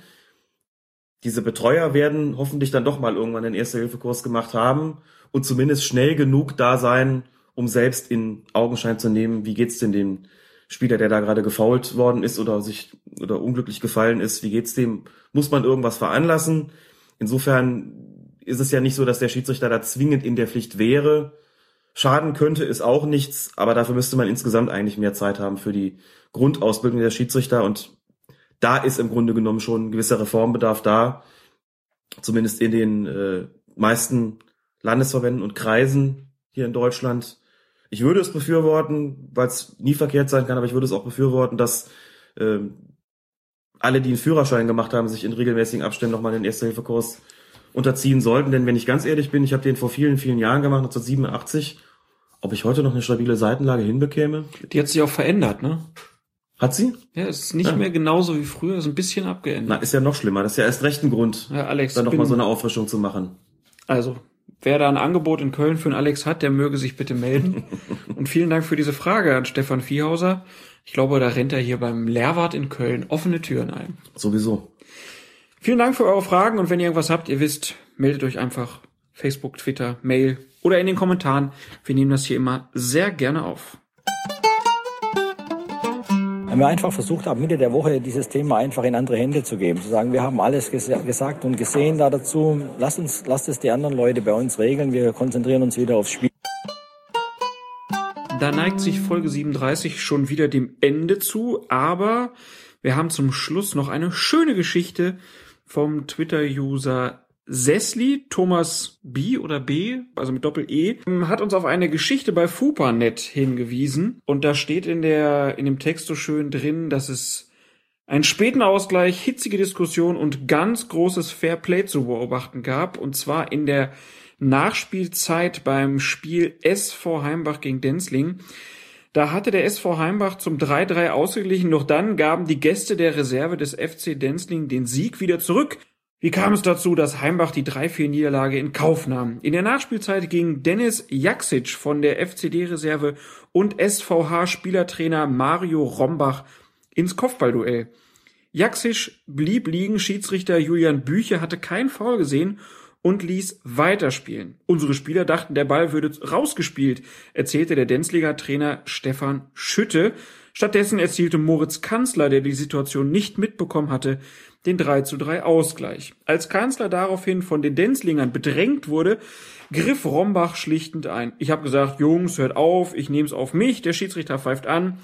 Diese Betreuer werden hoffentlich dann doch mal irgendwann den Erste-Hilfe-Kurs gemacht haben und zumindest schnell genug da sein, um selbst in Augenschein zu nehmen, wie geht's denn dem Spieler, der da gerade gefault worden ist oder sich oder unglücklich gefallen ist, wie geht's dem? Muss man irgendwas veranlassen? Insofern ist es ja nicht so, dass der Schiedsrichter da zwingend in der Pflicht wäre. Schaden könnte ist auch nichts, aber dafür müsste man insgesamt eigentlich mehr Zeit haben für die Grundausbildung der Schiedsrichter und da ist im Grunde genommen schon ein gewisser Reformbedarf da, zumindest in den äh, meisten Landesverbänden und Kreisen hier in Deutschland. Ich würde es befürworten, weil es nie verkehrt sein kann, aber ich würde es auch befürworten, dass äh, alle, die einen Führerschein gemacht haben, sich in regelmäßigen Abständen nochmal den Erste-Hilfe-Kurs unterziehen sollten. Denn wenn ich ganz ehrlich bin, ich habe den vor vielen, vielen Jahren gemacht, 1987. Ob ich heute noch eine stabile Seitenlage hinbekäme? Die hat sich auch verändert, ne? Hat sie? Ja, es ist nicht ja. mehr genauso wie früher, ist ein bisschen abgeändert. Na, ist ja noch schlimmer. Das ist ja erst recht ein Grund, ja, Alex, dann nochmal so eine Auffrischung zu machen. Also, wer da ein Angebot in Köln für einen Alex hat, der möge sich bitte melden. Und vielen Dank für diese Frage an Stefan Viehhauser. Ich glaube, da rennt er hier beim Lehrwart in Köln offene Türen ein. Sowieso. Vielen Dank für eure Fragen und wenn ihr irgendwas habt, ihr wisst, meldet euch einfach Facebook, Twitter, Mail oder in den Kommentaren. Wir nehmen das hier immer sehr gerne auf haben wir einfach versucht, ab Mitte der Woche dieses Thema einfach in andere Hände zu geben. Zu sagen, wir haben alles ges gesagt und gesehen da dazu. Lasst uns, lasst es die anderen Leute bei uns regeln. Wir konzentrieren uns wieder aufs Spiel. Da neigt sich Folge 37 schon wieder dem Ende zu, aber wir haben zum Schluss noch eine schöne Geschichte vom Twitter-User Sesli, Thomas B oder B, also mit Doppel-E, hat uns auf eine Geschichte bei FUPANet hingewiesen. Und da steht in der, in dem Text so schön drin, dass es einen späten Ausgleich, hitzige Diskussion und ganz großes Fairplay zu beobachten gab. Und zwar in der Nachspielzeit beim Spiel SV Heimbach gegen Denzling. Da hatte der SV Heimbach zum 3-3 ausgeglichen, doch dann gaben die Gäste der Reserve des FC Denzling den Sieg wieder zurück. Wie kam es dazu, dass Heimbach die 3-4-Niederlage in Kauf nahm? In der Nachspielzeit ging Dennis Jaksic von der FCD-Reserve und SVH-Spielertrainer Mario Rombach ins Kopfballduell. Jaksic blieb liegen, Schiedsrichter Julian Bücher hatte kein Foul gesehen und ließ weiterspielen. Unsere Spieler dachten, der Ball würde rausgespielt, erzählte der Denzliga-Trainer Stefan Schütte. Stattdessen erzielte Moritz Kanzler, der die Situation nicht mitbekommen hatte, den 3 zu 3 Ausgleich. Als Kanzler daraufhin von den Denzlingern bedrängt wurde, griff Rombach schlichtend ein. Ich habe gesagt, Jungs, hört auf, ich nehme es auf mich, der Schiedsrichter pfeift an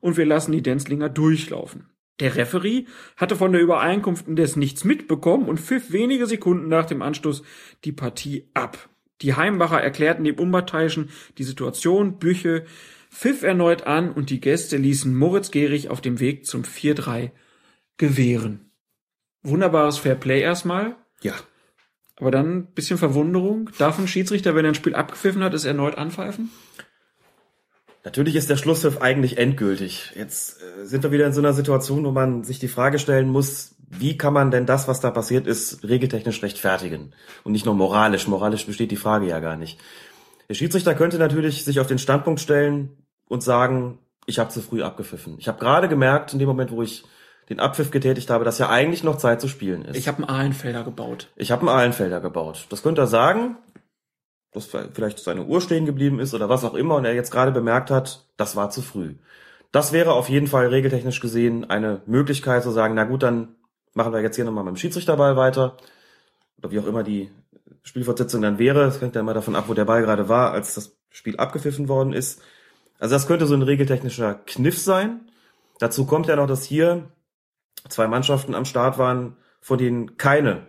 und wir lassen die Denzlinger durchlaufen. Der Referee hatte von der Übereinkunft indes nichts mitbekommen und pfiff wenige Sekunden nach dem Anstoß die Partie ab. Die Heimbacher erklärten dem Unparteiischen die Situation, Büche pfiff erneut an und die Gäste ließen Moritz Gehrig auf dem Weg zum 4-3 gewähren wunderbares Fairplay erstmal. Ja. Aber dann ein bisschen Verwunderung. Darf ein Schiedsrichter, wenn er ein Spiel abgepfiffen hat, es erneut anpfeifen? Natürlich ist der Schlusspfiff eigentlich endgültig. Jetzt äh, sind wir wieder in so einer Situation, wo man sich die Frage stellen muss, wie kann man denn das, was da passiert ist, regeltechnisch rechtfertigen? Und nicht nur moralisch. Moralisch besteht die Frage ja gar nicht. Der Schiedsrichter könnte natürlich sich auf den Standpunkt stellen und sagen, ich habe zu früh abgepfiffen. Ich habe gerade gemerkt, in dem Moment, wo ich den Abpfiff getätigt habe, dass ja eigentlich noch Zeit zu spielen ist. Ich habe einen Ahlenfelder gebaut. Ich habe einen Ahlenfelder gebaut. Das könnte er sagen, dass vielleicht seine Uhr stehen geblieben ist oder was auch immer und er jetzt gerade bemerkt hat, das war zu früh. Das wäre auf jeden Fall regeltechnisch gesehen eine Möglichkeit zu sagen, na gut, dann machen wir jetzt hier nochmal mit dem Schiedsrichterball weiter oder wie auch immer die Spielfortsetzung dann wäre. Das hängt ja immer davon ab, wo der Ball gerade war, als das Spiel abgepfiffen worden ist. Also das könnte so ein regeltechnischer Kniff sein. Dazu kommt ja noch, dass hier zwei Mannschaften am Start waren, von denen keine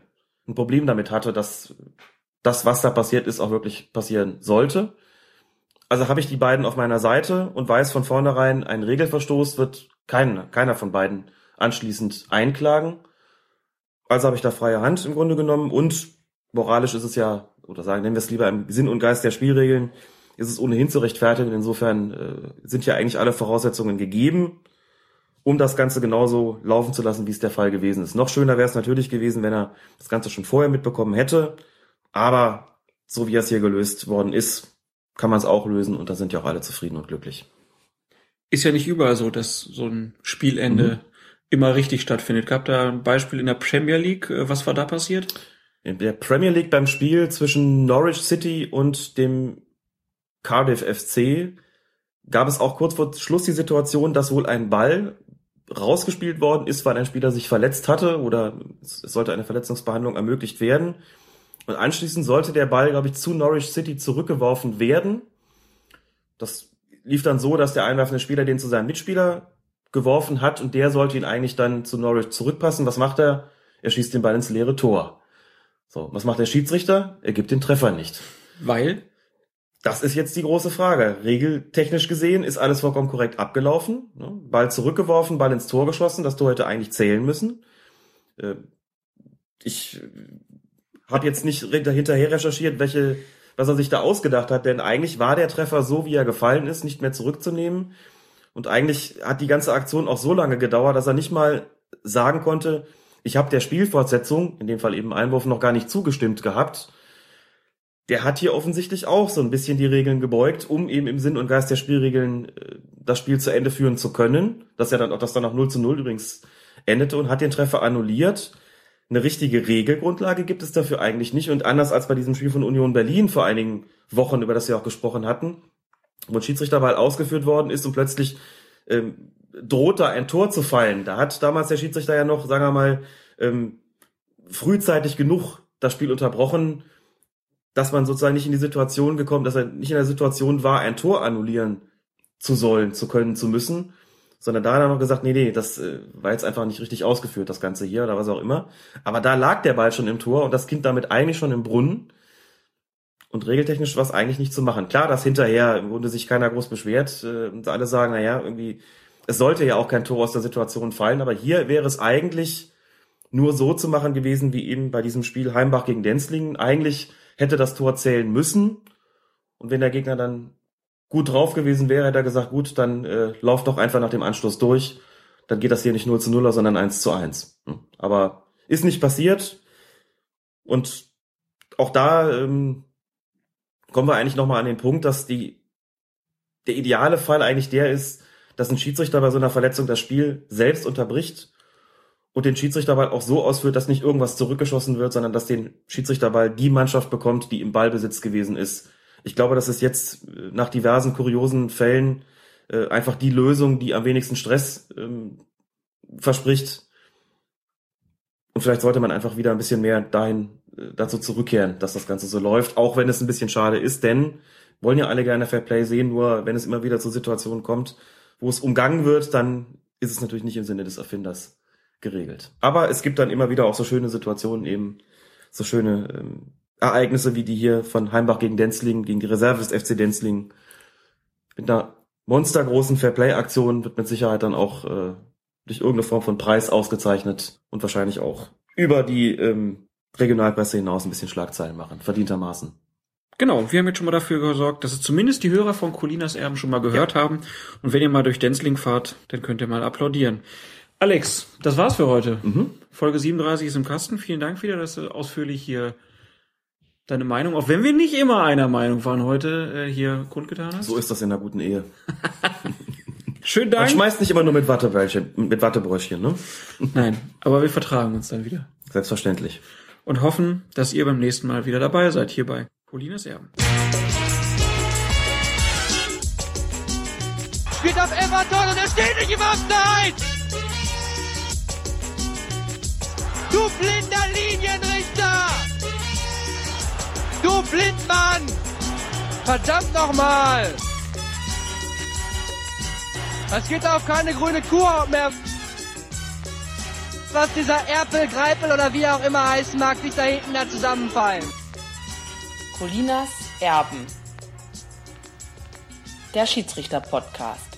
ein Problem damit hatte, dass das, was da passiert ist, auch wirklich passieren sollte. Also habe ich die beiden auf meiner Seite und weiß von vornherein, ein Regelverstoß wird kein, keiner von beiden anschließend einklagen. Also habe ich da freie Hand im Grunde genommen und moralisch ist es ja, oder sagen, nennen wir es lieber im Sinn und Geist der Spielregeln, ist es ohnehin zu rechtfertigen. Insofern äh, sind ja eigentlich alle Voraussetzungen gegeben um das Ganze genauso laufen zu lassen, wie es der Fall gewesen ist. Noch schöner wäre es natürlich gewesen, wenn er das Ganze schon vorher mitbekommen hätte. Aber so wie es hier gelöst worden ist, kann man es auch lösen und da sind ja auch alle zufrieden und glücklich. Ist ja nicht überall so, dass so ein Spielende mhm. immer richtig stattfindet. Gab da ein Beispiel in der Premier League? Äh, was war da passiert? In der Premier League beim Spiel zwischen Norwich City und dem Cardiff FC gab es auch kurz vor Schluss die Situation, dass wohl ein Ball rausgespielt worden ist, weil ein Spieler sich verletzt hatte oder es sollte eine Verletzungsbehandlung ermöglicht werden. Und anschließend sollte der Ball, glaube ich, zu Norwich City zurückgeworfen werden. Das lief dann so, dass der einwerfende Spieler den zu seinem Mitspieler geworfen hat und der sollte ihn eigentlich dann zu Norwich zurückpassen. Was macht er? Er schießt den Ball ins leere Tor. So, was macht der Schiedsrichter? Er gibt den Treffer nicht. Weil? Das ist jetzt die große Frage. Regeltechnisch gesehen ist alles vollkommen korrekt abgelaufen. Ne? Ball zurückgeworfen, Ball ins Tor geschossen. Das Tor hätte eigentlich zählen müssen. Äh, ich habe jetzt nicht hinterher recherchiert, welche, was er sich da ausgedacht hat, denn eigentlich war der Treffer so, wie er gefallen ist, nicht mehr zurückzunehmen. Und eigentlich hat die ganze Aktion auch so lange gedauert, dass er nicht mal sagen konnte, ich habe der Spielfortsetzung, in dem Fall eben Einwurf, noch gar nicht zugestimmt gehabt der hat hier offensichtlich auch so ein bisschen die Regeln gebeugt, um eben im Sinn und Geist der Spielregeln äh, das Spiel zu Ende führen zu können. Dass er dann auch, das dann auch 0 zu 0 übrigens endete und hat den Treffer annulliert. Eine richtige Regelgrundlage gibt es dafür eigentlich nicht. Und anders als bei diesem Spiel von Union Berlin vor einigen Wochen, über das wir auch gesprochen hatten, wo ein Schiedsrichterwahl ausgeführt worden ist und plötzlich ähm, droht da ein Tor zu fallen. Da hat damals der Schiedsrichter ja noch, sagen wir mal, ähm, frühzeitig genug das Spiel unterbrochen, dass man sozusagen nicht in die Situation gekommen, dass er nicht in der Situation war, ein Tor annullieren zu sollen, zu können, zu müssen, sondern da hat er noch gesagt, nee, nee, das äh, war jetzt einfach nicht richtig ausgeführt, das Ganze hier oder was auch immer. Aber da lag der Ball schon im Tor und das Kind damit eigentlich schon im Brunnen. Und regeltechnisch war es eigentlich nicht zu machen. Klar, dass hinterher im Grunde sich keiner groß beschwert äh, und alle sagen, na ja, irgendwie, es sollte ja auch kein Tor aus der Situation fallen, aber hier wäre es eigentlich nur so zu machen gewesen, wie eben bei diesem Spiel Heimbach gegen Denzlingen. Eigentlich hätte das Tor zählen müssen. Und wenn der Gegner dann gut drauf gewesen wäre, hätte er gesagt, gut, dann äh, lauf doch einfach nach dem Anschluss durch. Dann geht das hier nicht 0 zu 0, sondern 1 zu 1. Hm. Aber ist nicht passiert. Und auch da ähm, kommen wir eigentlich nochmal an den Punkt, dass die der ideale Fall eigentlich der ist, dass ein Schiedsrichter bei so einer Verletzung das Spiel selbst unterbricht und den Schiedsrichterball auch so ausführt, dass nicht irgendwas zurückgeschossen wird, sondern dass den Schiedsrichterball die Mannschaft bekommt, die im Ballbesitz gewesen ist. Ich glaube, das ist jetzt äh, nach diversen kuriosen Fällen äh, einfach die Lösung, die am wenigsten Stress ähm, verspricht. Und vielleicht sollte man einfach wieder ein bisschen mehr dahin äh, dazu zurückkehren, dass das Ganze so läuft, auch wenn es ein bisschen schade ist, denn wollen ja alle gerne Fair Play sehen, nur wenn es immer wieder zu Situationen kommt, wo es umgangen wird, dann ist es natürlich nicht im Sinne des Erfinders geregelt. Aber es gibt dann immer wieder auch so schöne Situationen, eben so schöne ähm, Ereignisse wie die hier von Heimbach gegen Denzling, gegen die Reserve des FC Denzling. Mit einer monstergroßen Fairplay-Aktion wird mit Sicherheit dann auch äh, durch irgendeine Form von Preis ausgezeichnet und wahrscheinlich auch über die ähm, Regionalpresse hinaus ein bisschen Schlagzeilen machen, verdientermaßen. Genau, wir haben jetzt schon mal dafür gesorgt, dass es zumindest die Hörer von Colinas Erben schon mal gehört ja. haben. Und wenn ihr mal durch Denzling fahrt, dann könnt ihr mal applaudieren. Alex, das war's für heute. Mhm. Folge 37 ist im Kasten. Vielen Dank wieder, dass du ausführlich hier deine Meinung, auch wenn wir nicht immer einer Meinung waren, heute äh, hier kundgetan hast. So ist das in einer guten Ehe. Schönen Dank. Man schmeißt nicht immer nur mit Wattebällchen, mit Wattebräuchchen, ne? Nein, aber wir vertragen uns dann wieder. Selbstverständlich. Und hoffen, dass ihr beim nächsten Mal wieder dabei seid, hier bei Paulinas Erben. Spielt auf Everton und er steht nicht im Abseits! Du blinder Linienrichter! Du Blindmann! Verdammt nochmal! Das geht auf keine grüne Kuhhaut mehr. Was dieser Erpel, Greipel oder wie auch immer heißen mag, sich da hinten da zusammenfallen. Colinas Erben. Der Schiedsrichter-Podcast.